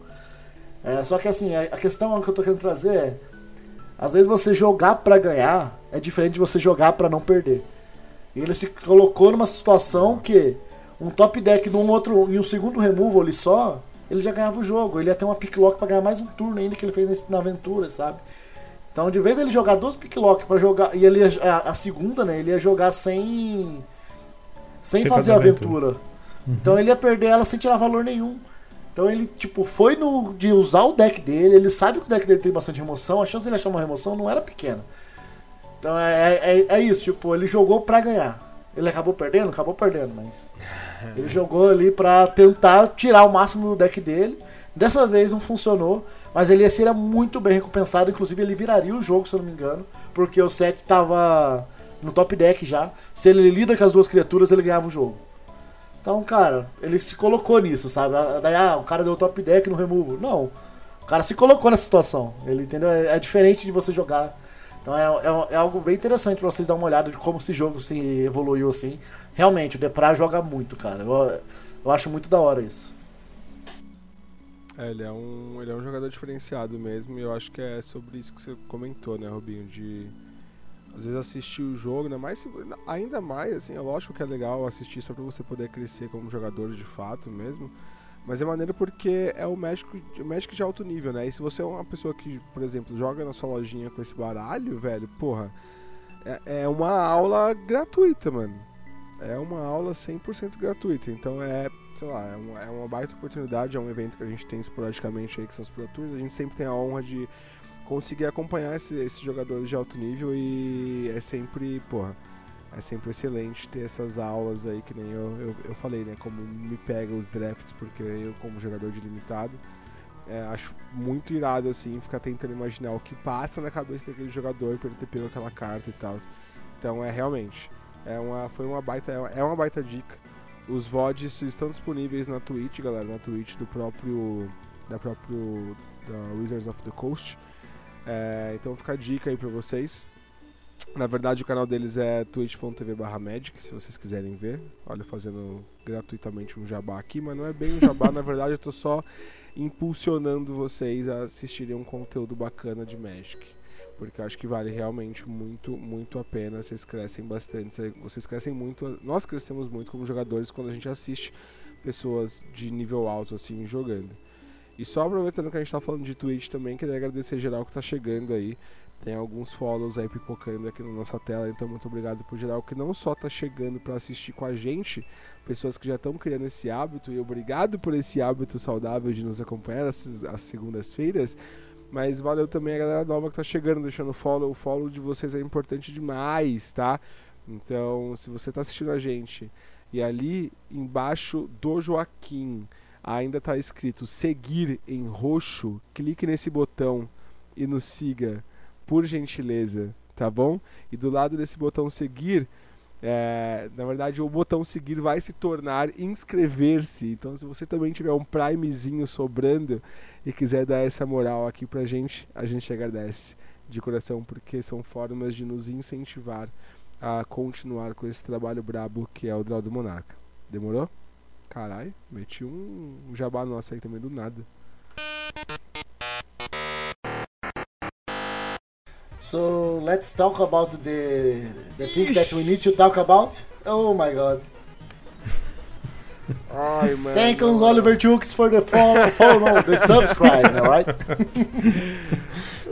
Speaker 3: É, só que assim, a, a questão que eu tô querendo trazer é, às vezes você jogar pra ganhar é diferente de você jogar pra não perder. E ele se colocou numa situação que um top deck num outro, em um segundo removal ali só, ele já ganhava o jogo, ele ia ter uma pick lock pra ganhar mais um turno ainda que ele fez na aventura, sabe? Então, de vez ele jogar duas pick lock para jogar e ele ia- a, a segunda, né, ele ia jogar sem sem,
Speaker 1: Sem
Speaker 3: fazer
Speaker 1: aventura.
Speaker 3: aventura. Então ele ia perder ela sem tirar valor nenhum. Então ele, tipo, foi no de usar o deck dele, ele sabe que o deck dele tem bastante remoção, a chance dele achar uma remoção não era pequena. Então é, é, é isso, tipo, ele jogou pra ganhar. Ele acabou perdendo? Acabou perdendo, mas. Ele jogou ali pra tentar tirar o máximo do deck dele. Dessa vez não funcionou, mas ele ia ser muito bem recompensado. Inclusive, ele viraria o jogo, se eu não me engano, porque o set tava no top deck já. Se ele lida com as duas criaturas, ele ganhava o jogo. Então, cara, ele se colocou nisso, sabe? Ah, Daí, ah, o cara deu top deck no removal. Não. O cara se colocou nessa situação. Ele entendeu? É, é diferente de você jogar. Então é, é, é algo bem interessante pra vocês dar uma olhada de como esse jogo se evoluiu assim. Realmente, o Depra joga muito, cara. Eu, eu acho muito da hora isso.
Speaker 2: É, ele é, um, ele é um jogador diferenciado mesmo, e eu acho que é sobre isso que você comentou, né, Robinho? De às vezes assistir o jogo, né? Mas ainda mais, assim, é lógico que é legal assistir só pra você poder crescer como jogador de fato mesmo. Mas é maneiro porque é o Magic, o Magic de alto nível, né? E se você é uma pessoa que, por exemplo, joga na sua lojinha com esse baralho, velho, porra, é, é uma aula gratuita, mano. É uma aula 100% gratuita. Então é, sei lá, é uma, é uma baita oportunidade. É um evento que a gente tem esporadicamente aí, que são os Pro Tours. A gente sempre tem a honra de conseguir acompanhar esse- esses jogadores de alto nível e é sempre, porra, é sempre excelente ter essas aulas aí, que nem eu, eu, eu falei, né? Como me pega os drafts, porque eu, como jogador de limitado, é, acho muito irado, assim, ficar tentando imaginar o que passa na cabeça daquele jogador pra ele ter pego aquela carta e tal. Então é realmente. É uma, foi uma baita. É uma baita dica. Os VODs estão disponíveis na Twitch, galera, na Twitch do próprio. Da próprio. Da Wizards of the Coast. É, então fica a dica aí pra vocês. Na verdade, o canal deles é twitch.tv magic, se vocês quiserem ver. Olha, fazendo gratuitamente um jabá aqui, mas não é bem um jabá, na verdade eu tô só impulsionando vocês a assistirem um conteúdo bacana de Magic. Porque acho que vale realmente muito, muito a pena. Vocês crescem bastante, vocês crescem muito. Nós crescemos muito como jogadores quando a gente assiste pessoas de nível alto assim jogando. E só aproveitando que a gente tá falando de Twitch também, queria agradecer geral que tá chegando aí. Tem alguns follows aí pipocando aqui na nossa tela, então muito obrigado por geral que não só tá chegando para assistir com a gente, pessoas que já estão criando esse hábito, e obrigado por esse hábito saudável de nos acompanhar às segundas-feiras, mas valeu também a galera nova que tá chegando, deixando follow. O follow de vocês é importante demais, tá? Então, se você tá assistindo a gente e ali embaixo do Joaquim ainda tá escrito seguir em roxo, clique nesse botão e nos siga por gentileza, tá bom? E do lado desse botão seguir, é, na verdade, o botão seguir vai se tornar inscrever-se. Então, se você também tiver um primezinho sobrando e quiser dar essa moral aqui pra gente, a gente agradece de coração, porque são formas de nos incentivar a continuar com esse trabalho brabo que é o Draw do Monarca. Demorou? Caralho, meti um, jabá nosso aí também do nada.
Speaker 3: So let's talk about the the things that we need to talk about. Oh my god.
Speaker 2: Ai, mano.
Speaker 3: Thank you, Oliver Chooks, for the follow, follow the subscribe, alright?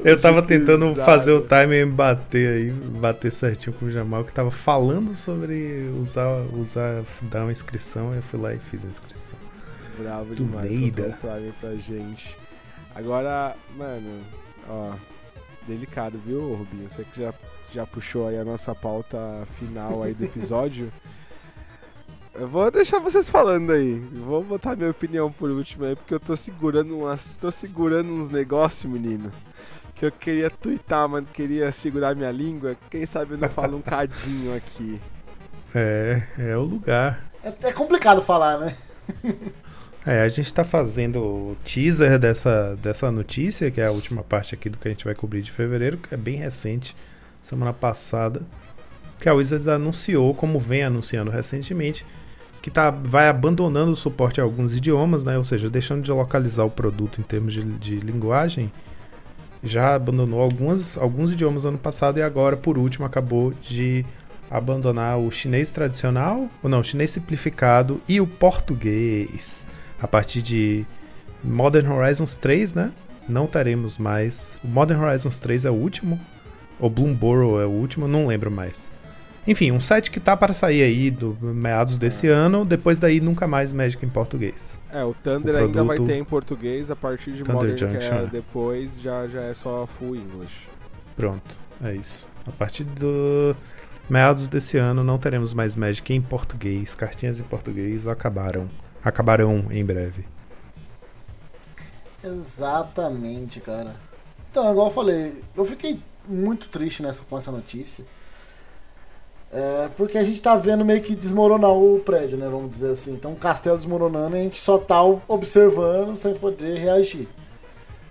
Speaker 1: Eu tava tentando fazer o time bater aí, bater certinho com o Jamal, que tava falando sobre usar, usar, dar uma inscrição, eu fui lá e fiz a inscrição.
Speaker 2: Bravo demais, Neida. Prime pra gente. Agora, mano, ó, delicado, viu, Rubinho? Você que já, já puxou aí a nossa pauta final aí do episódio. Eu vou deixar vocês falando aí. Vou botar minha opinião por último aí, porque eu tô segurando umas. tô segurando uns negócios, menino. Que eu queria twittar, mas queria segurar minha língua. Quem sabe eu não falo um cadinho aqui.
Speaker 1: É, é o lugar.
Speaker 3: É, é complicado falar, né?
Speaker 1: É, a gente está fazendo o teaser dessa, dessa notícia, que é a última parte aqui do que a gente vai cobrir de fevereiro, que é bem recente, semana passada, que a Wizards anunciou, como vem anunciando recentemente, que tá, vai abandonando o suporte a alguns idiomas, né? ou seja, deixando de localizar o produto em termos de, de linguagem. Já abandonou algumas, alguns idiomas ano passado e agora, por último, acabou de abandonar o chinês tradicional, ou não, o chinês simplificado e o português a partir de Modern Horizons 3, né? Não teremos mais. O Modern Horizons 3 é o último. Ou Bloomborough é o último, não lembro mais. Enfim, um site que tá para sair aí do meados desse é. ano, depois daí nunca mais Magic em português.
Speaker 2: É, o Thunder o ainda vai ter em português, a partir de Thunder Modern Junction, que é, é. depois já, já é só full English.
Speaker 1: Pronto, é isso. A partir do meados desse ano não teremos mais Magic em português, cartinhas em português acabaram acabarão em breve.
Speaker 3: Exatamente, cara. Então, igual eu falei, eu fiquei muito triste nessa, com essa notícia. É, porque a gente tá vendo meio que desmoronar o prédio, né? Vamos dizer assim. Então, o castelo desmoronando e a gente só tá observando sem poder reagir.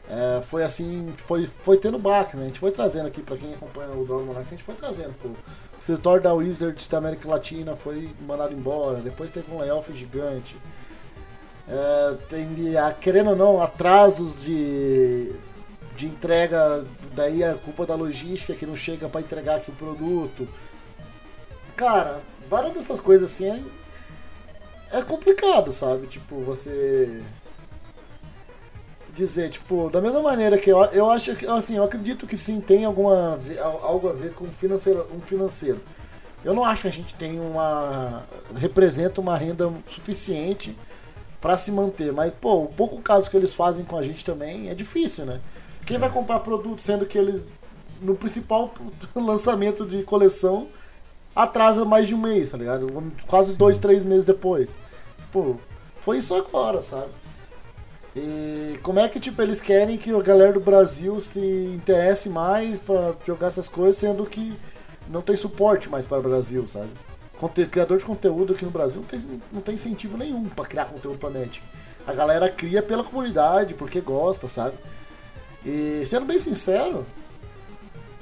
Speaker 3: É, foi assim, foi, foi tendo baque, né? A gente foi trazendo aqui, pra quem acompanha o Drone Monarch, a gente foi trazendo. O setor da Wizards da América Latina foi mandado embora, depois teve um layoff gigante. É, tem, querendo ou não, atrasos de, de entrega, daí a culpa da logística que não chega para entregar aqui o produto. Cara, várias dessas coisas assim é, é complicado, sabe? Tipo, você dizer, tipo, da mesma maneira que eu, eu acho que, assim, eu acredito que sim, tem alguma, algo a ver com financeiro, um financeiro. Eu não acho que a gente tem uma. representa uma renda suficiente para se manter. Mas, pô, o pouco caso que eles fazem com a gente também é difícil, né? Quem vai comprar produto sendo que eles, no principal lançamento de coleção, atrasa mais de um mês, tá ligado? Quase Sim. dois, três meses depois. Pô, foi isso agora, sabe? E como é que tipo eles querem que a galera do Brasil se interesse mais pra jogar essas coisas, sendo que não tem suporte mais para o Brasil, sabe? Criador de conteúdo aqui no Brasil não tem, não tem incentivo nenhum pra criar conteúdo pra Magic. A galera cria pela comunidade, porque gosta, sabe? E sendo bem sincero,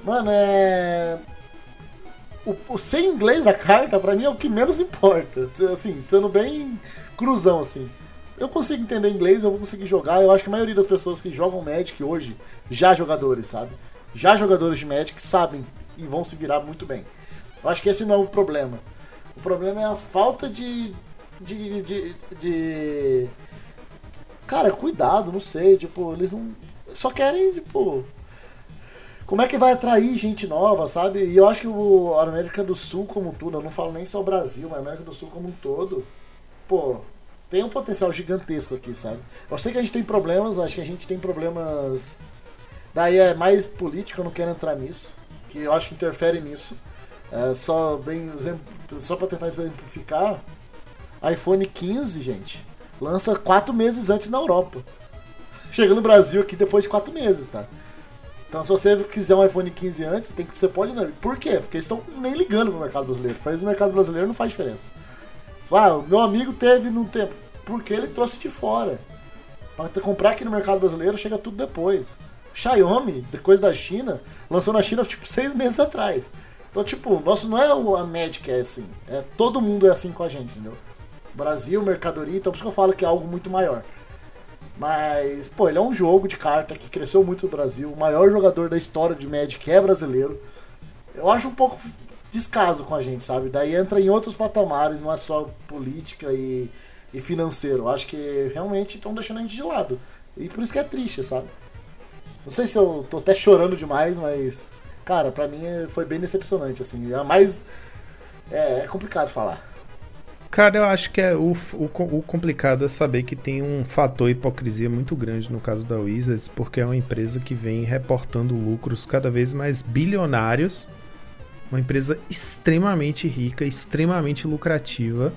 Speaker 3: mano, é. O, o ser inglês da carta, pra mim, é o que menos importa. Assim, sendo bem cruzão, assim. Eu consigo entender inglês, eu vou conseguir jogar. Eu acho que a maioria das pessoas que jogam Magic hoje, já jogadores, sabe? Já jogadores de Magic sabem e vão se virar muito bem. Eu acho que esse não é o problema. O problema é a falta de. de. de. de... Cara, cuidado, não sei. Tipo, eles não. Só querem, tipo. Como é que vai atrair gente nova, sabe? E eu acho que o, a América do Sul como um todo, eu não falo nem só o Brasil, mas a América do Sul como um todo, pô, tem um potencial gigantesco aqui, sabe? Eu sei que a gente tem problemas, eu acho que a gente tem problemas. Daí é mais político, eu não quero entrar nisso, que eu acho que interfere nisso. É, só bem só para tentar exemplificar, iPhone 15, gente, lança quatro meses antes na Europa. Chega no Brasil aqui depois de quatro meses, tá? Então, se você quiser um iPhone 15 antes, tem que, você pode. Não. Por quê? Porque eles estão nem ligando pro mercado brasileiro. Para eles, o mercado brasileiro não faz diferença. Ah, o meu amigo teve num tempo. Porque ele trouxe de fora. Para comprar aqui no mercado brasileiro, chega tudo depois. Xiaomi, depois da China, lançou na China tipo seis meses atrás. Então, tipo, nosso não é a Magic que é assim. É, todo mundo é assim com a gente, entendeu? Brasil, mercadoria, então por isso que eu falo que é algo muito maior. Mas, pô, ele é um jogo de carta que cresceu muito no Brasil. O maior jogador da história de Magic é brasileiro. Eu acho um pouco descaso com a gente, sabe? Daí entra em outros patamares, não é só política e, e financeiro. Eu acho que realmente estão deixando a gente de lado. E por isso que é triste, sabe? Não sei se eu tô até chorando demais, mas. Cara, pra mim é- foi bem decepcionante, assim. É mais. É, é complicado falar.
Speaker 1: Cara, eu acho que é o, o, o complicado é saber que tem um fator hipocrisia muito grande no caso da Wizards, porque é uma empresa que vem reportando lucros cada vez mais bilionários, uma empresa extremamente rica, extremamente lucrativa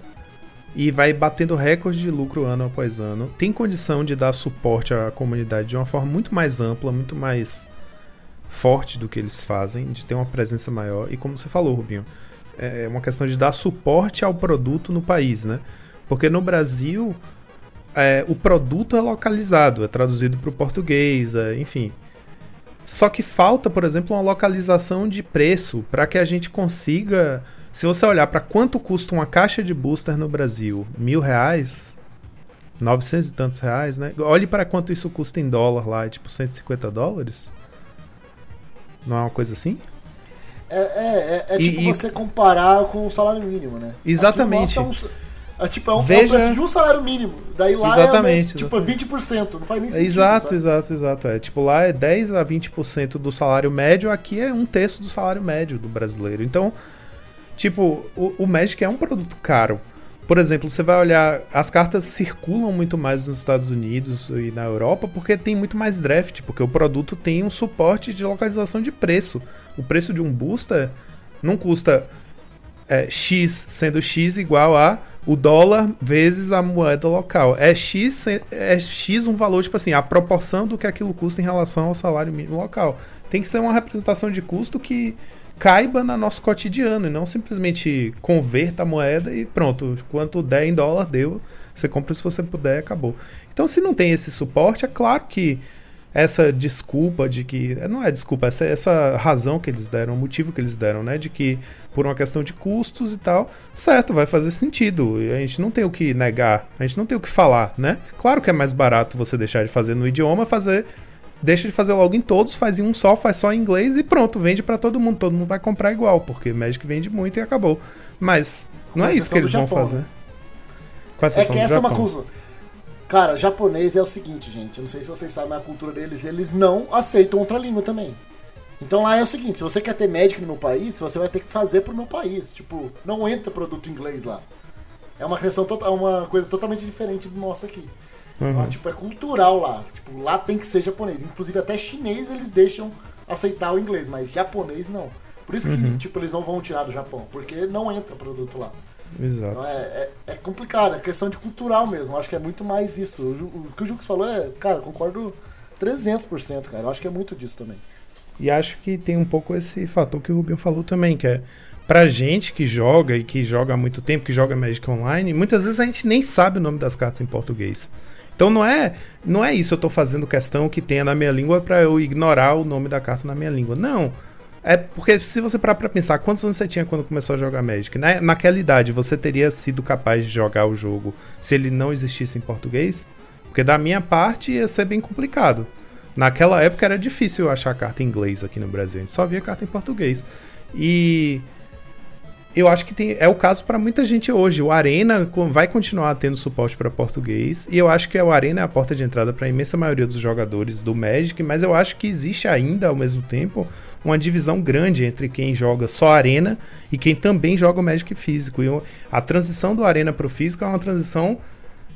Speaker 1: e vai batendo recorde de lucro ano após ano. Tem condição de dar suporte à comunidade de uma forma muito mais ampla, muito mais forte do que eles fazem, de ter uma presença maior. E como você falou, Rubinho, é uma questão de dar suporte ao produto no país, né? Porque no Brasil é, o produto é localizado, é traduzido para o português, é, enfim. Só que falta, por exemplo, uma localização de preço para que a gente consiga. Se você olhar para quanto custa uma caixa de booster no Brasil, mil reais, 900 e tantos reais, né? Olhe para quanto isso custa em dólar lá, é tipo 150 dólares. Não é uma coisa assim?
Speaker 3: É, é, é, é tipo
Speaker 1: e-
Speaker 3: você comparar com o salário mínimo, né?
Speaker 1: Exatamente.
Speaker 3: Aqui, nossa, é, um, é tipo, é um, é um
Speaker 1: Veja-
Speaker 3: preço de um salário mínimo. Daí lá
Speaker 1: Exatamente,
Speaker 3: é tipo, 20%. Não faz nem
Speaker 1: É,
Speaker 3: sentido.
Speaker 1: Exato,
Speaker 3: sabe?
Speaker 1: exato, exato. É tipo lá é 10 a 20% do salário médio, aqui é um terço do salário médio do brasileiro. Então, tipo, o, o Magic é um produto caro. Por exemplo, você vai olhar, as cartas circulam muito mais nos Estados Unidos e na Europa porque tem muito mais draft, porque o produto tem um suporte de localização de preço. O preço de um booster não custa é, X, sendo X igual a o dólar vezes a moeda local. É X, é X um valor, tipo assim, a proporção do que aquilo custa em relação ao salário mínimo local. Tem que ser uma representação de custo que caiba no nosso cotidiano e não simplesmente converta a moeda e pronto, quanto der em dólar deu, você compra se você puder, acabou. Então, se não tem esse suporte, é claro que essa desculpa de que. Não é desculpa, essa, essa razão que eles deram, o motivo que eles deram, né? De que por uma questão de custos e tal, certo, vai fazer sentido. A gente não tem o que negar, a gente não tem o que falar, né? Claro que é mais barato você deixar de fazer no idioma, fazer. Deixa de fazer logo em todos, faz em um só, faz só em inglês e pronto, vende pra todo mundo. Todo mundo vai comprar igual, porque Magic vende muito e acabou. Mas não
Speaker 3: Com
Speaker 1: é isso que eles
Speaker 3: do
Speaker 1: vão
Speaker 3: Japão,
Speaker 1: fazer.
Speaker 3: né?
Speaker 1: Com
Speaker 3: É que essa é uma
Speaker 1: Japão.
Speaker 3: coisa. Cara, japonês é o seguinte, gente. Eu não sei se vocês sabem a cultura deles. Eles não aceitam outra língua também. Então lá é o seguinte: se você quer ter médico no meu país, você vai ter que fazer pro meu país. Tipo, não entra produto inglês lá. É uma questão, to- é uma coisa totalmente diferente do nosso aqui.
Speaker 1: Uhum.
Speaker 3: Então, tipo, é cultural lá. Tipo, lá tem que ser japonês. Inclusive até chinês eles deixam aceitar o inglês, mas japonês não. Por isso que,
Speaker 1: Uhum.
Speaker 3: tipo, eles não vão tirar do Japão, porque não entra produto lá.
Speaker 1: Exato.
Speaker 3: Então é, é, é complicado, é questão de cultural mesmo. Acho que é muito mais isso. O, o que o Jux falou é, cara, concordo 300%, cara. Eu acho que é muito disso também.
Speaker 1: E acho que tem um pouco esse fator que o Rubinho falou também, que é pra gente que joga e que joga há muito tempo, que joga Magic Online, muitas vezes a gente nem sabe o nome das cartas em português. Então não é, não é isso eu tô fazendo questão que tenha na minha língua para eu ignorar o nome da carta na minha língua. Não. É porque se você parar pra pensar, quantos anos você tinha quando começou a jogar Magic? Na, naquela idade, você teria sido capaz de jogar o jogo se ele não existisse em português? Porque da minha parte ia ser bem complicado. Naquela época era difícil achar carta em inglês aqui no Brasil, a gente só via carta em português. E eu acho que tem, é o caso para muita gente hoje. O Arena vai continuar tendo suporte para português e eu acho que o Arena é a porta de entrada para a imensa maioria dos jogadores do Magic, mas eu acho que existe ainda ao mesmo tempo uma divisão grande entre quem joga só Arena e quem também joga o Magic físico. E a transição do Arena para o físico é uma transição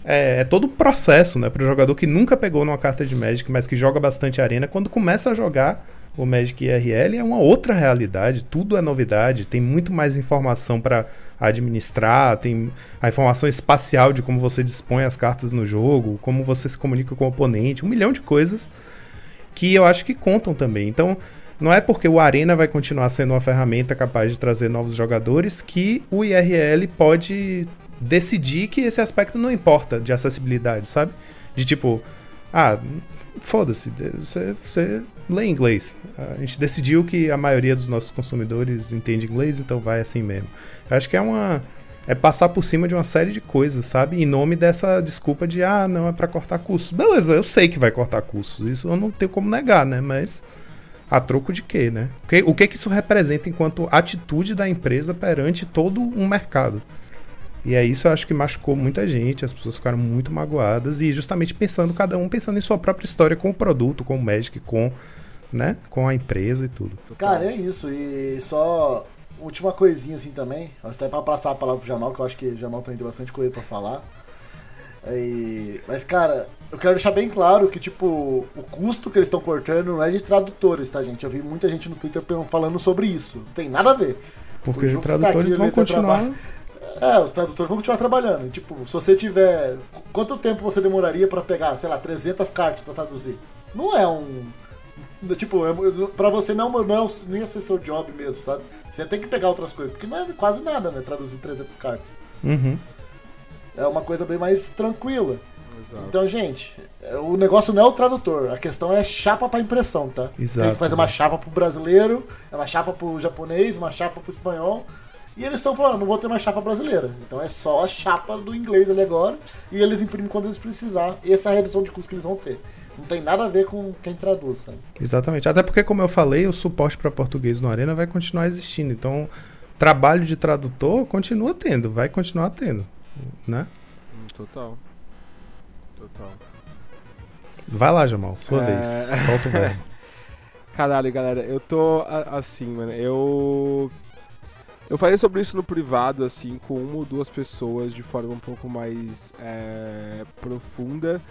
Speaker 1: é, é, todo um processo, né, para o jogador que nunca pegou numa carta de Magic, mas que joga bastante Arena, quando começa a jogar o Magic IRL é uma outra realidade, tudo é novidade, tem muito mais informação para administrar, tem a informação espacial de como você dispõe as cartas no jogo, como você se comunica com o oponente, um milhão de coisas que eu acho que contam também. Então, não é porque o Arena vai continuar sendo uma ferramenta capaz de trazer novos jogadores que o IRL pode decidir que esse aspecto não importa de acessibilidade, sabe? De tipo, ah, foda-se, você, você lê inglês. A gente decidiu que a maioria dos nossos consumidores entende inglês, então vai assim mesmo. Eu acho que é uma. É passar por cima de uma série de coisas, sabe? Em nome dessa desculpa de, ah, não, é para cortar custos. Beleza, eu sei que vai cortar custos. Isso eu não tenho como negar, né? Mas a troco de quê, né? O que, o que, que isso representa enquanto atitude da empresa perante todo um mercado? E é isso eu acho que machucou muita gente, as pessoas ficaram muito magoadas e justamente pensando, cada um pensando em sua própria história com o produto, com o Magic, com né? Com a empresa e tudo.
Speaker 3: Cara, é isso. E só última coisinha assim também, até para passar a palavra pro Jamal, que eu acho que o Jamal também tem bastante coisa para falar. E... Mas, cara, eu quero deixar bem claro que, tipo, o custo que eles estão cortando não é de tradutores, tá, gente? Eu vi muita gente no Twitter falando sobre isso. Não tem nada a ver.
Speaker 1: Porque os tradutores vão continuar.
Speaker 3: É, os tradutores vão continuar trabalhando. Tipo, se você tiver. Quanto tempo você demoraria para pegar, sei lá, 300 cartas para traduzir? Não é um Tipo, é, pra você não, não, é não ia ser seu job mesmo, sabe? Você ia ter que pegar outras coisas, porque não é quase nada, né? Traduzir 300 cartas.
Speaker 1: Uhum.
Speaker 3: É uma coisa bem mais tranquila. Exato. Então, gente, é, o negócio não é o tradutor, a questão é chapa para impressão, tá?
Speaker 1: Exato,
Speaker 3: Tem que fazer uma chapa pro brasileiro, é uma chapa pro japonês, uma chapa pro espanhol. E eles estão falando, não vou ter mais chapa brasileira. Então é só a chapa do inglês ali agora. E eles imprimem quando eles precisar. E essa é a redução de custo que eles vão ter. Não tem nada a ver com quem traduz, sabe?
Speaker 1: Exatamente. Até porque, como eu falei, o suporte para português no Arena vai continuar existindo. Então, trabalho de tradutor continua tendo, vai continuar tendo, né?
Speaker 2: Total. Total.
Speaker 1: Vai lá, Jamal, sua é... vez. Solta o verbo.
Speaker 2: Caralho, galera, eu tô assim, mano. Eu. Eu falei sobre isso no privado, assim, com uma ou duas pessoas de forma um pouco mais é, profunda.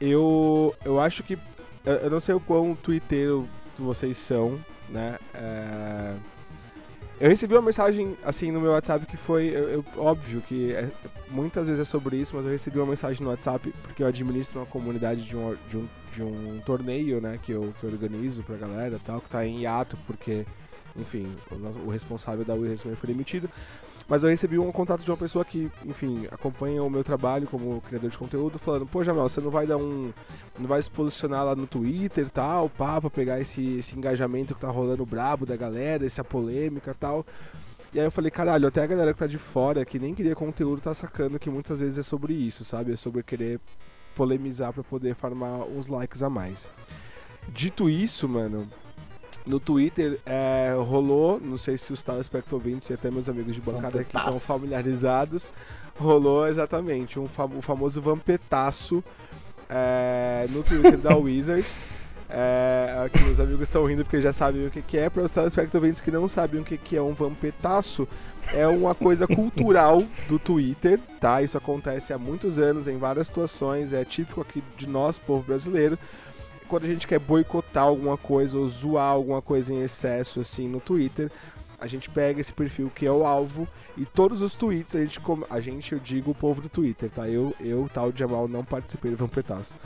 Speaker 2: Eu, eu acho que. Eu não sei o quão twitter vocês são, né? É, eu recebi uma mensagem assim no meu WhatsApp que foi. Eu, eu, óbvio que é, muitas vezes é sobre isso, mas eu recebi uma mensagem no WhatsApp porque eu administro uma comunidade de um, de um, de um torneio, né? Que eu, que eu organizo pra galera tal, que tá em hiato porque, enfim, o, responsável da Wizards foi demitido. Mas eu recebi um contato de uma pessoa que, enfim, acompanha o meu trabalho como criador de conteúdo, falando, pô, Jamel, você não vai dar um. não vai se posicionar lá no Twitter e tal, pá, pra pegar esse, esse engajamento que tá rolando brabo da galera, essa polêmica e tal. E aí eu falei, caralho, até a galera que tá de fora, que nem queria conteúdo, tá sacando que muitas vezes é sobre isso, sabe? É sobre querer polemizar para poder farmar uns likes a mais. Dito isso, mano, no Twitter é, rolou, não sei se os telespectadores ouvintes e até meus amigos de bancada aqui estão familiarizados, rolou exatamente um fam o famoso vampetaço é, no Twitter da Wizards. É, aqui os amigos estão rindo porque já sabem o que, que é. Para os telespectadores que não sabem o que, que é um vampetaço, é uma coisa cultural do Twitter, tá? Isso acontece há muitos anos em várias situações, é típico aqui de nós, povo brasileiro quando a gente quer boicotar alguma coisa ou zoar alguma coisa em excesso assim no Twitter, a gente pega esse perfil que é o alvo e todos os tweets a gente, a gente eu digo o povo do Twitter, tá? Eu, eu tal de Jamal, não participei do Vampetaço.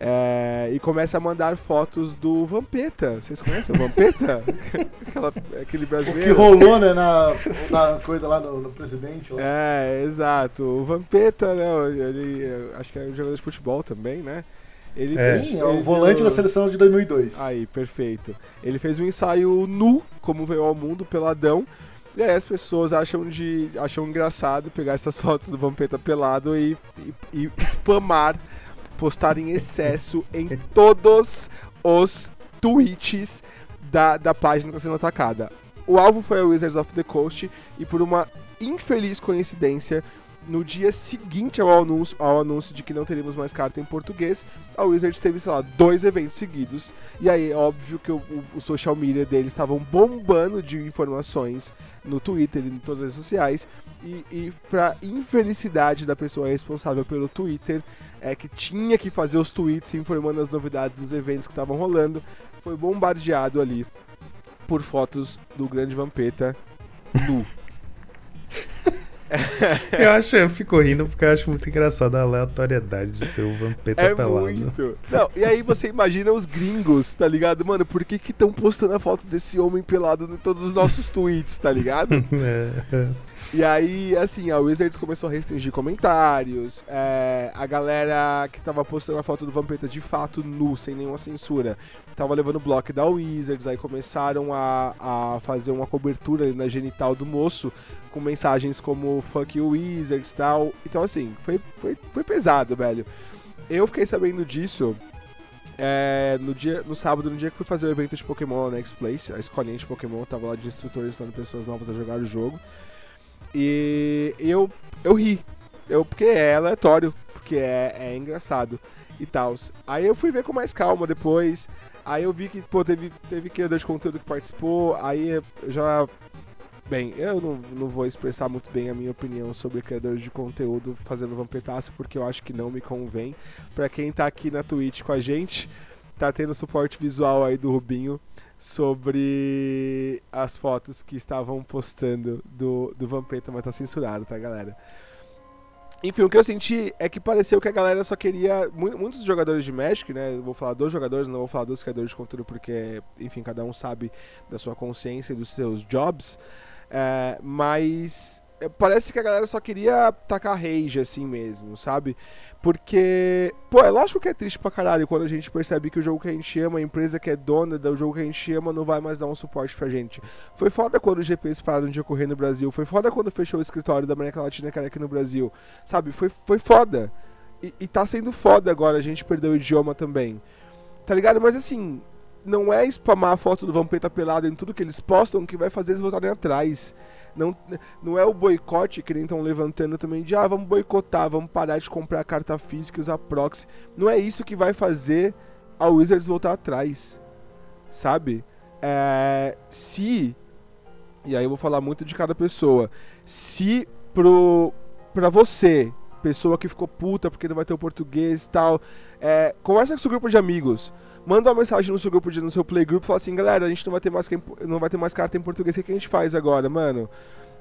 Speaker 2: É, e começa a mandar fotos do Vampeta. Vocês conhecem o Vampeta? Aquela, aquele brasileiro. O
Speaker 3: que rolou, né, na, na coisa lá no, no presidente. Lá.
Speaker 2: É, exato. O Vampeta, né? Ele, acho que é um jogador de futebol também, né?
Speaker 3: Ele, é. Sim, é o volante deu... da seleção de 2002.
Speaker 2: Aí, perfeito. Ele fez um ensaio nu, como veio ao mundo, peladão. E aí as pessoas acham, de, acham engraçado pegar essas fotos do Vampeta pelado e, e, e spamar postar em excesso em todos os tweets da, da página que está sendo atacada. O alvo foi a Wizards of the Coast e por uma infeliz coincidência, no dia seguinte ao anúncio, ao anúncio de que não teríamos mais carta em português, a Wizards teve, sei lá, dois eventos seguidos. E aí, óbvio que o, o, social media deles estavam bombando de informações no Twitter e em todas as redes sociais. E, e para infelicidade da pessoa responsável pelo Twitter, é que tinha que fazer os tweets informando as novidades dos eventos que estavam rolando, foi bombardeado ali por fotos do grande Vampeta nu.
Speaker 1: eu acho, eu fico rindo porque eu acho muito engraçado a aleatoriedade de ser o Vampeta é pelado. Muito.
Speaker 2: Não, e aí você imagina os gringos, tá ligado? Mano, por que que estão postando a foto desse homem pelado em todos os nossos tweets, tá ligado? é. E aí, assim, a Wizards começou a restringir comentários. É, a galera que tava postando a foto do Vampeta de fato nu, sem nenhuma censura, tava levando bloco da Wizards. Aí começaram a, a fazer uma cobertura na genital do moço com mensagens como Fuck you Wizards e tal. Então, assim, foi, foi, foi pesado, velho. Eu fiquei sabendo disso é, no, dia, no sábado, no dia que fui fazer o evento de Pokémon na Next Place, a escolinha de Pokémon, tava lá de instrutores ensinando pessoas novas a jogar o jogo. E eu, eu ri. Eu, porque é aleatório, porque é, é engraçado e tal. Aí eu fui ver com mais calma depois. Aí eu vi que, pô, teve, teve criador de conteúdo que participou. Aí já. Bem, eu não, não vou expressar muito bem a minha opinião sobre criadores de conteúdo fazendo vampetaço, porque eu acho que não me convém. Pra quem tá aqui na Twitch com a gente, tá tendo suporte visual aí do Rubinho sobre as fotos que estavam postando do, do Vampeta, mas tá censurado, tá, galera? Enfim, o que eu senti é que pareceu que a galera só queria. Muitos jogadores de Magic, né? Eu vou falar dos jogadores, não vou falar dos criadores de conteúdo, porque, enfim, cada um sabe da sua consciência e dos seus jobs. É, mas parece que a galera só queria tacar rage assim mesmo, sabe? Porque, pô, é lógico que é triste pra caralho quando a gente percebe que o jogo que a gente ama, a empresa que é dona do jogo que a gente ama, não vai mais dar um suporte pra gente. Foi foda quando os GPs pararam de ocorrer no Brasil, foi foda quando fechou o escritório da América Latina que era aqui no Brasil, sabe? Foi, foi foda. E, e tá sendo foda agora a gente perder o idioma também. Tá ligado? Mas assim, não é spamar a foto do Vampeta pelado em tudo que eles postam que vai fazer eles voltarem atrás. Não, não é o boicote que nem estão levantando também de ah, vamos boicotar, vamos parar de comprar carta física e usar proxy. Não é isso que vai fazer a Wizards voltar atrás. Sabe? É, se. E aí eu vou falar muito de cada pessoa. Se pro, pra você, pessoa que ficou puta porque não vai ter o português e tal, é, conversa com seu grupo de amigos manda uma mensagem no seu grupo de, no seu playgroup fala assim, galera, a gente não vai ter mais não vai ter mais carta em português, o que a gente faz agora, mano?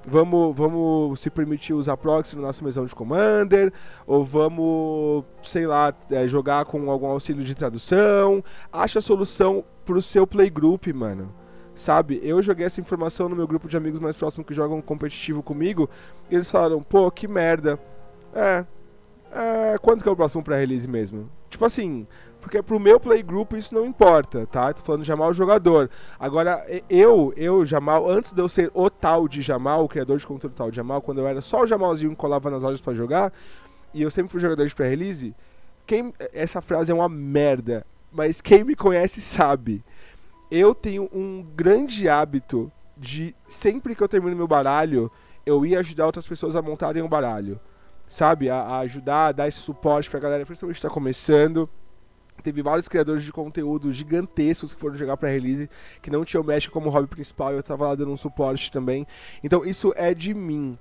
Speaker 2: Vamos, vamos se permitir usar proxy no nosso mesão de commander, ou vamos, sei lá, é, jogar com algum auxílio de tradução. Acha a solução pro seu playgroup, mano. Sabe? Eu joguei essa informação no meu grupo de amigos mais próximo que jogam competitivo comigo, e eles falaram, pô, que merda. É. É, quando que é o próximo pré-release mesmo? Tipo assim, porque pro meu playgroup isso não importa, tá? Tô falando Jamal jogador. Agora, eu, eu, Jamal, antes de eu ser o tal de Jamal, o criador de conteúdo tal de Jamal, quando eu era só o Jamalzinho que colava nas lojas para jogar, e eu sempre fui jogador de pré-release, quem essa frase é uma merda, mas quem me conhece sabe. Eu tenho um grande hábito de sempre que eu termino meu baralho, eu ia ajudar outras pessoas a montarem o um baralho. Sabe? A, a, ajudar, a dar esse suporte pra galera, principalmente que tá começando. Teve vários criadores de conteúdo gigantescos que foram jogar para release, que não tinham Mesh como hobby principal, e eu tava lá dando um suporte também. Então isso é de mim.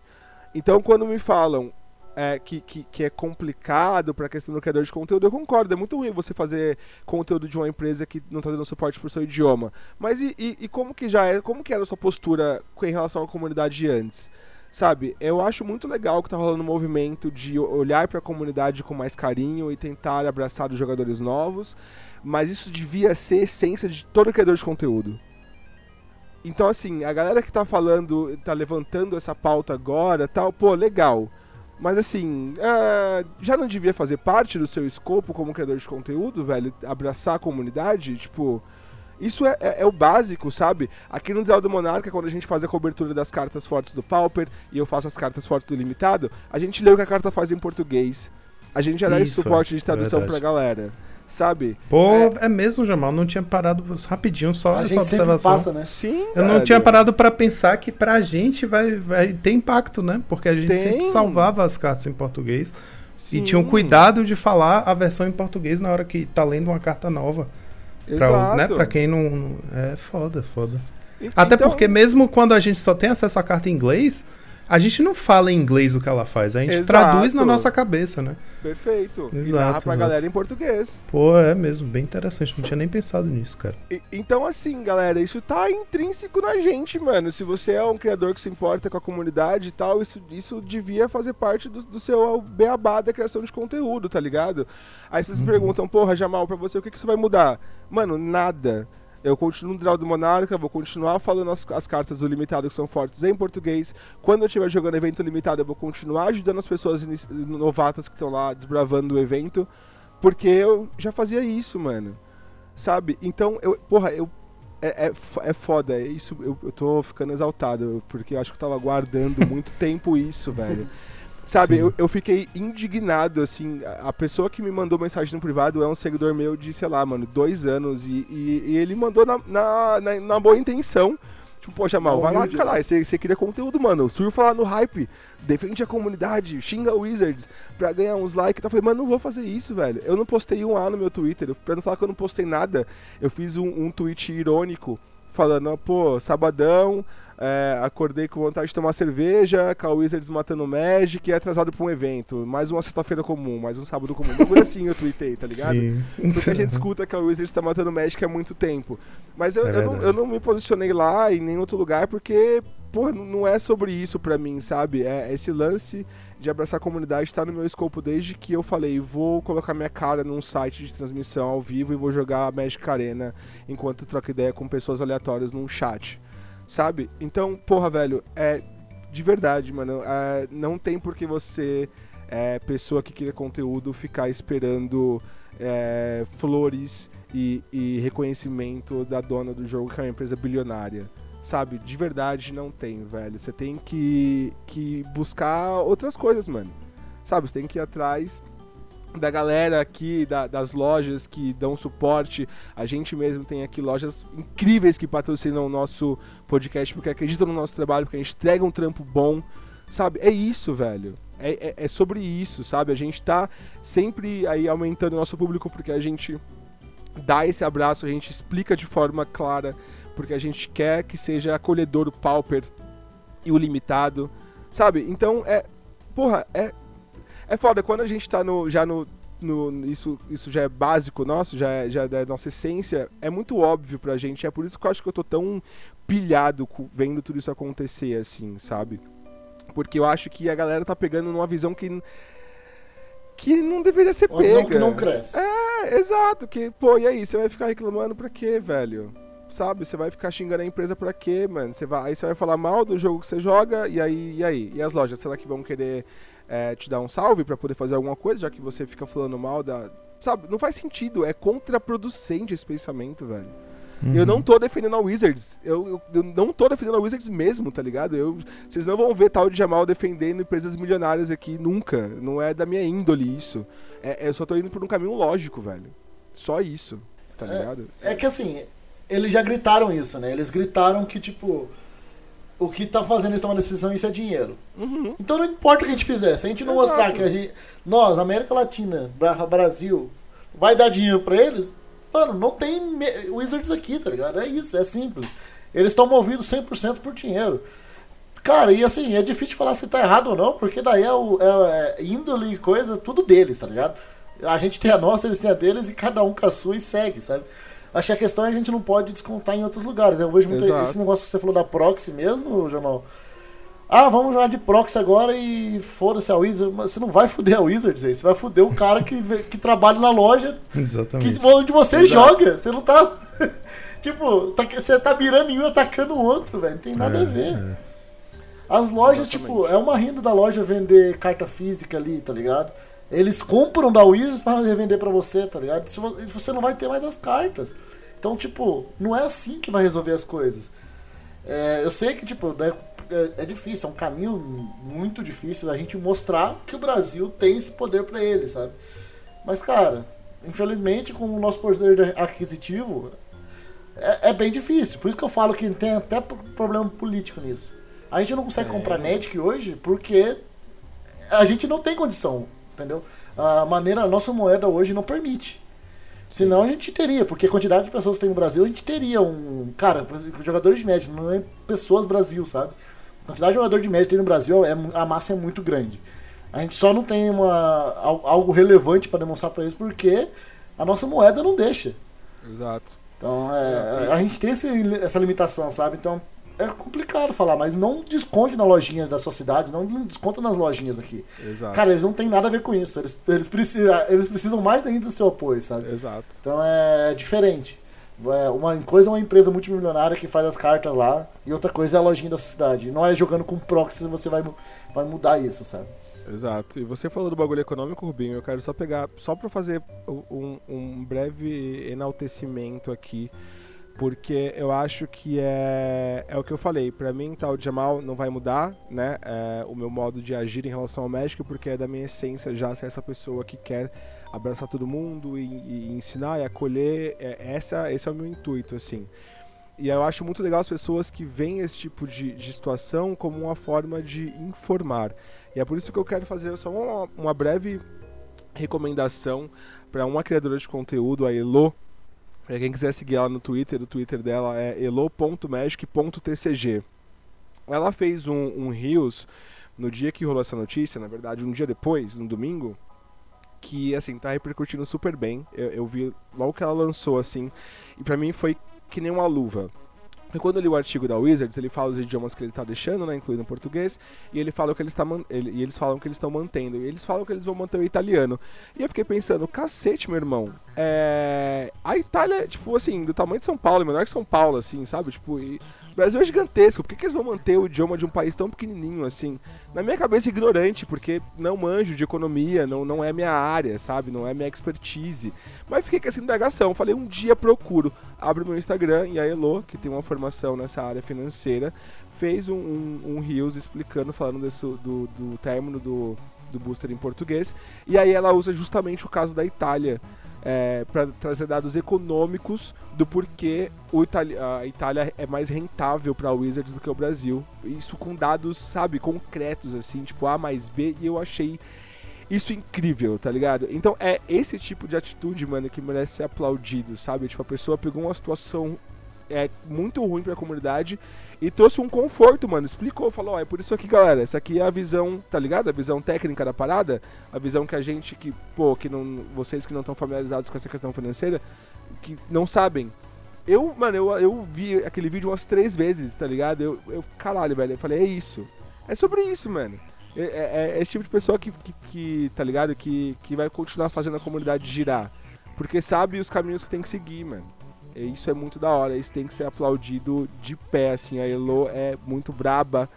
Speaker 2: Então quando me falam, é, que, que, que, é complicado para a questão do criador de conteúdo, eu concordo. É muito ruim você fazer conteúdo de uma empresa que não está dando suporte para o seu idioma. Mas e, e, e, como que já é, como que era a sua postura em relação à comunidade antes? Sabe, eu acho muito legal que tá rolando um movimento de olhar para a comunidade com mais carinho e tentar abraçar os jogadores novos, mas isso devia ser essência de todo criador de conteúdo. Então, assim, a galera que tá falando, tá levantando essa pauta agora, tal, pô, legal. Mas assim, uh, já não devia fazer parte do seu escopo como criador de conteúdo, velho? Abraçar a comunidade? Tipo, isso é, é, é, o básico, sabe? Aqui no Duel do Monarca, quando a gente faz a cobertura das cartas fortes do Pauper e eu faço as cartas fortes do Limitado, a gente lê o que a carta faz em português. A gente já dá esse suporte de tradução é pra galera sabe?
Speaker 1: Pô, é, é mesmo, Jamal, não tinha parado rapidinho só
Speaker 3: a essa observação. Passa, né?
Speaker 1: Sim. Eu velho. não tinha parado para pensar que pra gente vai, vai ter impacto, né? Porque a gente Tem. sempre salvava as cartas em português Sim. e tinha um cuidado de falar a versão em português na hora que tá lendo uma carta nova. Pra, né? pra quem não. É foda, foda. Até então... porque mesmo quando a gente só tem acesso à carta em inglês, a gente não fala em inglês o que ela faz, a gente exato. traduz na nossa cabeça, né?
Speaker 2: Perfeito. Exato, e narra pra exato. galera em português.
Speaker 1: Pô, é mesmo, bem interessante. Não tinha nem pensado nisso, cara.
Speaker 2: E, então, assim, galera, isso tá intrínseco na gente, mano. Se você é um criador que se importa com a comunidade e tal, isso, isso devia fazer parte do, do seu beabá da criação de conteúdo, tá ligado? Aí vocês uhum. perguntam, porra, Jamal, pra você, o que, que isso vai mudar? Mano, nada. Eu continuo no Draw do Monarca, vou continuar falando as, as, cartas do limitado que são fortes em português. Quando eu estiver jogando evento limitado, eu vou continuar ajudando as pessoas novatas que estão lá desbravando o evento. Porque eu já fazia isso, mano. Sabe? Então, eu, porra, eu. É, é, é foda, é isso, eu, eu tô ficando exaltado, porque eu acho que eu tava guardando muito tempo isso, velho. Sabe, eu, eu, fiquei indignado, assim. A pessoa que me mandou mensagem no privado é um seguidor meu de, sei lá, mano, dois anos. E, e, e ele mandou na, na, na, na, boa intenção. Tipo, poxa, mal, vai lá, caralho. Você, você queria conteúdo, mano. Surfa lá no hype. Defende a comunidade. Xinga Wizards pra ganhar uns likes. Eu falei, mano, não vou fazer isso, velho. Eu não postei um A no meu Twitter. Pra não falar que eu não postei nada, eu fiz um, um tweet irônico falando, pô, sabadão, é, acordei com vontade de tomar cerveja, com a Wizards matando o Magic e é atrasado pra um evento. Mais uma sexta-feira comum, mais um sábado comum. Coisa assim eu tuitei, tá ligado? Sim. Porque a gente escuta que a Wizards tá matando o Magic há muito tempo. Mas eu, é eu, não, eu não me posicionei lá em nenhum outro lugar porque, pô, não é sobre isso pra mim, sabe? É esse lance de abraçar a comunidade está no meu escopo desde que eu falei, vou colocar minha cara num site de transmissão ao vivo e vou jogar Magic Arena enquanto troco ideia com pessoas aleatórias num chat, sabe? Então, porra, velho, é de verdade, mano, é, não tem por que você, é, pessoa que cria conteúdo, ficar esperando é, flores e, e reconhecimento da dona do jogo, que é uma empresa bilionária sabe? De verdade não tem, velho. Você tem que, que buscar outras coisas, mano. Sabe? Você tem que ir atrás da galera aqui, da, das lojas que dão suporte. A gente mesmo tem aqui lojas incríveis que patrocinam o nosso podcast porque acreditam no nosso trabalho, porque a gente entrega um trampo bom. Sabe? É isso, velho. É, é, é sobre isso, sabe? A gente tá sempre aí aumentando o nosso público porque a gente dá esse abraço, a gente explica de forma clara porque a gente quer que seja acolhedor o pauper e o limitado, sabe? Então é. Porra, é. É foda, quando a gente tá no, já no, no, isso, isso já é básico nosso, já é, já é da nossa essência, é muito óbvio pra gente. É por isso que eu acho que eu tô tão pilhado vendo tudo isso acontecer, assim, sabe? Porque eu acho que a galera tá pegando numa visão que. que não deveria ser Uma pega. Visão
Speaker 3: que não cresce.
Speaker 2: É, exato. Que, pô, e aí? Você vai ficar reclamando pra quê, velho? Sabe? Você vai ficar xingando a empresa pra quê, mano? Você vai, aí você vai falar mal do jogo que você joga, e aí, e aí? E as lojas, será que vão querer é, te dar um salve para poder fazer alguma coisa, já que você fica falando mal da. Sabe? Não faz sentido, é contraproducente esse pensamento, velho. Uhum. Eu não tô defendendo a Wizards. Eu, eu, eu, não tô defendendo a Wizards mesmo, tá ligado? Eu, vocês não vão ver tal de Jamal defendendo empresas milionárias aqui nunca. Não é da minha índole isso. É, eu só tô indo por um caminho lógico, velho. Só isso, tá é, ligado?
Speaker 3: É, é que assim, eles já gritaram isso, né? Eles gritaram que, tipo, o que tá fazendo eles tomar decisão, isso é dinheiro. Uhum. Então não importa o que a gente fizer, se a gente não Exato. mostrar que a gente, nós, América Latina, Brasil, vai dar dinheiro para eles, mano, não tem Wizards aqui, tá ligado? É isso, é simples. Eles estão movidos 100% por dinheiro. Cara, e assim, é difícil falar se tá errado ou não, porque daí é, o, é, é índole e coisa, tudo deles, tá ligado? A gente tem a nossa, eles têm a deles e cada um com a sua e segue, sabe? Acho que a questão é que a gente não pode descontar em outros lugares. Eu vejo muito
Speaker 2: Exato.
Speaker 3: esse negócio que você falou da proxy mesmo, Jamal. Ah, vamos jogar de proxy agora e foda-se a Wizard. Mas você não vai foder a Wizard, gente. Você vai foder o cara que, vê- que trabalha na loja
Speaker 1: Exatamente.
Speaker 3: que, onde você
Speaker 2: Exato.
Speaker 3: joga. Você não tá. tipo, tá- você tá mirando em um e atacando o outro, velho. Não tem nada a ver.
Speaker 1: É,
Speaker 3: As lojas,
Speaker 2: Exatamente.
Speaker 3: tipo, é uma renda da loja vender carta física ali, tá ligado? Eles compram da Wizards pra revender pra você, tá ligado? Você não vai ter mais as cartas. Então, tipo, não é assim que vai resolver as coisas. É, eu sei que, tipo, né, é, é difícil, é um caminho muito difícil a gente mostrar que o Brasil tem esse poder pra ele, sabe? Mas, cara, infelizmente, com o nosso poder aquisitivo, é, é bem difícil. Por isso que eu falo que tem até problema político nisso. A gente não consegue
Speaker 2: É.
Speaker 3: comprar Magic hoje porque a gente não tem condição, entendeu? A maneira, a nossa moeda hoje não permite. Senão a gente teria, porque a quantidade de pessoas que tem no Brasil, a gente teria um. Cara, jogadores de Magic, não é pessoas Brasil, sabe? A quantidade de jogador de Magic que tem no Brasil, é, a massa é muito grande. A gente só não tem uma, al- algo relevante para demonstrar para eles porque a nossa moeda não deixa.
Speaker 2: Exato.
Speaker 3: Então, é, a gente tem esse, essa limitação, sabe? Então, é complicado falar, mas não desconte na lojinha da sua cidade, não desconta nas lojinhas aqui.
Speaker 2: Exato.
Speaker 3: Cara, eles não têm nada a ver com isso. Eles, eles, precisam, eles precisam mais ainda do seu apoio, sabe?
Speaker 2: Exato.
Speaker 3: Então é diferente. É, Uma coisa é uma empresa multimilionária que faz as cartas lá, e outra coisa é a lojinha da sua cidade. Não é jogando com proxy você vai, vai mudar isso, sabe?
Speaker 2: Exato. E você falou do bagulho econômico, Rubinho, eu quero só pegar, só pra fazer um, um breve enaltecimento aqui, porque eu acho que é, é o que eu falei. Pra mim, tal Jamal não vai mudar, né? é, o meu modo de agir em relação ao México, porque é da minha essência já ser essa pessoa que quer abraçar todo mundo e, e ensinar e acolher. É, essa, esse é o meu intuito, assim. E eu acho muito legal as pessoas que veem esse tipo de, de situação como uma forma de informar. E é por isso que eu quero fazer só uma, uma breve recomendação para uma criadora de conteúdo, a Elo. Para quem quiser seguir ela no Twitter, o Twitter dela é elo.magic.tcg. Ela fez um, um Reels no dia que rolou essa notícia, na verdade, um dia depois, no domingo, que assim tá repercutindo super bem. Eu, eu vi logo que ela lançou assim, e pra mim foi que nem uma luva. E quando eu li o artigo da Wizards, ele fala os idiomas que ele tá deixando, né, incluindo o português, e ele fala que eles tá man- ele- e eles falam que eles estão mantendo, e eles falam que eles vão manter o italiano. E eu fiquei pensando, cacete, meu irmão. É... A Itália, tipo assim, do tamanho de São Paulo, menor que São Paulo, assim, sabe? Tipo, e... o Brasil é gigantesco. Por que, que eles vão manter o idioma de um país tão pequenininho assim? Na minha cabeça, ignorante, porque não manjo de economia, não, não é minha área, sabe? Não é minha expertise. Mas fiquei com essa indagação. Falei, um dia procuro. Abro meu Instagram e a Elo, que tem uma formação nessa área financeira, fez um, um, um Reels explicando, falando desse, do, do término do, do booster em português. E aí ela usa justamente o caso da Itália. Para trazer dados econômicos do porquê Itali a Itália é mais rentável para Wizards do que o Brasil. Isso com dados, sabe, concretos, assim, tipo A mais B, e eu achei isso incrível, tá ligado? Então é esse tipo de atitude, mano, que merece ser aplaudido, sabe? Tipo, a pessoa pegou uma situação é, muito ruim pra comunidade e trouxe um conforto, mano. Explicou, falou, ó, é por isso aqui, galera. Essa aqui é a visão, tá ligado? A visão técnica da parada, a visão que a gente que, pô, que não, vocês que não estão familiarizados com essa questão financeira, que não sabem. Eu, mano, eu, eu vi aquele vídeo umas três vezes, tá ligado? Eu, eu caralho, velho, eu falei, é isso. É sobre isso, mano. É, é- é esse tipo de pessoa que, que, que, tá ligado? Que, que vai continuar fazendo a comunidade girar. Porque sabe os caminhos que tem que seguir, mano. Isso é muito da hora, isso tem que ser aplaudido de pé, assim. A Elo é muito braba.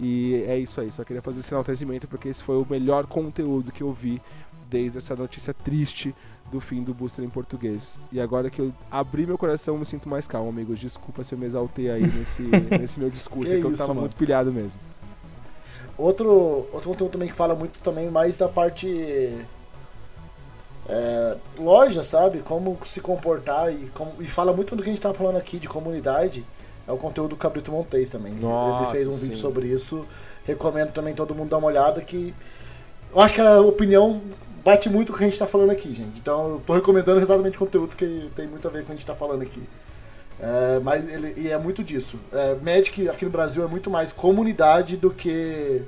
Speaker 2: E é isso aí, só queria fazer esse enaltecimento porque esse foi o melhor conteúdo que eu vi desde essa notícia triste do fim do booster em português. E agora que eu abri meu coração, me sinto mais calmo, amigos. Desculpa se eu me exaltei aí nesse, nesse meu discurso,
Speaker 3: Que
Speaker 2: é que eu
Speaker 3: isso,
Speaker 2: tava
Speaker 3: mano.
Speaker 2: muito pilhado mesmo.
Speaker 3: Outro, outro conteúdo também que fala muito também mais da parte é, loja, sabe? Como se comportar e, como, e fala muito do que a gente tá falando aqui de comunidade. É o conteúdo do Cabrito Montes também.
Speaker 2: Nossa,
Speaker 3: Ele fez um
Speaker 2: sim.
Speaker 3: vídeo sobre isso. Recomendo também todo mundo dar uma olhada que eu acho que a opinião bate muito com o que a gente tá falando aqui, gente. Então eu tô recomendando exatamente conteúdos que tem muito a ver com o que a gente tá falando aqui. É, mas ele, e é muito disso. É, Magic aqui no Brasil é muito mais comunidade do que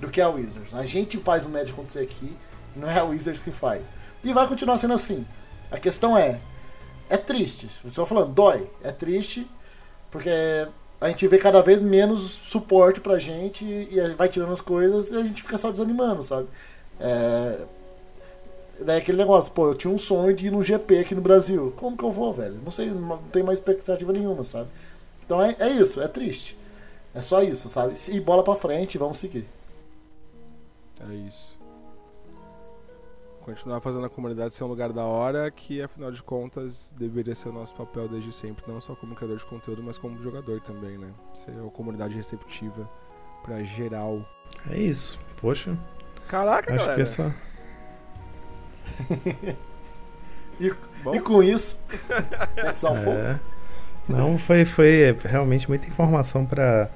Speaker 3: do que a Wizards. A gente faz o Magic acontecer aqui, não é a Wizards que faz. E vai continuar sendo assim. A questão é, é triste. Estou falando, dói. É triste porque a gente vê cada vez menos suporte pra gente e vai tirando as coisas e a gente fica só desanimando, sabe? É, Daí aquele negócio, pô, eu tinha um sonho de ir no GP aqui no Brasil. Como que eu vou, velho? Não sei, não tenho mais expectativa nenhuma, sabe? Então é, é isso, é triste. É só isso, sabe? E bola pra frente, vamos seguir.
Speaker 2: É isso. Continuar fazendo a comunidade ser um lugar da hora, que afinal de contas deveria ser o nosso papel desde sempre, não só como criador de conteúdo, mas como jogador também, né? Ser uma comunidade receptiva pra geral.
Speaker 1: É isso. Poxa.
Speaker 2: Caraca,
Speaker 1: acho
Speaker 2: galera.
Speaker 1: que essa.
Speaker 3: e,
Speaker 2: Bom.
Speaker 3: e com isso, that's all,
Speaker 1: É. Não, foi, foi realmente muita informação pra,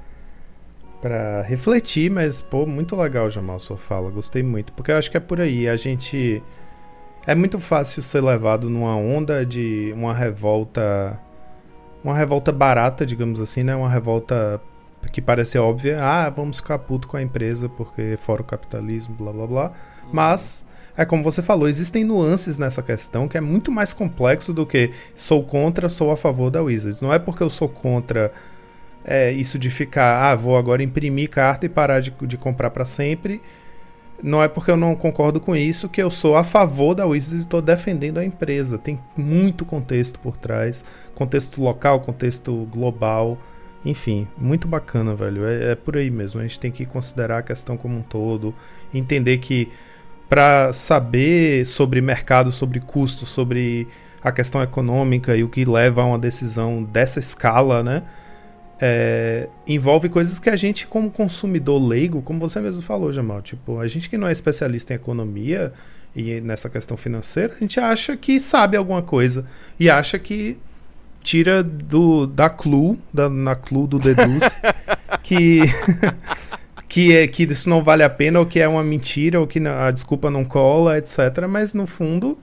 Speaker 1: pra refletir, mas, pô, muito legal, Jamal, sua fala. Gostei muito. Porque eu acho que é por aí. A gente. É muito fácil ser levado numa onda de uma revolta. Uma revolta barata, digamos assim, né? Uma revolta que parece óbvia. Ah, vamos ficar puto com a empresa porque fora o capitalismo, blá blá blá. Mas. É como você falou, existem nuances nessa questão que é muito mais complexo do que sou contra, sou a favor da Wizards. Não é porque eu sou contra é, isso de ficar, ah, vou agora imprimir carta e parar de, de comprar para sempre. Não é porque eu não concordo com isso que eu sou a favor da Wizards e estou defendendo a empresa. Tem muito contexto por trás, contexto local, contexto global. Enfim, muito bacana, velho. É, é por aí mesmo. A gente tem que considerar a questão como um todo, entender que para saber sobre mercado, sobre custo, sobre a questão econômica e o que leva a uma decisão dessa escala, né? É, envolve coisas que a gente, como consumidor leigo, como você mesmo falou, Jamal, tipo, a gente que não é especialista em economia e nessa questão financeira, a gente acha que sabe alguma coisa e acha que tira do da clue, da, na clue do deduz, que que é que isso não vale a pena ou que é uma mentira ou que a desculpa não cola, etc. Mas no fundo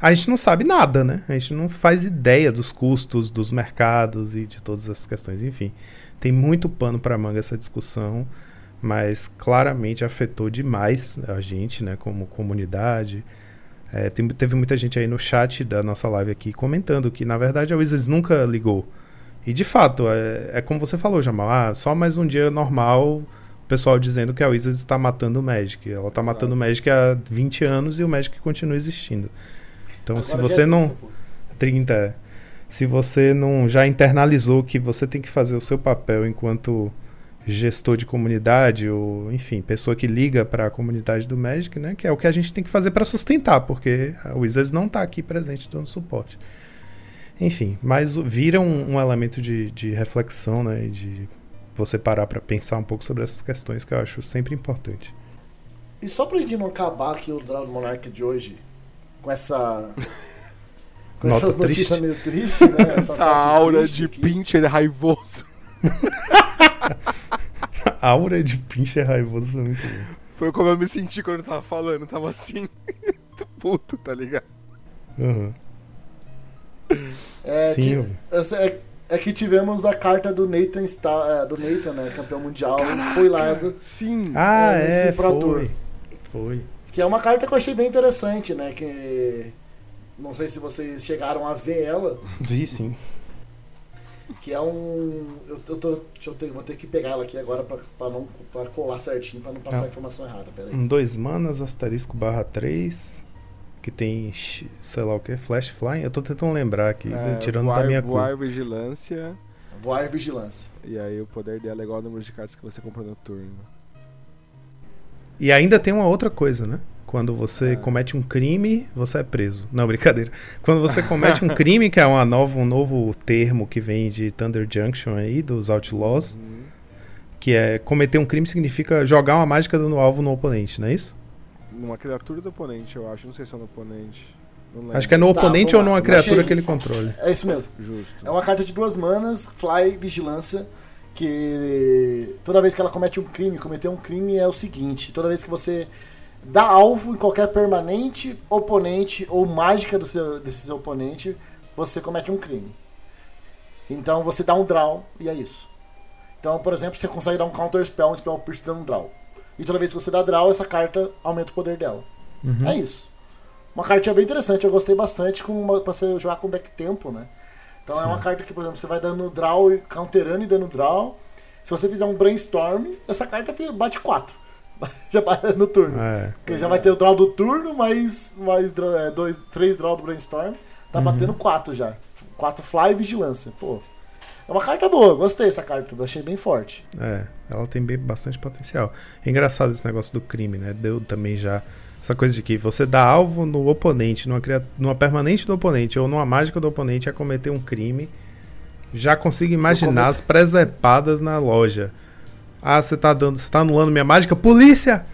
Speaker 1: a gente não sabe nada, né? A gente não faz ideia dos custos, dos mercados e de todas essas questões. Enfim, tem muito pano para manga essa discussão, mas claramente afetou demais a gente, né? Como comunidade. É, tem- teve muita gente aí no chat da nossa live aqui comentando que na verdade a Wizards nunca ligou. E de fato, é, é como você falou, Jamal, ah, só mais um dia normal o pessoal dizendo que a Wizards está matando o Magic. Ela está matando o Magic há 20 anos e o Magic continua existindo. Então, se
Speaker 3: Agora já
Speaker 1: você
Speaker 3: é
Speaker 1: não.
Speaker 3: 30, pô.
Speaker 1: 30. é. Se você não já internalizou que você tem que fazer o seu papel enquanto gestor de comunidade ou, enfim, pessoa que liga para a comunidade do Magic, né, que é o que a gente tem que fazer para sustentar, porque a Wizards não está aqui presente dando suporte. Enfim, mas vira um, um elemento de, de reflexão, né, de você parar para pensar um pouco sobre essas questões que eu acho sempre importante.
Speaker 3: E só pra gente não acabar aqui o Dragon Monarch de hoje com essa. com
Speaker 1: Nota
Speaker 3: essas
Speaker 1: triste.
Speaker 3: notícias meio tristes, né?
Speaker 2: Essa
Speaker 3: parte
Speaker 2: aura
Speaker 3: triste
Speaker 2: de
Speaker 3: aqui.
Speaker 2: pincher raivoso.
Speaker 1: A aura de pincher raivoso foi muito bom.
Speaker 2: Foi como eu me senti quando eu tava falando. Tava assim, puto, tá ligado?
Speaker 1: Uhum.
Speaker 3: É,
Speaker 1: Sim,
Speaker 3: essa é, é que tivemos a carta do Nathan, é, do Nathan né? Campeão mundial, spoilada.
Speaker 2: Sim.
Speaker 1: Ah,
Speaker 3: É,
Speaker 1: é,
Speaker 3: nesse Pro
Speaker 1: foi.
Speaker 3: Tour.
Speaker 1: Foi.
Speaker 3: Que é uma carta que eu achei bem interessante, né? Que. Não sei se vocês chegaram a ver ela.
Speaker 1: Vi sim.
Speaker 3: Que é um. Eu, eu tô. Deixa eu ter, vou ter que pegar ela aqui agora pra, pra não pra colar certinho, pra não passar
Speaker 1: Ah.
Speaker 3: a informação errada. Pera aí.
Speaker 1: Um dois manas, asterisco barra 3. Que tem, sei lá o que, flash flying. Eu tô tentando lembrar aqui,
Speaker 2: É,
Speaker 1: tirando
Speaker 2: voar,
Speaker 1: da minha
Speaker 2: voar
Speaker 1: cor.
Speaker 2: vigilância.
Speaker 3: Voar Vigilância.
Speaker 2: E aí o poder dela é igual ao número de cartas que você comprou no turno.
Speaker 1: E ainda tem uma outra coisa, né? Quando você
Speaker 2: Ah.
Speaker 1: comete um crime, você é preso. Não, brincadeira. Quando você comete um crime, que é uma nova, um novo termo que vem de Thunder Junction aí, dos Outlaws,
Speaker 2: Uhum.
Speaker 1: que é cometer um crime significa jogar uma mágica dando alvo no oponente, não é isso?
Speaker 2: Numa criatura do oponente, eu acho. Não sei se é no oponente.
Speaker 1: Acho que é no
Speaker 3: Tá,
Speaker 1: oponente ou numa criatura
Speaker 3: achei-
Speaker 1: que ele controle.
Speaker 3: É isso mesmo.
Speaker 2: Justo.
Speaker 3: É uma carta de duas manas, Fly Vigilância, que toda vez que ela comete um crime, cometer um crime é o seguinte: toda vez que você dá alvo em qualquer permanente, oponente ou mágica do seu, desse seu oponente, você comete um crime. Então você dá um draw e é isso. Então, por exemplo, você consegue dar um counter spell, um spell pierce dando um draw. E toda vez que você dá draw, essa carta aumenta o poder dela.
Speaker 1: Uhum.
Speaker 3: É isso. Uma cartinha bem interessante, eu gostei bastante com uma, pra você jogar com back tempo, né? Então é
Speaker 1: Sim.
Speaker 3: uma carta que, por exemplo, você vai dando draw counterando e dando draw. Se você fizer um brainstorm, essa carta bate 4. Já bate no turno.
Speaker 1: É.
Speaker 3: Porque já vai ter o draw do turno, mais, mais draw, é, dois, três draw do brainstorm. Tá
Speaker 1: Uhum.
Speaker 3: batendo 4 já. 4 fly e vigilância. Pô. É uma carta boa, gostei dessa carta, achei bem forte.
Speaker 1: É, ela tem bem, bastante potencial. É engraçado esse negócio do crime, né? Deu também já essa coisa de que você dá alvo no oponente, numa, numa permanente do oponente ou numa mágica do oponente a cometer um crime. Já consigo imaginar as presepadas na loja. Ah, você tá dando, você tá anulando minha mágica? Polícia!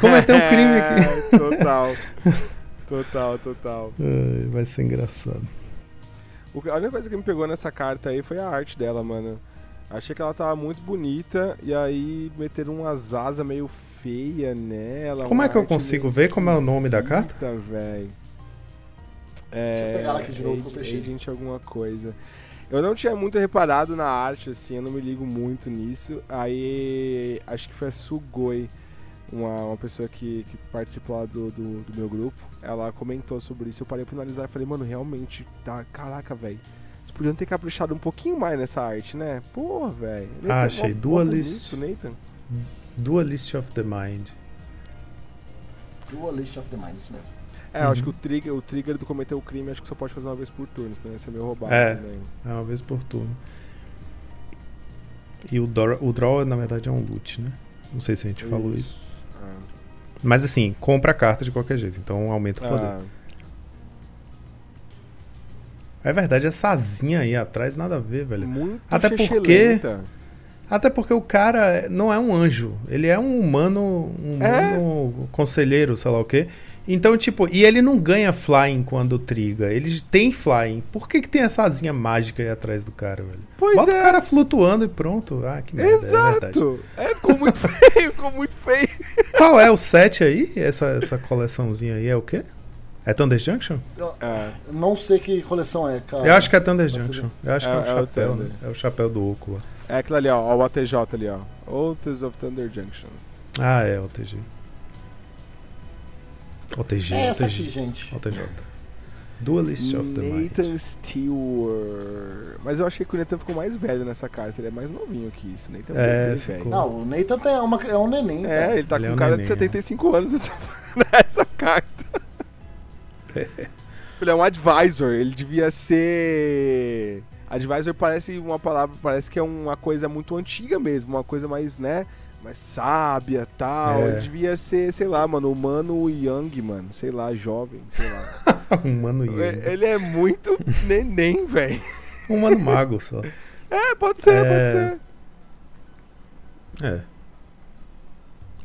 Speaker 1: Cometeu um crime aqui.
Speaker 2: Total. total, total.
Speaker 1: Ai, vai ser engraçado.
Speaker 2: A única coisa que me pegou nessa carta aí foi a arte dela, mano. Achei que ela tava muito bonita e aí meteram umas asas meio feia nela.
Speaker 1: Como é que eu consigo ver como é o nome da carta?
Speaker 2: véi.
Speaker 3: Deixa eu pegar ela aqui de novo.
Speaker 2: É, Agent alguma coisa. Eu não tinha muito reparado na arte, assim, eu não me ligo muito nisso. Aí acho que foi a Sugoi, uma, uma pessoa que, que participou lá do, do, do meu grupo. Ela comentou sobre isso, eu parei pra analisar e falei, mano, realmente, tá. Caraca, velho. Vocês podiam ter caprichado um pouquinho mais nessa arte, né? Porra, velho.
Speaker 1: Ah, achei.
Speaker 2: mó
Speaker 1: Duelist.
Speaker 2: bonito, Nathan.
Speaker 1: Dualist of the Mind.
Speaker 3: Dualist of the Mind, isso mesmo.
Speaker 2: É, eu acho
Speaker 1: Uhum.
Speaker 2: que o trigger, o trigger do cometer o crime acho que só pode fazer uma vez por turno, senão ia ser meio roubado
Speaker 1: É.
Speaker 2: também.
Speaker 1: É uma vez por turno. E o, draw, o draw, na verdade, é um loot, né? Não sei se a gente falou isso.
Speaker 2: Ah.
Speaker 1: Mas assim, compra a carta de qualquer jeito, então aumenta o poder.
Speaker 2: Ah,
Speaker 1: É verdade, essa asinha aí atrás, nada a ver, velho.
Speaker 2: muito
Speaker 1: Até porque-. Até porque o cara não é um anjo, ele é um humano, um
Speaker 2: É.
Speaker 1: humano conselheiro, sei lá o quê. Então, tipo, e ele não ganha flying quando triga, ele tem flying. Por que, que tem essa asinha mágica aí atrás do cara, velho?
Speaker 2: Pois
Speaker 1: Bota
Speaker 2: é.
Speaker 1: o cara flutuando e pronto. Ah, que merda, é.
Speaker 2: Exato. É, ficou muito feio, ficou muito feio.
Speaker 1: Qual é o set aí? Essa, essa coleçãozinha aí é o quê? É Thunder Junction?
Speaker 3: Eu,
Speaker 2: É.
Speaker 3: não sei que coleção é, cara.
Speaker 1: Eu acho que é Thunder
Speaker 3: Você
Speaker 1: Junction. Eu acho que é,
Speaker 2: É-
Speaker 1: o
Speaker 2: é o
Speaker 1: chapéu,
Speaker 2: Thunder.
Speaker 1: né? É o chapéu do óculo.
Speaker 2: É aquilo ali, ó, ó, o ATJ ali, ó. Oaths of Thunder Junction.
Speaker 1: Ah, é, OTG. OTG,
Speaker 3: É essa
Speaker 1: OTG.
Speaker 3: aqui, gente.
Speaker 1: OTJ. Duelist of the Mind.
Speaker 2: Nathan Stewart. Mas eu achei que o Nathan ficou mais velho nessa carta. Ele é mais novinho que isso. O Nathan
Speaker 1: É, ficou.
Speaker 2: velho.
Speaker 3: Não, o Nathan tem- é, uma, é um neném,
Speaker 2: É,
Speaker 3: velho.
Speaker 2: ele tá
Speaker 1: Ele é
Speaker 2: com
Speaker 1: um
Speaker 2: cara
Speaker 1: neném,
Speaker 2: de 75 anos nessa, nessa carta. ele é um advisor. Ele devia ser. Advisor parece uma palavra, parece que é uma coisa muito antiga mesmo, uma coisa mais, né? Mais sábia tal.
Speaker 1: É.
Speaker 2: Ele devia ser, sei lá, mano, humano young, mano. Sei lá, jovem, sei lá.
Speaker 1: um mano Yang.
Speaker 2: É, Ele é muito neném, velho.
Speaker 1: Um mano mago só.
Speaker 2: É, pode ser,
Speaker 1: É.
Speaker 2: pode ser.
Speaker 1: É.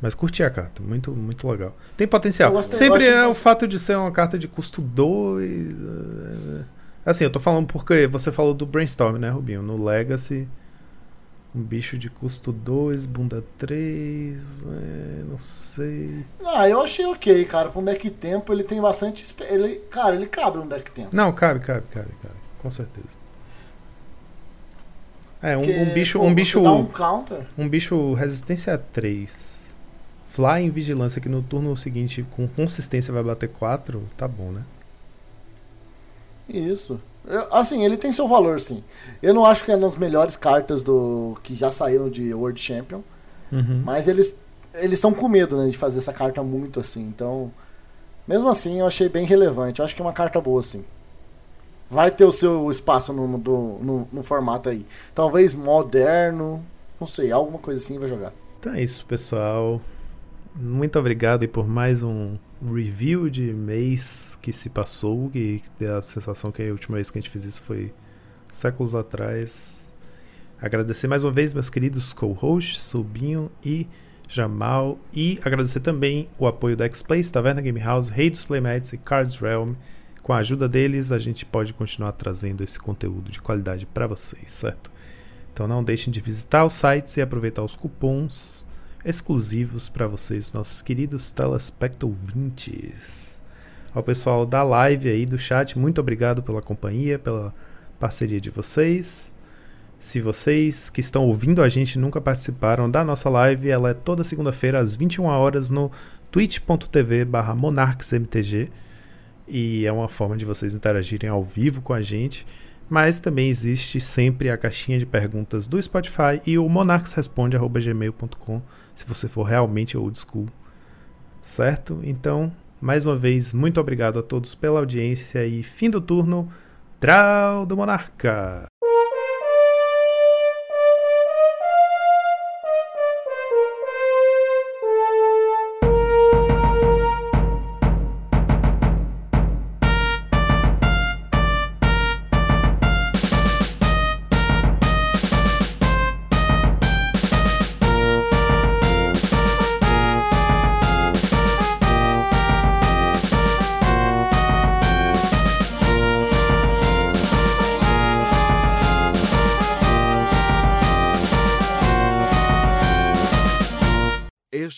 Speaker 1: Mas curti a carta, muito, muito legal. Tem potencial.
Speaker 3: Eu gostei,
Speaker 1: Sempre é o fato de ser uma carta de custo 2. eh, Assim, eu tô falando porque você falou do Brainstorm, né, Rubinho? No Legacy, um bicho de custo 2, bunda 3, não sei.
Speaker 3: Ah, eu achei ok, cara. Um deck tempo, ele tem bastante. Ele, cara, ele cabe no deck tempo.
Speaker 1: Não, cabe, cabe, cabe, cabe. Com certeza. É, um, um bicho, um bicho,
Speaker 3: um counter.
Speaker 1: um bicho resistência 3. Fly em vigilância que no turno seguinte com consistência vai bater 4, tá bom, né?
Speaker 3: Isso. Eu- assim, ele tem seu valor, sim. Eu não acho que é uma das melhores cartas do que já saíram de World Champion.
Speaker 1: Uhum.
Speaker 3: Mas eles eles estão com medo, né, de fazer essa carta muito assim. Então, mesmo assim, eu achei bem relevante. Eu acho que é uma carta boa, sim. Vai ter o seu espaço no, no, no- no formato aí. Talvez moderno, não sei, alguma coisa assim vai jogar.
Speaker 1: Então é isso, pessoal. Muito obrigado aí por mais um review de mês que se passou. E a sensação que a última vez que a gente fez isso foi séculos atrás. Agradecer mais uma vez meus queridos co-hosts, Subinho e Jamal. E agradecer também o apoio da X-Place, Taverna Game House, Rei dos Playmats e Cards Realm. Com a ajuda deles, a gente pode continuar trazendo esse conteúdo de qualidade para vocês, certo? Então não deixem de visitar os sites e aproveitar os cupons exclusivos para vocês, nossos queridos telespecto ouvintes. Ao pessoal da live aí do chat, muito obrigado pela companhia, pela parceria de vocês. Se vocês que estão ouvindo a gente nunca participaram da nossa live, ela é toda segunda-feira às 21 horas no twitch.tv/monarchsmtg e é uma forma de vocês interagirem ao vivo com a gente. Mas também existe sempre a caixinha de perguntas do Spotify e o monarchsresponde@gmail.com, se você for realmente old school. Certo? Então, mais uma vez, muito obrigado a todos pela audiência e fim do turno. Trau do Monarca!